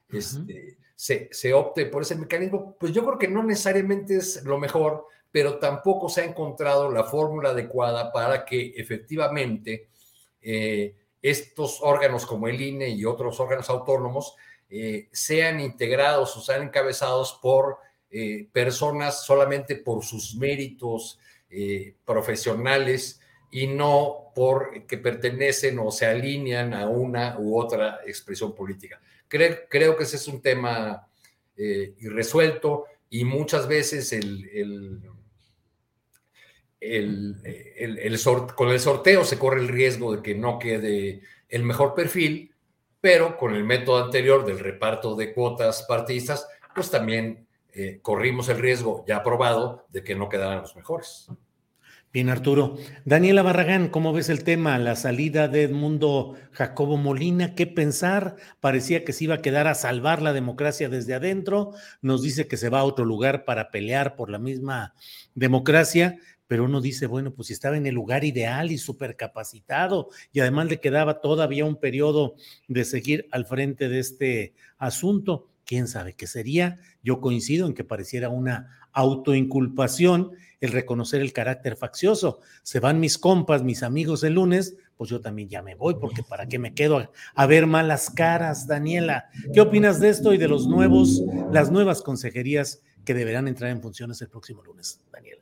S11: este, se, se, opte por ese mecanismo, pues yo creo que no necesariamente es lo mejor, pero tampoco se ha encontrado la fórmula adecuada para que efectivamente eh, estos órganos como el INE y otros órganos autónomos eh, sean integrados o sean encabezados por eh, personas solamente por sus méritos eh, profesionales y no por que pertenecen o se alinean a una u otra expresión política. Creo, creo que ese es un tema irresuelto y muchas veces con el sorteo se corre el riesgo de que no quede el mejor perfil pero con el método anterior del reparto de cuotas partidistas, pues también eh, corrimos el riesgo ya aprobado de que no quedaran los mejores.
S1: Bien, Arturo. Daniela Barragán, ¿cómo ves el tema? La salida de Edmundo Jacobo Molina, ¿qué pensar? Parecía que se iba a quedar a salvar la democracia desde adentro. Nos dice que se va a otro lugar para pelear por la misma democracia pero uno dice, bueno, pues si estaba en el lugar ideal y súper capacitado y además le quedaba todavía un periodo de seguir al frente de este asunto, quién sabe qué sería. Yo coincido en que pareciera una autoinculpación el reconocer el carácter faccioso. Se van mis compas, mis amigos el lunes, pues yo también ya me voy, porque para qué me quedo a, a ver malas caras, Daniela. ¿Qué opinas de esto y de los nuevos, las nuevas consejerías que deberán entrar en funciones el próximo lunes, Daniela?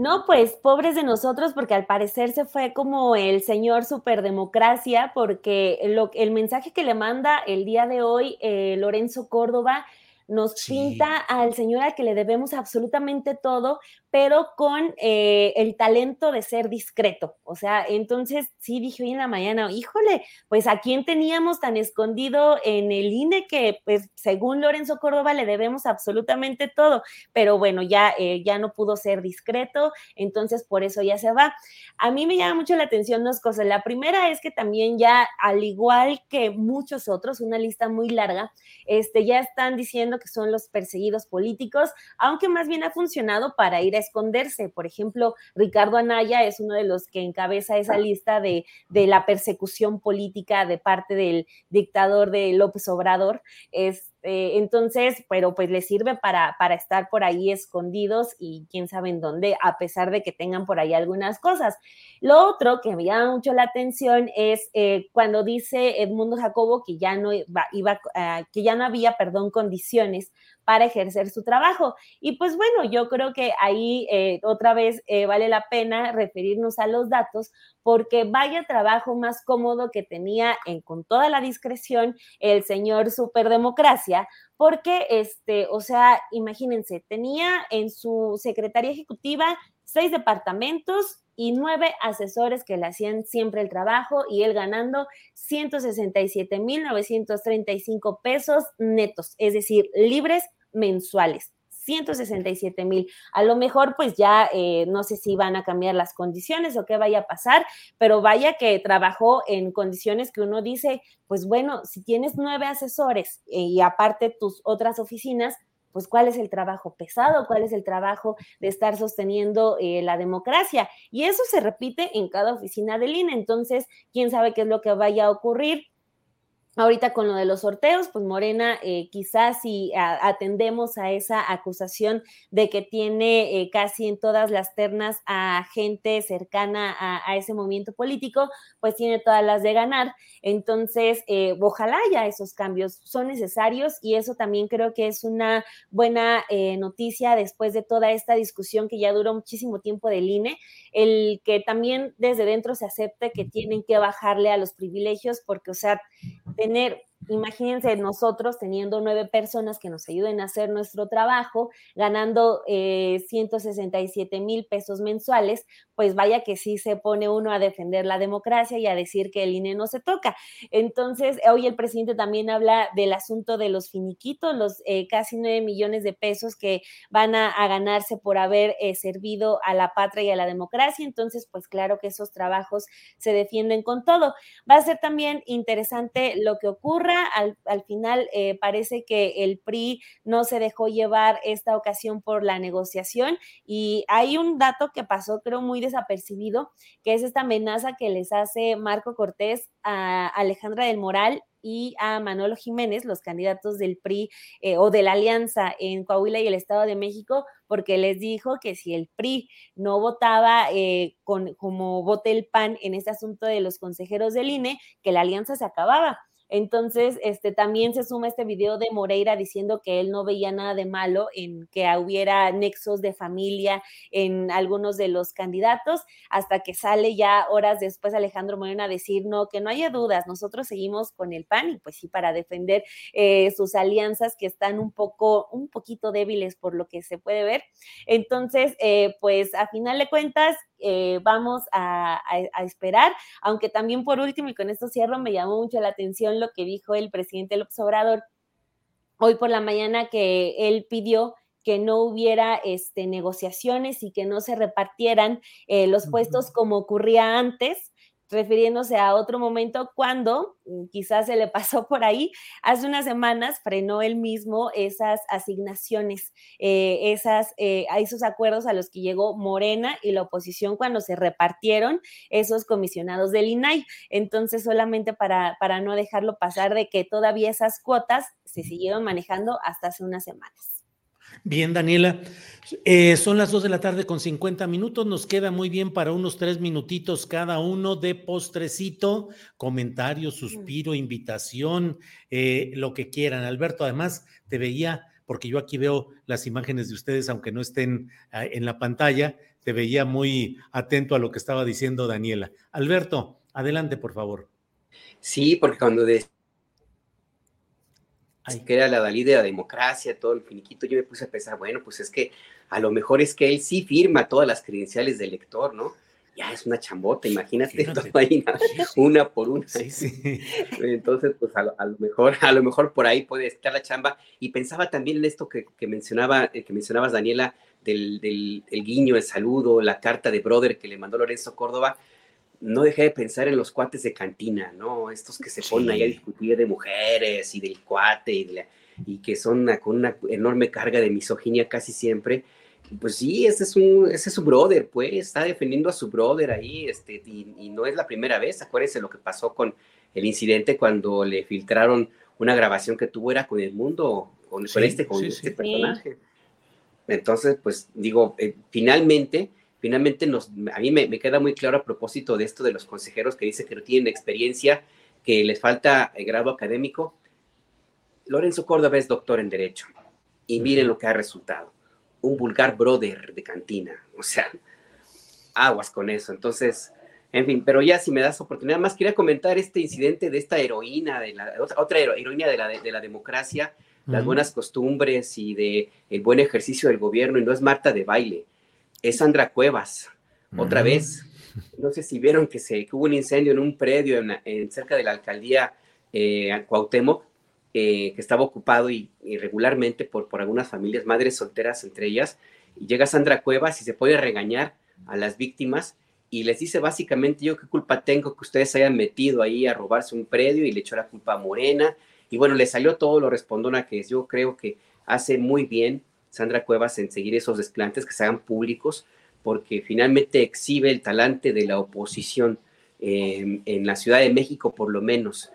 S10: No, pues pobres de nosotros, porque al parecer se fue como el señor superdemocracia, porque lo, el mensaje que le manda el día de hoy eh, Lorenzo Córdoba nos pinta al señor al que le debemos absolutamente todo, pero con eh, el talento de ser discreto. O sea, entonces sí dije hoy en la mañana, híjole, pues a quién teníamos tan escondido en el INE que, pues según Lorenzo Córdoba, le debemos absolutamente todo, pero bueno, ya, eh, ya no pudo ser discreto, entonces por eso ya se va. A mí me llama mucho la atención dos cosas. La primera es que también ya, al igual que muchos otros, una lista muy larga, este, ya están diciendo que son los perseguidos políticos, aunque más bien ha funcionado para ir esconderse. Por ejemplo, Ricardo Anaya es uno de los que encabeza esa lista de, de la persecución política de parte del dictador de López Obrador. Es, este, entonces, pero pues les sirve para, para estar por ahí escondidos y quién sabe en dónde, a pesar de que tengan por ahí algunas cosas. Lo otro que me llama mucho la atención es eh, cuando dice Edmundo Jacobo que ya no iba, iba uh, que ya no había, perdón, condiciones para ejercer su trabajo. Y pues bueno, yo creo que ahí eh, otra vez eh, vale la pena referirnos a los datos porque vaya trabajo más cómodo que tenía en, con toda la discreción el señor Superdemocracia, porque, este, o sea, imagínense, tenía en su secretaría ejecutiva seis departamentos y nueve asesores que le hacían siempre el trabajo y él ganando 167.935 pesos netos, es decir, libres mensuales. 167 mil. A lo mejor, pues ya eh, no sé si van a cambiar las condiciones o qué vaya a pasar, pero vaya que trabajó en condiciones que uno dice, pues bueno, si tienes nueve asesores eh, y aparte tus otras oficinas, pues cuál es el trabajo pesado, cuál es el trabajo de estar sosteniendo eh, la democracia. Y eso se repite en cada oficina del INE. Entonces, quién sabe qué es lo que vaya a ocurrir. Ahorita con lo de los sorteos, pues Morena, eh, quizás si atendemos a esa acusación de que tiene eh, casi en todas las ternas a gente cercana a, ese movimiento político, pues tiene todas las de ganar. Entonces, eh, ojalá ya esos cambios son necesarios y eso también creo que es una buena noticia después de toda esta discusión que ya duró muchísimo tiempo del INE, el que también desde dentro se acepte que tienen que bajarle a los privilegios, porque, o sea, tener imagínense nosotros teniendo nueve personas que nos ayuden a hacer nuestro trabajo, ganando eh, 167 mil pesos mensuales, pues vaya que sí se pone uno a defender la democracia y a decir que el INE no se toca. Entonces, hoy el presidente también habla del asunto de los finiquitos, los eh, casi nueve millones de pesos que van a, ganarse por haber eh, servido a la patria y a la democracia. Entonces, pues claro que esos trabajos se defienden con todo. Va a ser también interesante lo que al, al final eh, parece que el PRI no se dejó llevar esta ocasión por la negociación y hay un dato que pasó creo muy desapercibido, que es esta amenaza que les hace Marco Cortés a Alejandra del Moral y a Manolo Jiménez, los candidatos del PRI eh, o de la Alianza en Coahuila y el Estado de México, porque les dijo que si el PRI no votaba eh, con, como vote el PAN en este asunto de los consejeros del INE, que la alianza se acababa. Entonces, este, también se suma este video de Moreira diciendo que él no veía nada de malo en que hubiera nexos de familia en algunos de los candidatos, hasta que sale ya horas después Alejandro Moreno a decir, no, que no haya dudas, nosotros seguimos con el PAN y pues sí, para defender eh, sus alianzas que están un poco, un poquito débiles por lo que se puede ver. Entonces, eh, pues a final de cuentas, eh, vamos a, a, a, esperar, aunque también por último, y con esto cierro, me llamó mucho la atención lo que dijo el presidente López Obrador hoy por la mañana, que él pidió que no hubiera este, negociaciones y que no se repartieran eh, los puestos como ocurría antes, refiriéndose a otro momento cuando mm, quizás se le pasó por ahí, hace unas semanas frenó él mismo esas asignaciones, eh, esas, eh, a esos acuerdos a los que llegó Morena y la oposición cuando se repartieron esos comisionados del INAI. Entonces, solamente para, para no dejarlo pasar de que todavía esas cuotas se siguieron manejando hasta hace unas semanas.
S1: Bien, Daniela. Eh, son las dos de la tarde con 50 minutos. Nos queda muy bien para unos tres minutitos cada uno de postrecito, comentario, suspiro, invitación, eh, lo que quieran. Alberto, además, te veía, porque yo aquí veo las imágenes de ustedes, aunque no estén uh, en la pantalla, te veía muy atento a lo que estaba diciendo Daniela. Alberto, adelante, por favor.
S12: Sí, porque cuando de que era la Dalí de la democracia, todo el finiquito, yo me puse a pensar, bueno, pues es que a lo mejor es que él sí firma todas las credenciales del lector, ¿no? Ya es una chambota, imagínate, una por una. Entonces, pues a lo, mejor, a lo mejor por ahí puede estar la chamba. Y pensaba también en esto que, mencionaba, eh, que mencionabas, Daniela, del, del el guiño, el saludo, la carta de brother que le mandó Lorenzo Córdoba no dejé de pensar en los cuates de cantina, ¿no? Estos que se ponen ahí a discutir de mujeres y del cuate y, y que son con una enorme carga de misoginia casi siempre. Pues sí, ese es, un, ese es su brother, pues, está defendiendo a su brother ahí, este, y, no es la primera vez. Acuérdense lo que pasó con el incidente cuando le filtraron una grabación que tuvo, era con el mundo, con, este, con este personaje. Entonces, pues digo, eh, finalmente finalmente nos, a mí me, queda muy claro a propósito de esto de los consejeros que dicen que no tienen experiencia, que les falta el grado académico. Lorenzo Córdoba es doctor en Derecho y miren lo que ha resultado. Un vulgar brother de cantina. O sea, aguas con eso. Entonces, en fin, pero ya si me das oportunidad, más quería comentar este incidente de esta heroína, de la, otra heroína de la, de, la democracia, las buenas costumbres y de el buen ejercicio del gobierno, y no es Marta de baile es Sandra Cuevas, otra vez. No sé si vieron que, se, hubo un incendio en un predio en, cerca de la alcaldía eh, Cuauhtémoc, eh, que estaba ocupado y, irregularmente por, por algunas familias, madres solteras entre ellas, y llega Sandra Cuevas y se puede regañar a las víctimas y les dice básicamente yo qué culpa tengo que ustedes hayan metido ahí a robarse un predio y le echó la culpa a Morena y bueno, le salió todo lo respondona que yo creo que hace muy bien Sandra Cuevas en seguir esos desplantes que se hagan públicos, porque finalmente exhibe el talante de la oposición em, en la Ciudad de México, por lo menos.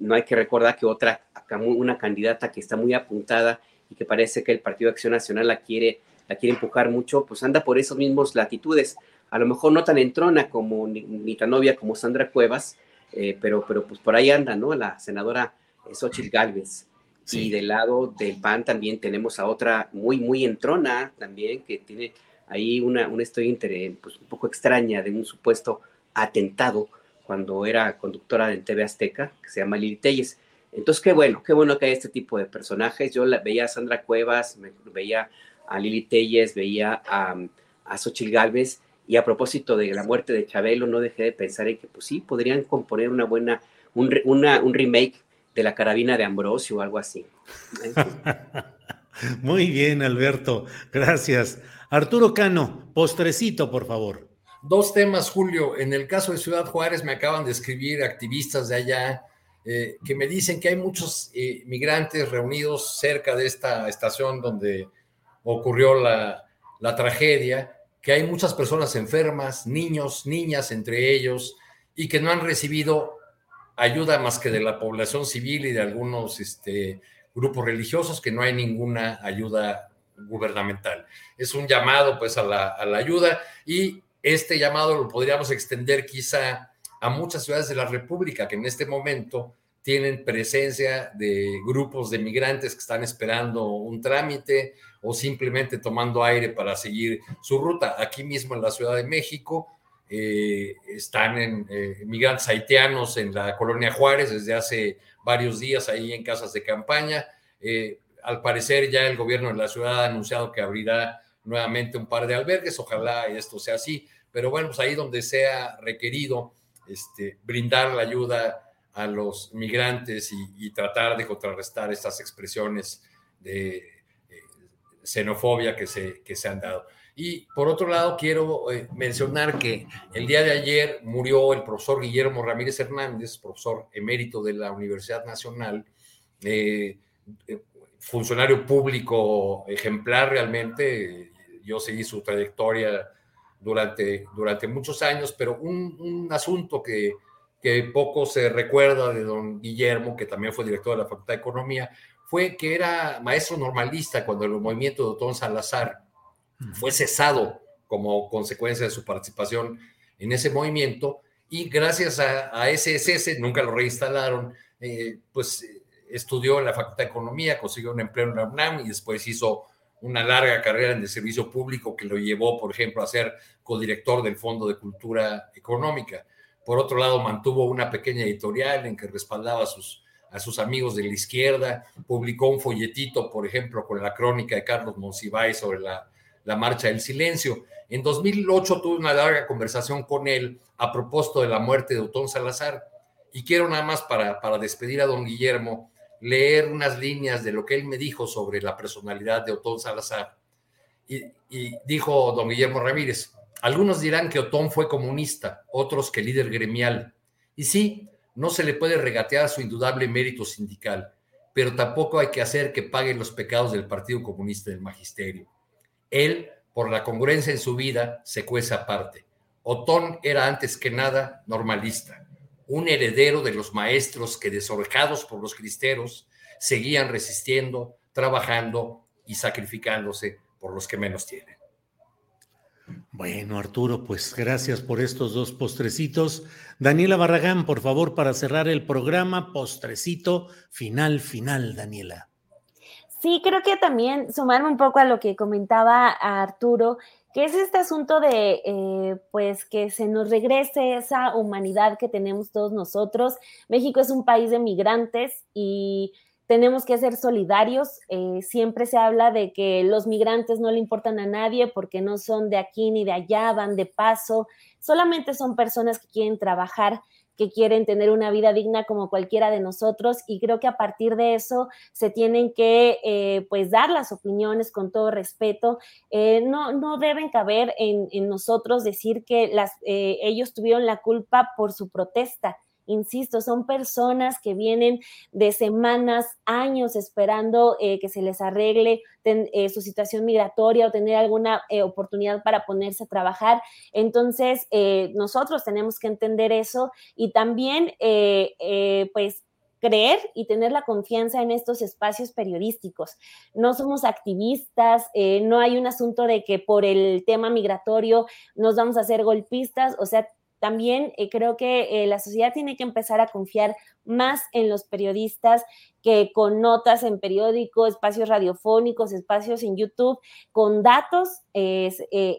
S12: No hay que recordar que otra, una candidata que está muy apuntada y que parece que el Partido de Acción Nacional la quiere, la quiere empujar mucho, pues anda por esos mismos latitudes. A lo mejor no tan entrona como ni, tan novia como Sandra Cuevas, eh, pero, pero pues por ahí anda, ¿no? La senadora Xochitl Gálvez. Y del lado del PAN también tenemos a otra muy, muy entrona también, que tiene ahí una, una historia pues, un poco extraña de un supuesto atentado cuando era conductora en TV Azteca, que se llama Lili Telles. Entonces, qué bueno, qué bueno que hay este tipo de personajes. Yo veía a Sandra Cuevas, veía a Lili Telles, veía a, a Xochitl Galvez, y a propósito de la muerte de Chabelo, no dejé de pensar en que, pues sí, podrían componer una buena, un, un remake de la carabina de Ambrosio o algo así.
S1: Muy bien, Alberto. Gracias. Arturo Cano, postrecito, por favor.
S11: Dos temas, Julio. En el caso de Ciudad Juárez me acaban de escribir activistas de allá eh, que me dicen que hay muchos eh, migrantes reunidos cerca de esta estación donde ocurrió la, la tragedia, que hay muchas personas enfermas, niños, niñas entre ellos, y que no han recibido ayuda más que de la población civil y de algunos este, grupos religiosos, que no hay ninguna ayuda gubernamental. Es un llamado pues a la, ayuda y este llamado lo podríamos extender quizá a muchas ciudades de la República que en este momento tienen presencia de grupos de migrantes que están esperando un trámite o simplemente tomando aire para seguir su ruta. Aquí mismo en la Ciudad de México eh, están en, eh, migrantes haitianos en la colonia Juárez desde hace varios días ahí en casas de campaña. Eh, al parecer ya el gobierno de la ciudad ha anunciado que abrirá nuevamente un par de albergues, ojalá esto sea así, pero bueno, pues ahí donde sea requerido este, brindar la ayuda a los migrantes y, tratar de contrarrestar estas expresiones de xenofobia que se, que se han dado. Y por otro lado, quiero eh, mencionar que el día de ayer murió el profesor Guillermo Ramírez Hernández, profesor emérito de la Universidad Nacional, eh, eh, funcionario público ejemplar realmente. Yo seguí su trayectoria durante, durante muchos años, pero un, un asunto que, que poco se recuerda de don Guillermo, que también fue director de la Facultad de Economía, fue que era maestro normalista cuando el movimiento de Otón Salazar fue cesado como consecuencia de su participación en ese movimiento y gracias a, ese cese, nunca lo reinstalaron, eh, pues estudió en la Facultad de Economía, consiguió un empleo en la UNAM y después hizo una larga carrera en el servicio público que lo llevó, por ejemplo, a ser codirector del Fondo de Cultura Económica. Por otro lado, mantuvo una pequeña editorial en que respaldaba a sus, a sus amigos de la izquierda, publicó un folletito, por ejemplo, con la crónica de Carlos Monsiváis sobre la, la Marcha del Silencio. En 2008 tuve una larga conversación con él a propósito de la muerte de Otón Salazar. Y quiero nada más para, para despedir a don Guillermo, leer unas líneas de lo que él me dijo sobre la personalidad de Otón Salazar. Y, dijo don Guillermo Ramírez, algunos dirán que Otón fue comunista, otros que líder gremial. Y sí, no se le puede regatear su indudable mérito sindical, pero tampoco hay que hacer que pague los pecados del Partido Comunista del Magisterio. Él, por la congruencia en su vida, se cuece aparte. Otón era antes que nada normalista un heredero de los maestros que desorjados por los cristeros seguían resistiendo, trabajando y sacrificándose por los que menos tienen.
S1: Bueno, Arturo, pues gracias por estos dos postrecitos. Daniela Barragán, por favor, para cerrar el programa, postrecito final, final, Daniela.
S10: Sí, creo que también sumarme un poco a lo que comentaba Arturo, que es este asunto de, eh, pues, que se nos regrese esa humanidad que tenemos todos nosotros. México es un país de migrantes y tenemos que ser solidarios. Eh, siempre se habla de que los migrantes no le importan a nadie porque no son de aquí ni de allá, van de paso, solamente son personas que quieren trabajar que quieren tener una vida digna como cualquiera de nosotros y creo que a partir de eso se tienen que eh, pues dar las opiniones con todo respeto. Eh, no, no deben caber en, nosotros decir que las, eh, ellos tuvieron la culpa por su protesta. Insisto, son personas que vienen de semanas, años esperando eh, que se les arregle eh, su situación migratoria o tener alguna eh, oportunidad para ponerse a trabajar. Entonces, nosotros tenemos que entender eso y también, pues, creer y tener la confianza en estos espacios periodísticos. No somos activistas, no hay un asunto de que por el tema migratorio nos vamos a hacer golpistas, o sea, también eh, creo que eh, la sociedad tiene que empezar a confiar más en los periodistas que con notas en periódico, espacios radiofónicos, espacios en YouTube, con datos, eh,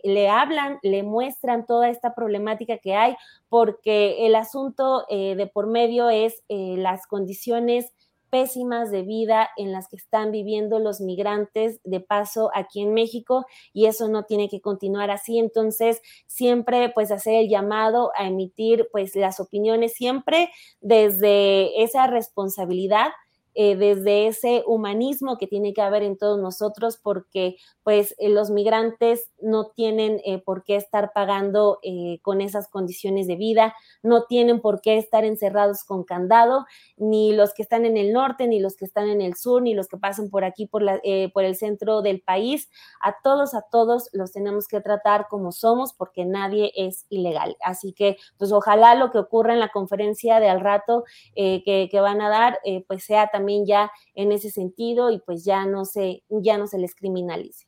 S10: le hablan, le muestran toda esta problemática que hay, porque el asunto de por medio es las condiciones pésimas de vida en las que están viviendo los migrantes de paso aquí en México y eso no tiene que continuar así. Entonces, siempre pues hacer el llamado a emitir pues las opiniones siempre desde esa responsabilidad eh, desde ese humanismo que tiene que haber en todos nosotros, porque pues eh, los migrantes no tienen eh, por qué estar pagando con esas condiciones de vida, no tienen por qué estar encerrados con candado, ni los que están en el norte, ni los que están en el sur, ni los que pasan por aquí, por, la, por el centro del país. A todos, a todos los tenemos que tratar como somos, porque nadie es ilegal. Así que, pues ojalá lo que ocurra en la conferencia de al rato que, que, van a dar, pues sea también también ya en ese sentido y pues ya no se, ya no se les criminalice.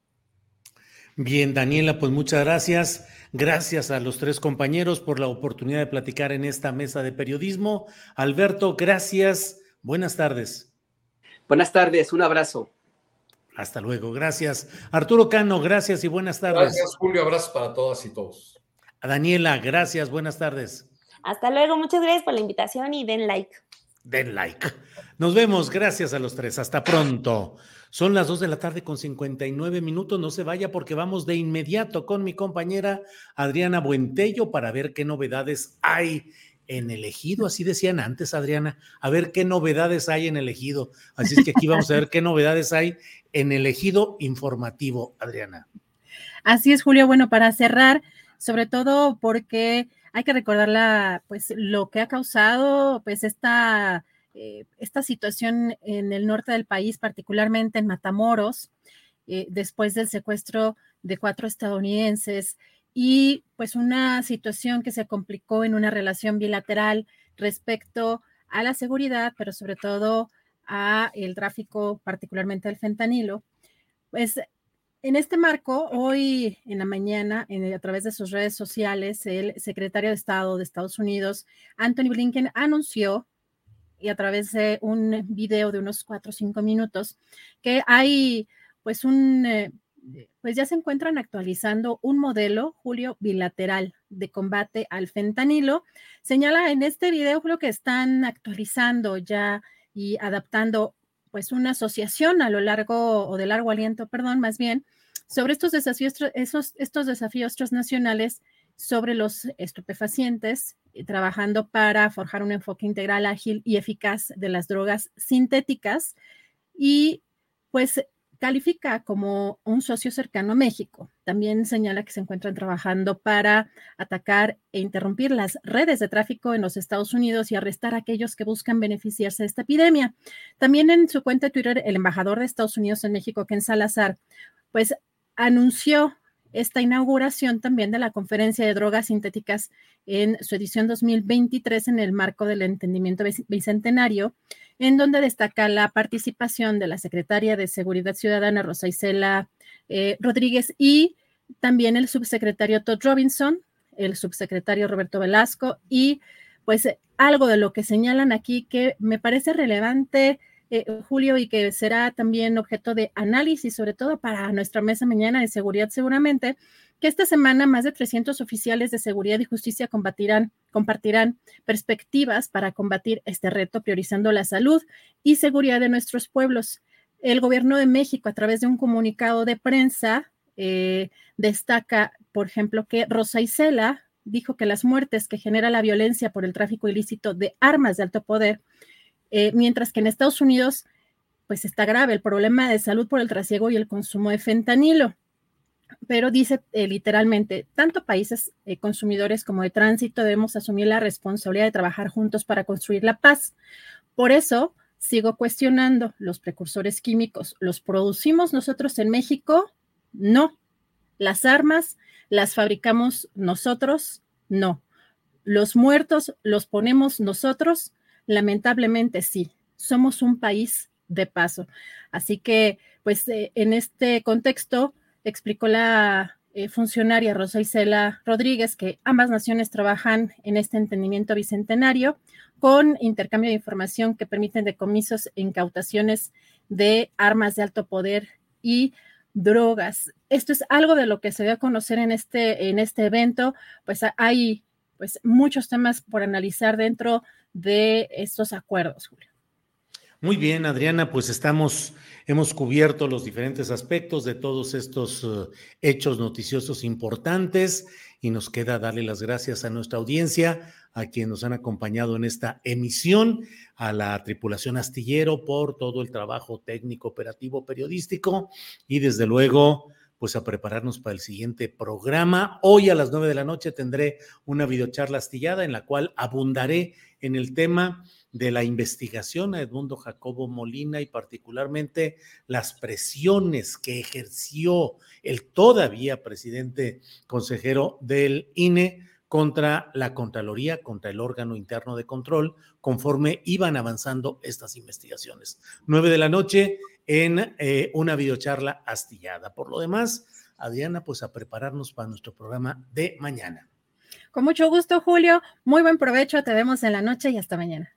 S1: Bien, Daniela, pues muchas gracias. Gracias a los tres compañeros por la oportunidad de platicar en esta mesa de periodismo. Alberto, gracias. Buenas tardes.
S12: Buenas tardes, un abrazo.
S1: Hasta luego, gracias. Arturo Cano, gracias y buenas tardes.
S11: Gracias, Julio, abrazo para todas y todos.
S1: A Daniela, gracias, buenas tardes.
S10: Hasta luego, muchas gracias por la invitación y den like
S1: den like. Nos vemos, gracias a los tres, hasta pronto. Son las dos de la tarde con 59 minutos, no se vaya porque vamos de inmediato con mi compañera Adriana Buentello para ver qué novedades hay en el ejido, así decían antes, Adriana, a ver qué novedades hay en el ejido. Así es que aquí vamos a ver qué novedades hay en el ejido informativo, Adriana.
S2: Así es, Julio. Bueno, para cerrar, sobre todo porque hay que recordar pues, lo que ha causado pues, esta, eh, esta situación en el norte del país, particularmente en Matamoros, eh, después del secuestro de cuatro estadounidenses y pues una situación que se complicó en una relación bilateral respecto a la seguridad, pero sobre todo a el tráfico, particularmente del fentanilo. Pues en este marco, hoy en la mañana, a través de sus redes sociales, el secretario de Estado de Estados Unidos, Anthony Blinken, anunció, y a través de un video de unos cuatro o cinco minutos, que hay pues un, eh, pues ya se encuentran actualizando un modelo, Julio, bilateral de combate al fentanilo. Señala en este video, Julio, que están actualizando ya y adaptando pues una asociación a lo largo o de largo aliento, perdón, más bien, sobre estos desafíos, esos, estos desafíos transnacionales sobre los estupefacientes, trabajando para forjar un enfoque integral, ágil y eficaz de las drogas sintéticas. Y pues califica como un socio cercano a México. También señala que se encuentran trabajando para atacar e interrumpir las redes de tráfico en los Estados Unidos y arrestar a aquellos que buscan beneficiarse de esta epidemia. También en su cuenta de Twitter, el embajador de Estados Unidos en México, Ken Salazar, pues anunció esta inauguración también de la conferencia de drogas sintéticas en su edición 2023 en el marco del entendimiento bicentenario, en donde destaca la participación de la secretaria de Seguridad Ciudadana, Rosa Isela eh, Rodríguez, y también el subsecretario Todd Robinson, el subsecretario Roberto Velasco, y pues algo de lo que señalan aquí que me parece relevante eh, Julio, y que será también objeto de análisis, sobre todo para nuestra mesa mañana de seguridad seguramente, que esta semana más de 300 oficiales de seguridad y justicia compartirán perspectivas para combatir este reto, priorizando la salud y seguridad de nuestros pueblos. El gobierno de México, a través de un comunicado de prensa, eh, destaca, por ejemplo, que Rosa Isela dijo que las muertes que genera la violencia por el tráfico ilícito de armas de alto poder eh, mientras que en Estados Unidos, pues está grave el problema de salud por el trasiego y el consumo de fentanilo. Pero dice eh, literalmente, tanto países eh, consumidores como de tránsito debemos asumir la responsabilidad de trabajar juntos para construir la paz. Por eso sigo cuestionando los precursores químicos. ¿Los producimos nosotros en México? No. Las armas las fabricamos nosotros? No. ¿Los muertos los ponemos nosotros? Lamentablemente sí, somos un país de paso. Así que, pues, eh, en este contexto, explicó la eh, funcionaria Rosa Isela Rodríguez que ambas naciones trabajan en este entendimiento bicentenario con intercambio de información que permiten decomisos e incautaciones de armas de alto poder y drogas. Esto es algo de lo que se dio a conocer en este, en este evento. Pues hay pues muchos temas por analizar dentro de estos acuerdos, Julio.
S1: Muy bien, Adriana, pues estamos, hemos cubierto los diferentes aspectos de todos estos uh, hechos noticiosos importantes y nos queda darle las gracias a nuestra audiencia, a quienes nos han acompañado en esta emisión, a la tripulación astillero por todo el trabajo técnico, operativo, periodístico y desde luego pues a prepararnos para el siguiente programa. Hoy a las nueve de la noche tendré una videocharla astillada en la cual abundaré en el tema de la investigación a Edmundo Jacobo Molina y particularmente las presiones que ejerció el todavía presidente consejero del INE contra la Contraloría, contra el órgano interno de control, conforme iban avanzando estas investigaciones. Nueve de la noche en eh, una videocharla astillada. Por lo demás, Adriana, pues a prepararnos para nuestro programa de mañana.
S2: Con mucho gusto, Julio. Muy buen provecho. Te vemos en la noche y hasta mañana.